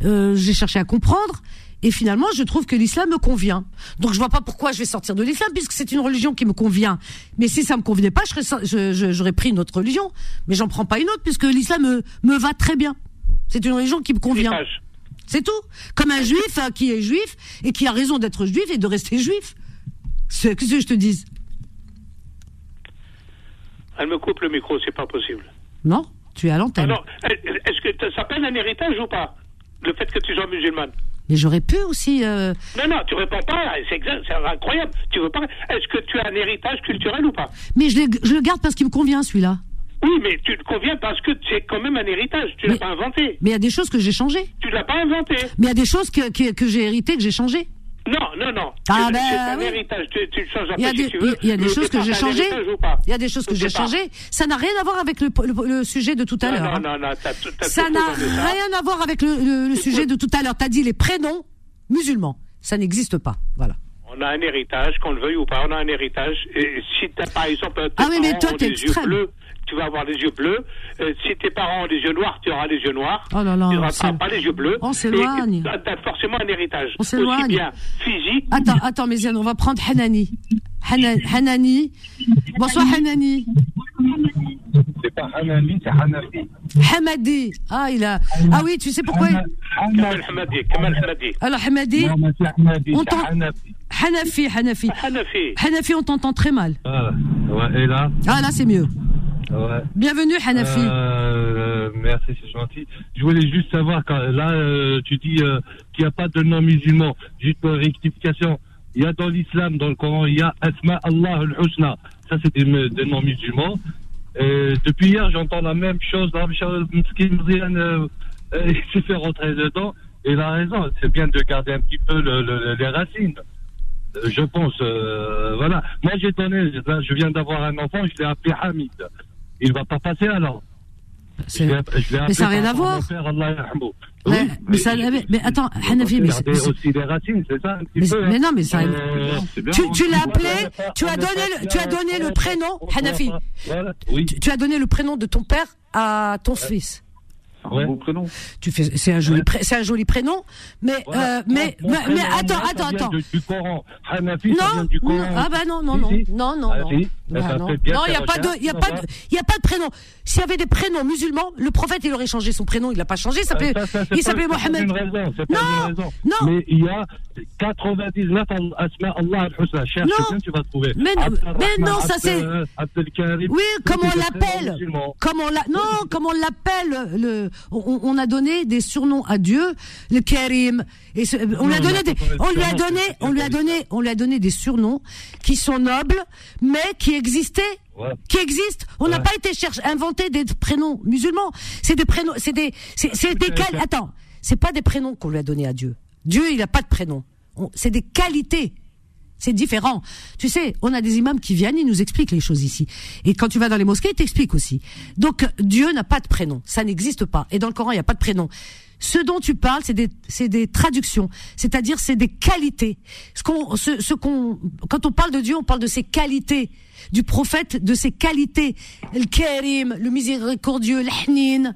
J'ai cherché à comprendre et finalement, je trouve que l'islam me convient. Donc je vois pas pourquoi je vais sortir de l'islam puisque c'est une religion qui me convient. Mais si ça me convenait pas, j'aurais pris une autre religion. Mais j'en prends pas une autre puisque l'islam me, me va très bien. C'est une religion qui me convient. C'est tout. Comme un juif hein, qui est juif et qui a raison d'être juif et de rester juif. C'est ce que je te dis. Elle me coupe le micro, c'est pas possible. Non, tu es à l'antenne. Alors, est-ce que ça s'appelle un héritage ou pas? Le fait que tu sois musulmane mais j'aurais pu aussi. Euh... Non, non, tu réponds pas. C'est incroyable. Tu veux pas. Est-ce que tu as un héritage culturel ou pas? Mais je, je, le garde parce qu'il me convient celui-là. Oui, mais tu te conviens parce que c'est quand même un héritage. Tu l'as pas inventé. Mais il y a des choses que j'ai changées. Tu l'as pas inventé. Mais il y a des choses que, que, que j'ai héritées que j'ai changées. Non, non, non. Ah ben, c'est un héritage. Tu, tu changes Il y a des, tu veux. Il y a des choses que j'ai changées. Il y a des choses que j'ai changées. Ça n'a rien à voir avec le, le, sujet de tout à l'heure. Non, non, non. ça n'a rien à voir avec le, le sujet de tout à l'heure. T'as dit les prénoms musulmans. Ça n'existe pas. Voilà. On a un héritage, qu'on le veuille ou pas, on a un héritage. Et si as, par exemple, tes ah oui, mais toi, bleus, tu vas avoir les yeux bleus. Euh, si tes parents ont les yeux noirs, tu auras les yeux noirs. Oh là là, tu n'auras pas les yeux bleus. On s'éloigne. Tu as forcément un héritage. On s'éloigne. Bien physique. Attends, attends, Méziane, on va prendre Hanani. Hanani. Bonsoir, Hanani. C'est pas Hanani, c'est Hanafi. Hamadi. Ah, il a. Ah oui, tu sais pourquoi Kamal Hamadi. Kamal Hamadi. Alors, Hamadi. Non, c'est Hamadi. On Hanafi, Hanafi. Hanafi. Hanafi, on t'entend très mal. Ah, ouais, et là Ah, là, c'est mieux. Ouais. Bienvenue, Hanafi. Euh, merci, c'est gentil. Je voulais juste savoir, quand, là, euh, tu dis euh, qu'il n'y a pas de non musulman. Juste pour rectification. Il y a dans l'islam, dans le Coran, il y a Asma Allah al-Husna. Ça, c'est des, des non musulmans. Et depuis hier, j'entends la même chose. Euh, il s'est fait rentrer dedans. Et il a raison. C'est bien de garder un petit peu le, les racines. Euh, je pense, euh, voilà. Moi, j'ai donné, je viens d'avoir un enfant, je l'ai appelé Hamid. Il va pas passer alors. mais ça n'a rien à voir. mais, mais, ça, mais, attends, Hanafi, mais c'est aussi des racines, c'est ça un petit peu, mais, non, mais ça. Euh, tu, tu l'as appelé, tu as donné, le, tu as donné le prénom, Hanafi. Oui. Tu, tu, as donné le prénom de ton père à ton fils un beau prénom. Tu fais, c'est un joli, c'est un joli prénom, mais euh, mais mais, mais attends, attends, attends. Du Coran. Hanafi, non, du Coran. ah bah non, non, non, non, non, non. Non, il y a pas de, il y a pas de, il y a pas de prénom. S'il y avait des prénoms musulmans, le prophète il aurait changé son prénom, il l'a pas changé, il s'appelait, il s'appelait Mohamed. Non, non. Mais il y a 99 asma Allah al-Husna. Cherche bien, tu vas trouver. Mais mais non, ça c'est. Oui, comme on l'appelle, comme on l'a, non, comme on l'appelle le on, a donné des surnoms à Dieu, le Karim. Et on lui a donné des, on lui a donné, on lui a donné, on lui a donné des surnoms qui sont nobles, mais qui existaient qui existent. On n'a pas été chercher, inventer des prénoms musulmans. C'est des prénoms, c'est des, c'est, des Attends, c'est pas des prénoms qu'on lui a donné à Dieu. Dieu, il n'a pas de prénom. C'est des qualités. C'est différent. Tu sais, on a des imams qui viennent, ils nous expliquent les choses ici. Et quand tu vas dans les mosquées, ils t'expliquent aussi. Donc, Dieu n'a pas de prénom. Ça n'existe pas. Et dans le Coran, il n'y a pas de prénom. Ce dont tu parles, c'est des, c'est des traductions. C'est-à-dire, c'est des qualités. Ce qu'on, ce, ce qu'on, quand on parle de Dieu, on parle de ses qualités. Du prophète, de ses qualités. Le Karim, le miséricordieux, l'Hnin.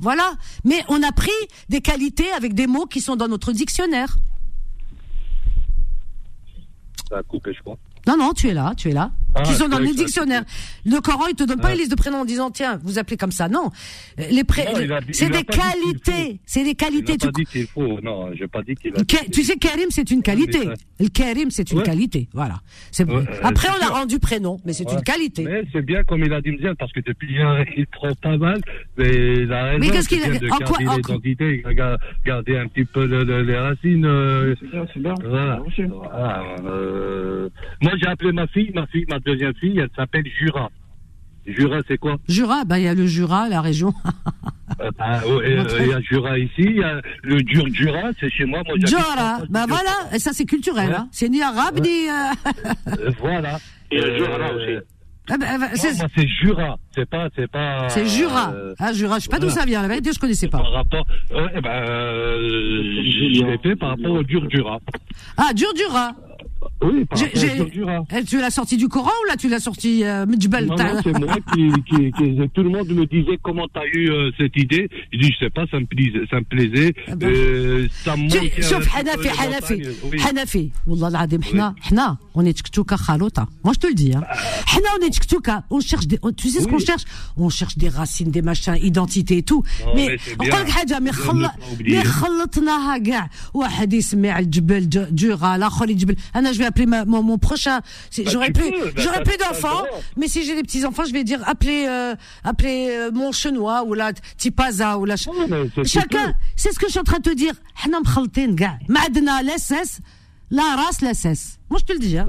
Voilà. Mais on a pris des qualités avec des mots qui sont dans notre dictionnaire ça a coupé, je crois. Non, non, tu es là, tu es là. Ah, qui sont dans les dictionnaires. Le Coran, il te donne pas une liste de prénoms en disant tiens, vous appelez comme ça. Non, les prénoms, c'est des qualités, c'est des qualités. Pas dit qu'il faut. Non, j'ai pas dit qu'il a. Tu sais, Karim, c'est une qualité. Le Karim, c'est une qualité. Voilà. Euh, Après, on a rendu prénom, mais c'est une qualité. Mais c'est bien comme il a dit parce que depuis hier, il trompe pas mal, mais il a raison. Mais qu'est-ce qu'il a En quoi l'identité, il a gardé un petit peu les racines. Euh, c'est bien, c'est bien. Voilà. Euh, moi, j'ai appelé ma fille, ma fille, ma deuxième fille, elle s'appelle Jura. Jura, c'est quoi Jura, bah il y a le Jura, la région. Euh, bah, euh, il y a Jura ici, il y a le dur Jura, c'est chez moi. moi Jura, bah voilà, et ça c'est culturel, hein. c'est ni arabe ni. Euh, voilà. Et le Jura aussi. Ah bah, bah, c'est... Jura, c'est pas, c'est pas. C'est Jura. ah Jura, je sais pas d'où ça vient. La vérité, je connaissais pas. Par rapport, eh ben, euh, l'ai fait par rapport au dur Jura. Ah dur Jura. Oui, par rapport eh, Tu l'as sorti du Coran ou là tu l'as sorti euh, Mjbal Non, non c'est moi qui, qui, qui, Tout le monde me disait comment t'as eu euh, cette idée. Je dis, je sais pas, ça me plaisait. Ça me, plaisait, ah ben. euh, ça me manquait. شوف حنفي حنفي حنفي والله العظيم حنا حنا on est تكتوكا خالوطة moi je te le dis hein. حنا on est تكتوكا on cherche des tu sais ce qu'on cherche on cherche des racines des machins identité et tout mais نقول لك حاجة مي خلط مي خلطناها كاع واحد يسمع الجبل جوغا الاخر يجبل انا je vais appeler mon, prochain. Bah, j'aurais plus, bah, j'aurais plus d'enfants. Mais si j'ai des petits enfants, je vais dire appeler, euh, euh, mon chenois ou la tipaza ou la. Ch Chacun, c'est ce que je suis en train de te dire. Madna, l'SS, la race, l'SS. Moi, je te le dis. Hein.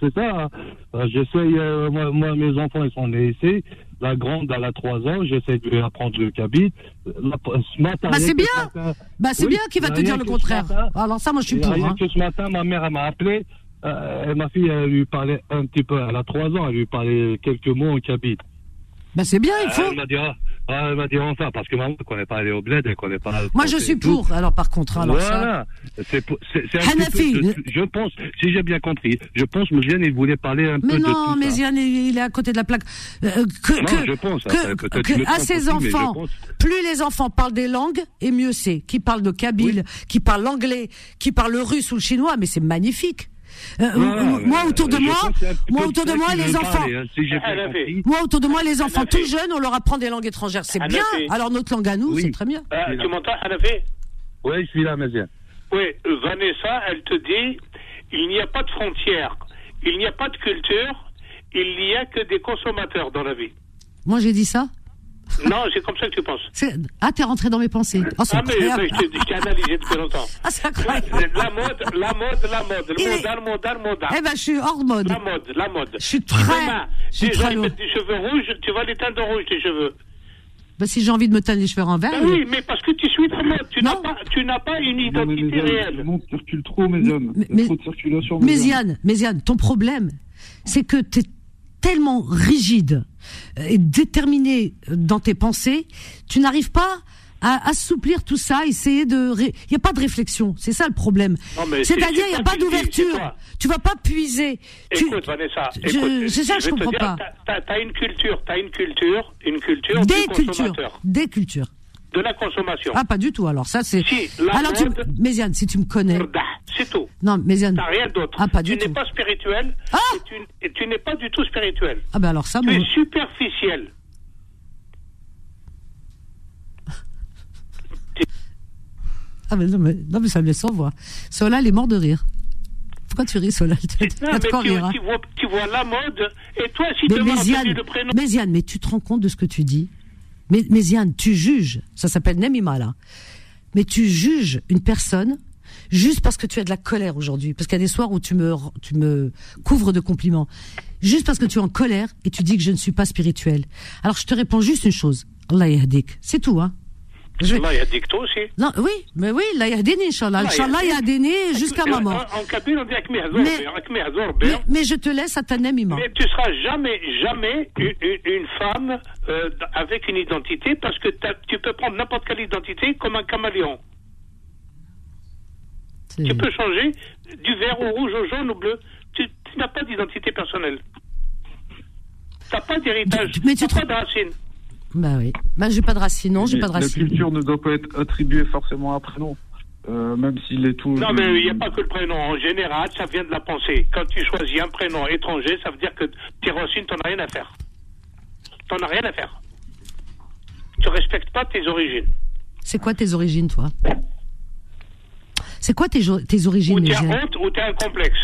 C'est ça. Hein. Bah, euh, moi, mes enfants, ils sont nés. La grande, elle a 3 ans, j'essaie de lui apprendre le cabit. Ce matin. Bah, c'est bien! bah, c'est bien qu'il va te dire le contraire. Alors, ça, moi, je suis pour. Hein. que ce matin, ma mère, elle m'a appelé. Euh, ma fille, elle lui parlait un petit peu. Elle a 3 ans, elle lui parlait quelques mots en cabit. Bah, c'est bien, il faut. Elle m'a dit, ah, ah, elle enfin, parce que maman ne connaît pas aller au bled, elle connaît pas. Moi, je suis pour. Alors, par contre, alors voilà. C'est, c'est, un je pense, si j'ai bien compris, je que Méziane, il voulait parler un mais peu non, de tout Méziane, il est à côté de la plaque. Euh, que, non, je pense. Que, à ses enfants, plus les enfants parlent des langues, et mieux c'est. Qui parle de kabyle, qui parle l'anglais, qui parle le russe ou le chinois, mais c'est magnifique. Euh, moi autour de moi, moi autour de moi les enfants, hein, moi autour de moi les enfants tout jeunes, on leur apprend des langues étrangères, c'est bien. Alors notre langue à nous, c'est très bien. Euh, tu m'entends, Anafé Oui, je suis là, Mézien. Oui, Vanessa, elle te dit, il n'y a pas de frontières, il n'y a pas de culture, il n'y a que des consommateurs dans la vie. Moi j'ai dit ça? Non, c'est comme ça que tu penses. Ah, t'es rentré dans mes pensées. Oh, ah, mais, mais je t'ai analysé depuis longtemps. Ah, c'est incroyable. La mode, la mode, la mode. Le modal, modal, modal. Eh ben, je suis hors de mode. La mode, la mode. Je suis très. je suis très mettre des cheveux rouges, tu vas les teindre rouges, tes cheveux. Bah, si j'ai envie de me teindre les cheveux en vert. oui, mais parce que tu suis la mode. Tu n'as pas, tu n'as pas une identité réelle. Le circule trop, mes hommes. Mais, trop de circulation. Méziane, Méziane, ton problème, c'est que t'es tellement rigide et déterminé dans tes pensées, tu n'arrives pas à assouplir tout ça, essayer de, il n'y a pas de réflexion, c'est ça le problème. C'est-à-dire, il n'y a pas d'ouverture. Tu vas pas puiser. Écoute, Vanessa, c'est ça je, je comprends pas. T'as as une culture, t'as une culture, une culture des cultures, des cultures de la consommation. Ah, pas du tout. Alors ça, c'est. Alors, tu... Méziane, si tu me connais. C'est tout. Non, Méziane. T'as rien d'autre. Ah, pas du tu tout. Tu n'es pas spirituel. Ah Et tu, n'es pas du tout spirituel. Ah, ben alors ça, Tu es superficiel. Ah, mais non, mais, non, mais ça me laisse sans voix. Solal est mort de rire. Pourquoi tu ris, Solal? Non, mais tu, tu, vois, tu vois la mode, et toi, si mais Méziane, le prénom. Méziane, mais tu te rends compte de ce que tu dis? Mais, mais tu juges, ça s'appelle Nemima là. Mais tu juges une personne juste parce que tu as de la colère aujourd'hui. Parce qu'il y a des soirs où tu me, tu me couvres de compliments. Juste parce que tu es en colère et tu dis que je ne suis pas spirituel. Alors je te réponds juste une chose. Allah. C'est tout, hein. Je... Allah yahdik toi aussi. Non, oui, mais oui, Allah yahdini, Inch'Allah. Inch'Allah yahdini jusqu'à ma mort. En, Kabyle, on dit mais, mais, mais je te laisse à ta nemima. Mais tu seras jamais, jamais une, une femme euh, avec une identité parce que tu peux prendre n'importe quelle identité comme un caméléon. Tu peux changer du vert au rouge au jaune au bleu. Tu, tu n'as pas d'identité personnelle. Tu n'as pas d'héritage. Tu n'as pas de racines. Bah oui. Bah j'ai pas de racines, non, j'ai pas de racines. La culture ne doit pas être attribuée forcément à un prénom. Euh, même s'il est tout. Non, mais il n'y a pas que le prénom. En général, ça vient de la pensée. Quand tu choisis un prénom étranger, ça veut dire que tes racines, t'en as rien à faire. T'en as rien à faire. Tu respectes pas tes origines. C'est quoi tes origines, toi? C'est quoi tes, tes origines Ou t'es honte ou t'es un complexe.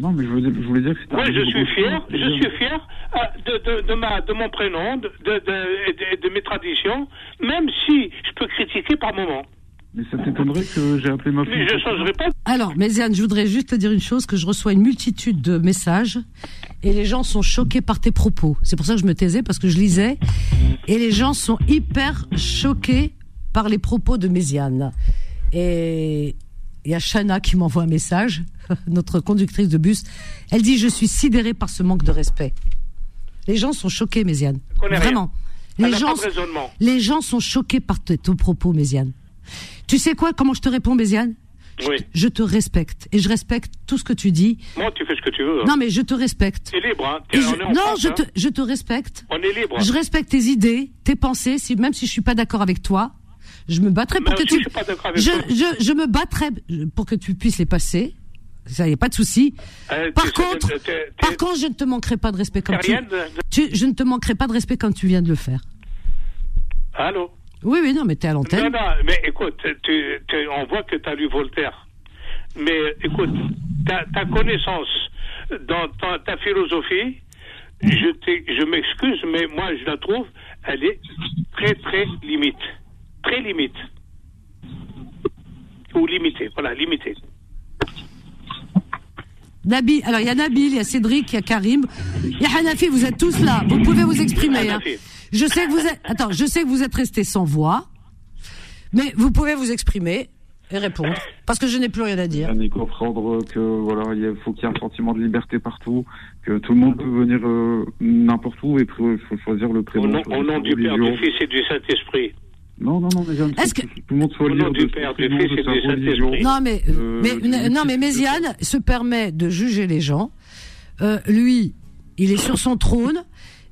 Non, mais je voulais, je voulais dire que c'était. Moi, je suis fier, je suis fier euh, de, de, de, ma, de mon prénom, de, de, de, mes traditions, même si je peux critiquer par moment. Mais ça t'étonnerait que j'ai appelé ma fille. Mais je changerai pas. Alors, Méziane, je voudrais juste te dire une chose, que je reçois une multitude de messages et les gens sont choqués par tes propos. C'est pour ça que je me taisais, parce que je lisais. Et les gens sont hyper choqués par les propos de Méziane. Et il y a Shana qui m'envoie un message, notre conductrice de bus. Elle dit Je suis sidérée par ce manque de respect. Les gens sont choqués, Méziane. Vraiment. Les gens, les gens sont choqués par ton propos, Méziane. Tu sais quoi Comment je te réponds, Méziane? Oui. Je te respecte et je respecte tout ce que tu dis. Moi, tu fais ce que tu veux. Hein. Non, mais je te respecte. Tu es libre. Hein. je, non, France, je, hein. te, je te respecte. On est libre. Je respecte tes idées, tes pensées, si, même si je suis pas d'accord avec toi. Je me battrai pour que tu. Je, je, je, me battrai pour que tu puisses les passer. Ça y a pas de souci. Euh, par contre, par contre, je ne te manquerai pas de respect quand tu, tu- je ne te manquerai pas de respect quand tu viens de le faire. Allô? Oui, oui, non, mais t'es à Non, l'antenne. non, mais écoute, tu, tu- on voit que tu as lu Voltaire. Mais écoute, ta, ta connaissance dans ta, ta philosophie, je, je m'excuse, mais moi je la trouve, elle est très très limite. Très limite. Ou limitée, voilà, limitée. Nabil, alors il y a Nabil, il y a Cédric, il y a Karim, il y a Hanafi, vous êtes tous là. Vous pouvez vous exprimer. hein. Je sais que vous êtes, attends, je sais que vous êtes restés sans voix, mais vous pouvez vous exprimer et répondre parce que je n'ai plus rien à dire. Et comprendre que voilà, il faut qu'il y ait un sentiment de liberté partout, que tout le monde peut venir euh, n'importe où et il faut choisir le Au prénom. nom, au nom du Père, du Fils et du Saint-Esprit. Non, non, non, mais Est-ce que- tout le monde soit libre de Père, de sa religion. Non mais Euh, mais du non mais Méziane se permet de juger les gens. Euh, lui, il est sur son trône.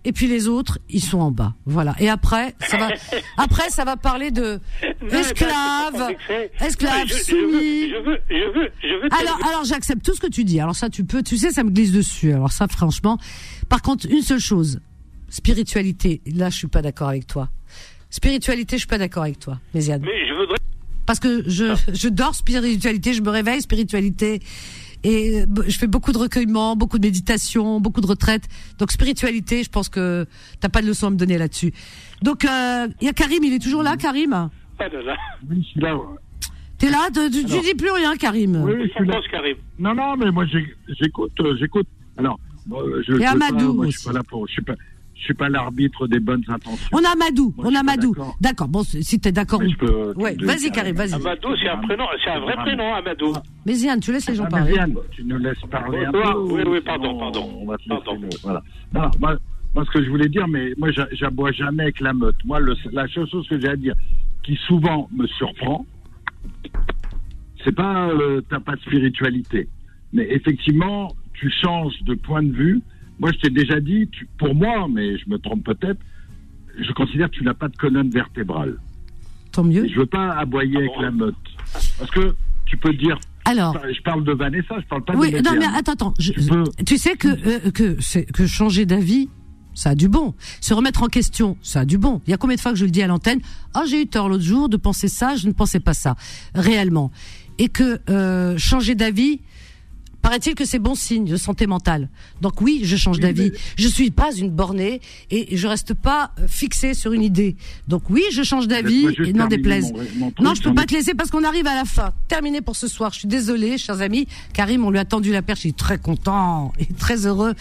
Et puis les autres, ils sont en bas. Voilà. Et après, ça va. Après, ça va parler de mais esclaves, esclaves soumis. Je veux, je veux, je veux. Alors, alors j'accepte tout ce que tu dis. Alors ça, tu peux, tu sais, ça me glisse dessus. Alors ça, franchement. Par contre, une seule chose, spiritualité. Là, je suis pas d'accord avec toi. Spiritualité, je suis pas d'accord avec toi, Méziane. Mais je voudrais. Parce que je, je dors spiritualité, je me réveille spiritualité. Et euh, je fais beaucoup de recueillement, beaucoup de méditation, beaucoup de retraite. Donc spiritualité, je pense que t'as pas de leçon à me donner là-dessus. Donc euh, il y a Karim, il est toujours là, Karim? Ah là là. Oui, je suis là. ouais. T'es là, tu, Alors. dis plus rien, Karim. Oui, je suis là. pense, Karim. Non, non, mais moi j'écoute, euh, j'écoute. Alors, moi, je, Et je pas- Amadou moi, je suis pas là pour, je suis pas, je suis pas l'arbitre des bonnes intentions. On a Madou, Moi, on a suis pas Madou. d'accord. Bon, si t'es d'accord. Ouais, tu- vas-y, Karim, vas-y. Amadou, c'est un prénom, c'est un vrai prénom, Amadou. Mais Ziane, tu laisses les gens Ah, parler. Vianne, tu nous laisses parler un peu. Oui, oui, pardon, pardon. On va te laisser voilà. Moi, moi, ce que je voulais dire, mais moi, j'a- j'aboie jamais avec la meute. Moi, le- la seule chose que j'ai à dire, qui souvent me surprend, c'est pas euh, t'as pas de spiritualité, mais effectivement, tu changes de point de vue. Moi, je t'ai déjà dit, tu- pour moi, mais je me trompe peut-être, je considère que tu n'as pas de colonne vertébrale. Tant mieux. Et je veux pas aboyer avec la meute, parce que tu peux dire. Alors. Je parle de Vanessa, je parle pas Oui, de. non, mais attends, attends. je- Tu peux- tu sais que, euh, que, que changer d'avis, ça a du bon. Se remettre en question, ça a du bon. Il y a combien de fois que je le dis à l'antenne Ah, j'ai eu tort l'autre jour de penser ça, je ne pensais pas ça, réellement. Et que euh, changer d'avis, paraît-il que c'est bon signe de santé mentale. Donc oui, je change d'avis. Je suis pas une bornée et je reste pas euh, fixée sur une idée. Donc oui, je change d'avis et n'en déplaise. non, je peux pas te laisser parce qu'on arrive à la fin. Terminé pour ce soir. Je suis désolée, chers amis. Karim, on lui a tendu la perche. Il est très content et très heureux.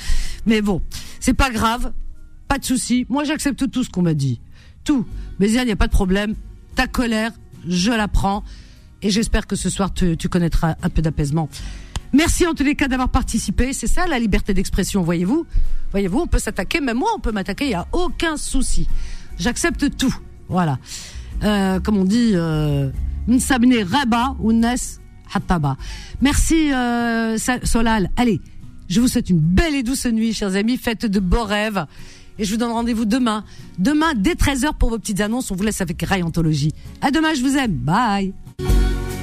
Mais bon, c'est pas grave. Pas de souci. Moi, j'accepte tout ce qu'on m'a dit. Tout. Mais il n'y a pas de problème. Ta colère, je la prends. Et j'espère que ce soir, tu, tu connaîtras un peu d'apaisement. Merci en tous les cas d'avoir participé. C'est ça la liberté d'expression, voyez-vous. Voyez-vous, on peut s'attaquer, même moi on peut m'attaquer, il n'y a aucun souci. J'accepte tout. Voilà. Euh, comme on dit, euh, Raba ou Nes Hataba. Merci euh, Solal. Allez, je vous souhaite une belle et douce nuit, chers amis. Faites de beaux rêves. Et je vous donne rendez-vous demain. Demain, dès 13h pour vos petites annonces. On vous laisse avec Rayontologie. À demain, je vous aime. Bye.